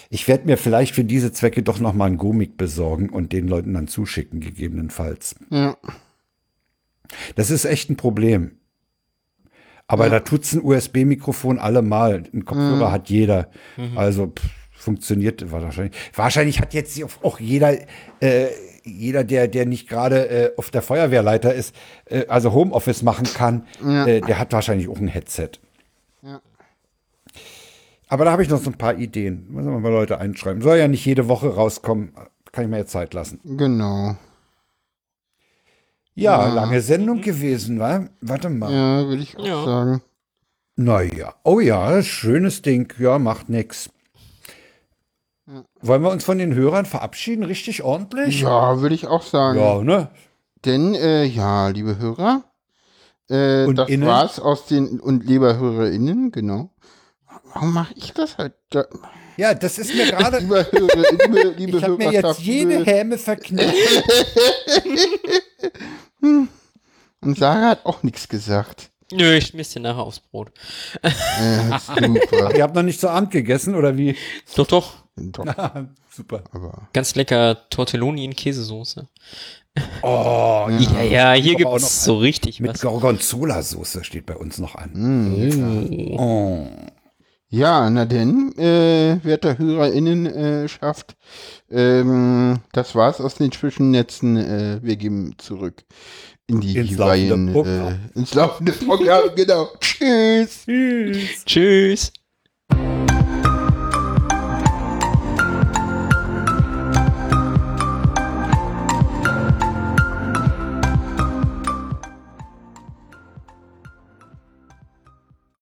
Ich werde mir vielleicht für diese Zwecke doch noch mal einen Gomik besorgen und den Leuten dann zuschicken, gegebenenfalls. Ja. Das ist echt ein Problem. Aber da tut's ein USB-Mikrofon allemal. Ein Kopfhörer hat jeder. Also pff, funktioniert wahrscheinlich. Wahrscheinlich hat jetzt auch jeder, äh, jeder, der, der nicht gerade äh, auf der Feuerwehrleiter ist, äh, also Homeoffice machen kann, äh, der hat wahrscheinlich auch ein Headset. Aber da habe ich noch so ein paar Ideen. Müssen wir mal Leute einschreiben. Soll ja nicht jede Woche rauskommen. Kann ich mir jetzt Zeit lassen. Genau. Ja, Ja. lange Sendung gewesen, wa? Warte mal. Ja, würde ich auch Ja. sagen. Naja. Oh ja, schönes Ding. Ja, macht nix. Wollen wir uns von den Hörern verabschieden? Richtig ordentlich? Ja, würde ich auch sagen. Ja, ne? Denn, äh, ja, liebe Hörer, äh, Und das innen? war's aus den, und liebe HörerInnen, genau. Warum mache ich das halt? Da, Ja, das ist mir gerade. liebe liebe, liebe Ich habe mir jetzt jede Häme verknüpft. Und Sarah hat auch nichts gesagt. Nö, ich schmiss dir nachher aufs Brot. Äh, super. Ihr habt noch nicht zu Abend gegessen, oder wie? Doch, doch. Doch, Super. aber. Ganz lecker Tortelloni in Käsesoße. Oh, Ja, ja, hier Aber auch gibt's noch so richtig mit was. Gorgonzola-Soße steht bei uns noch an. Mm. Oh. Ja, na denn, äh, werter HörerInnen äh, schafft, ähm, das war's aus den Zwischennetzen. Äh, wir gehen zurück in die Ins laufende jeweiligen, Programm. äh, ins laufende Programm, genau. Tschüss. Tschüss. Tschüss.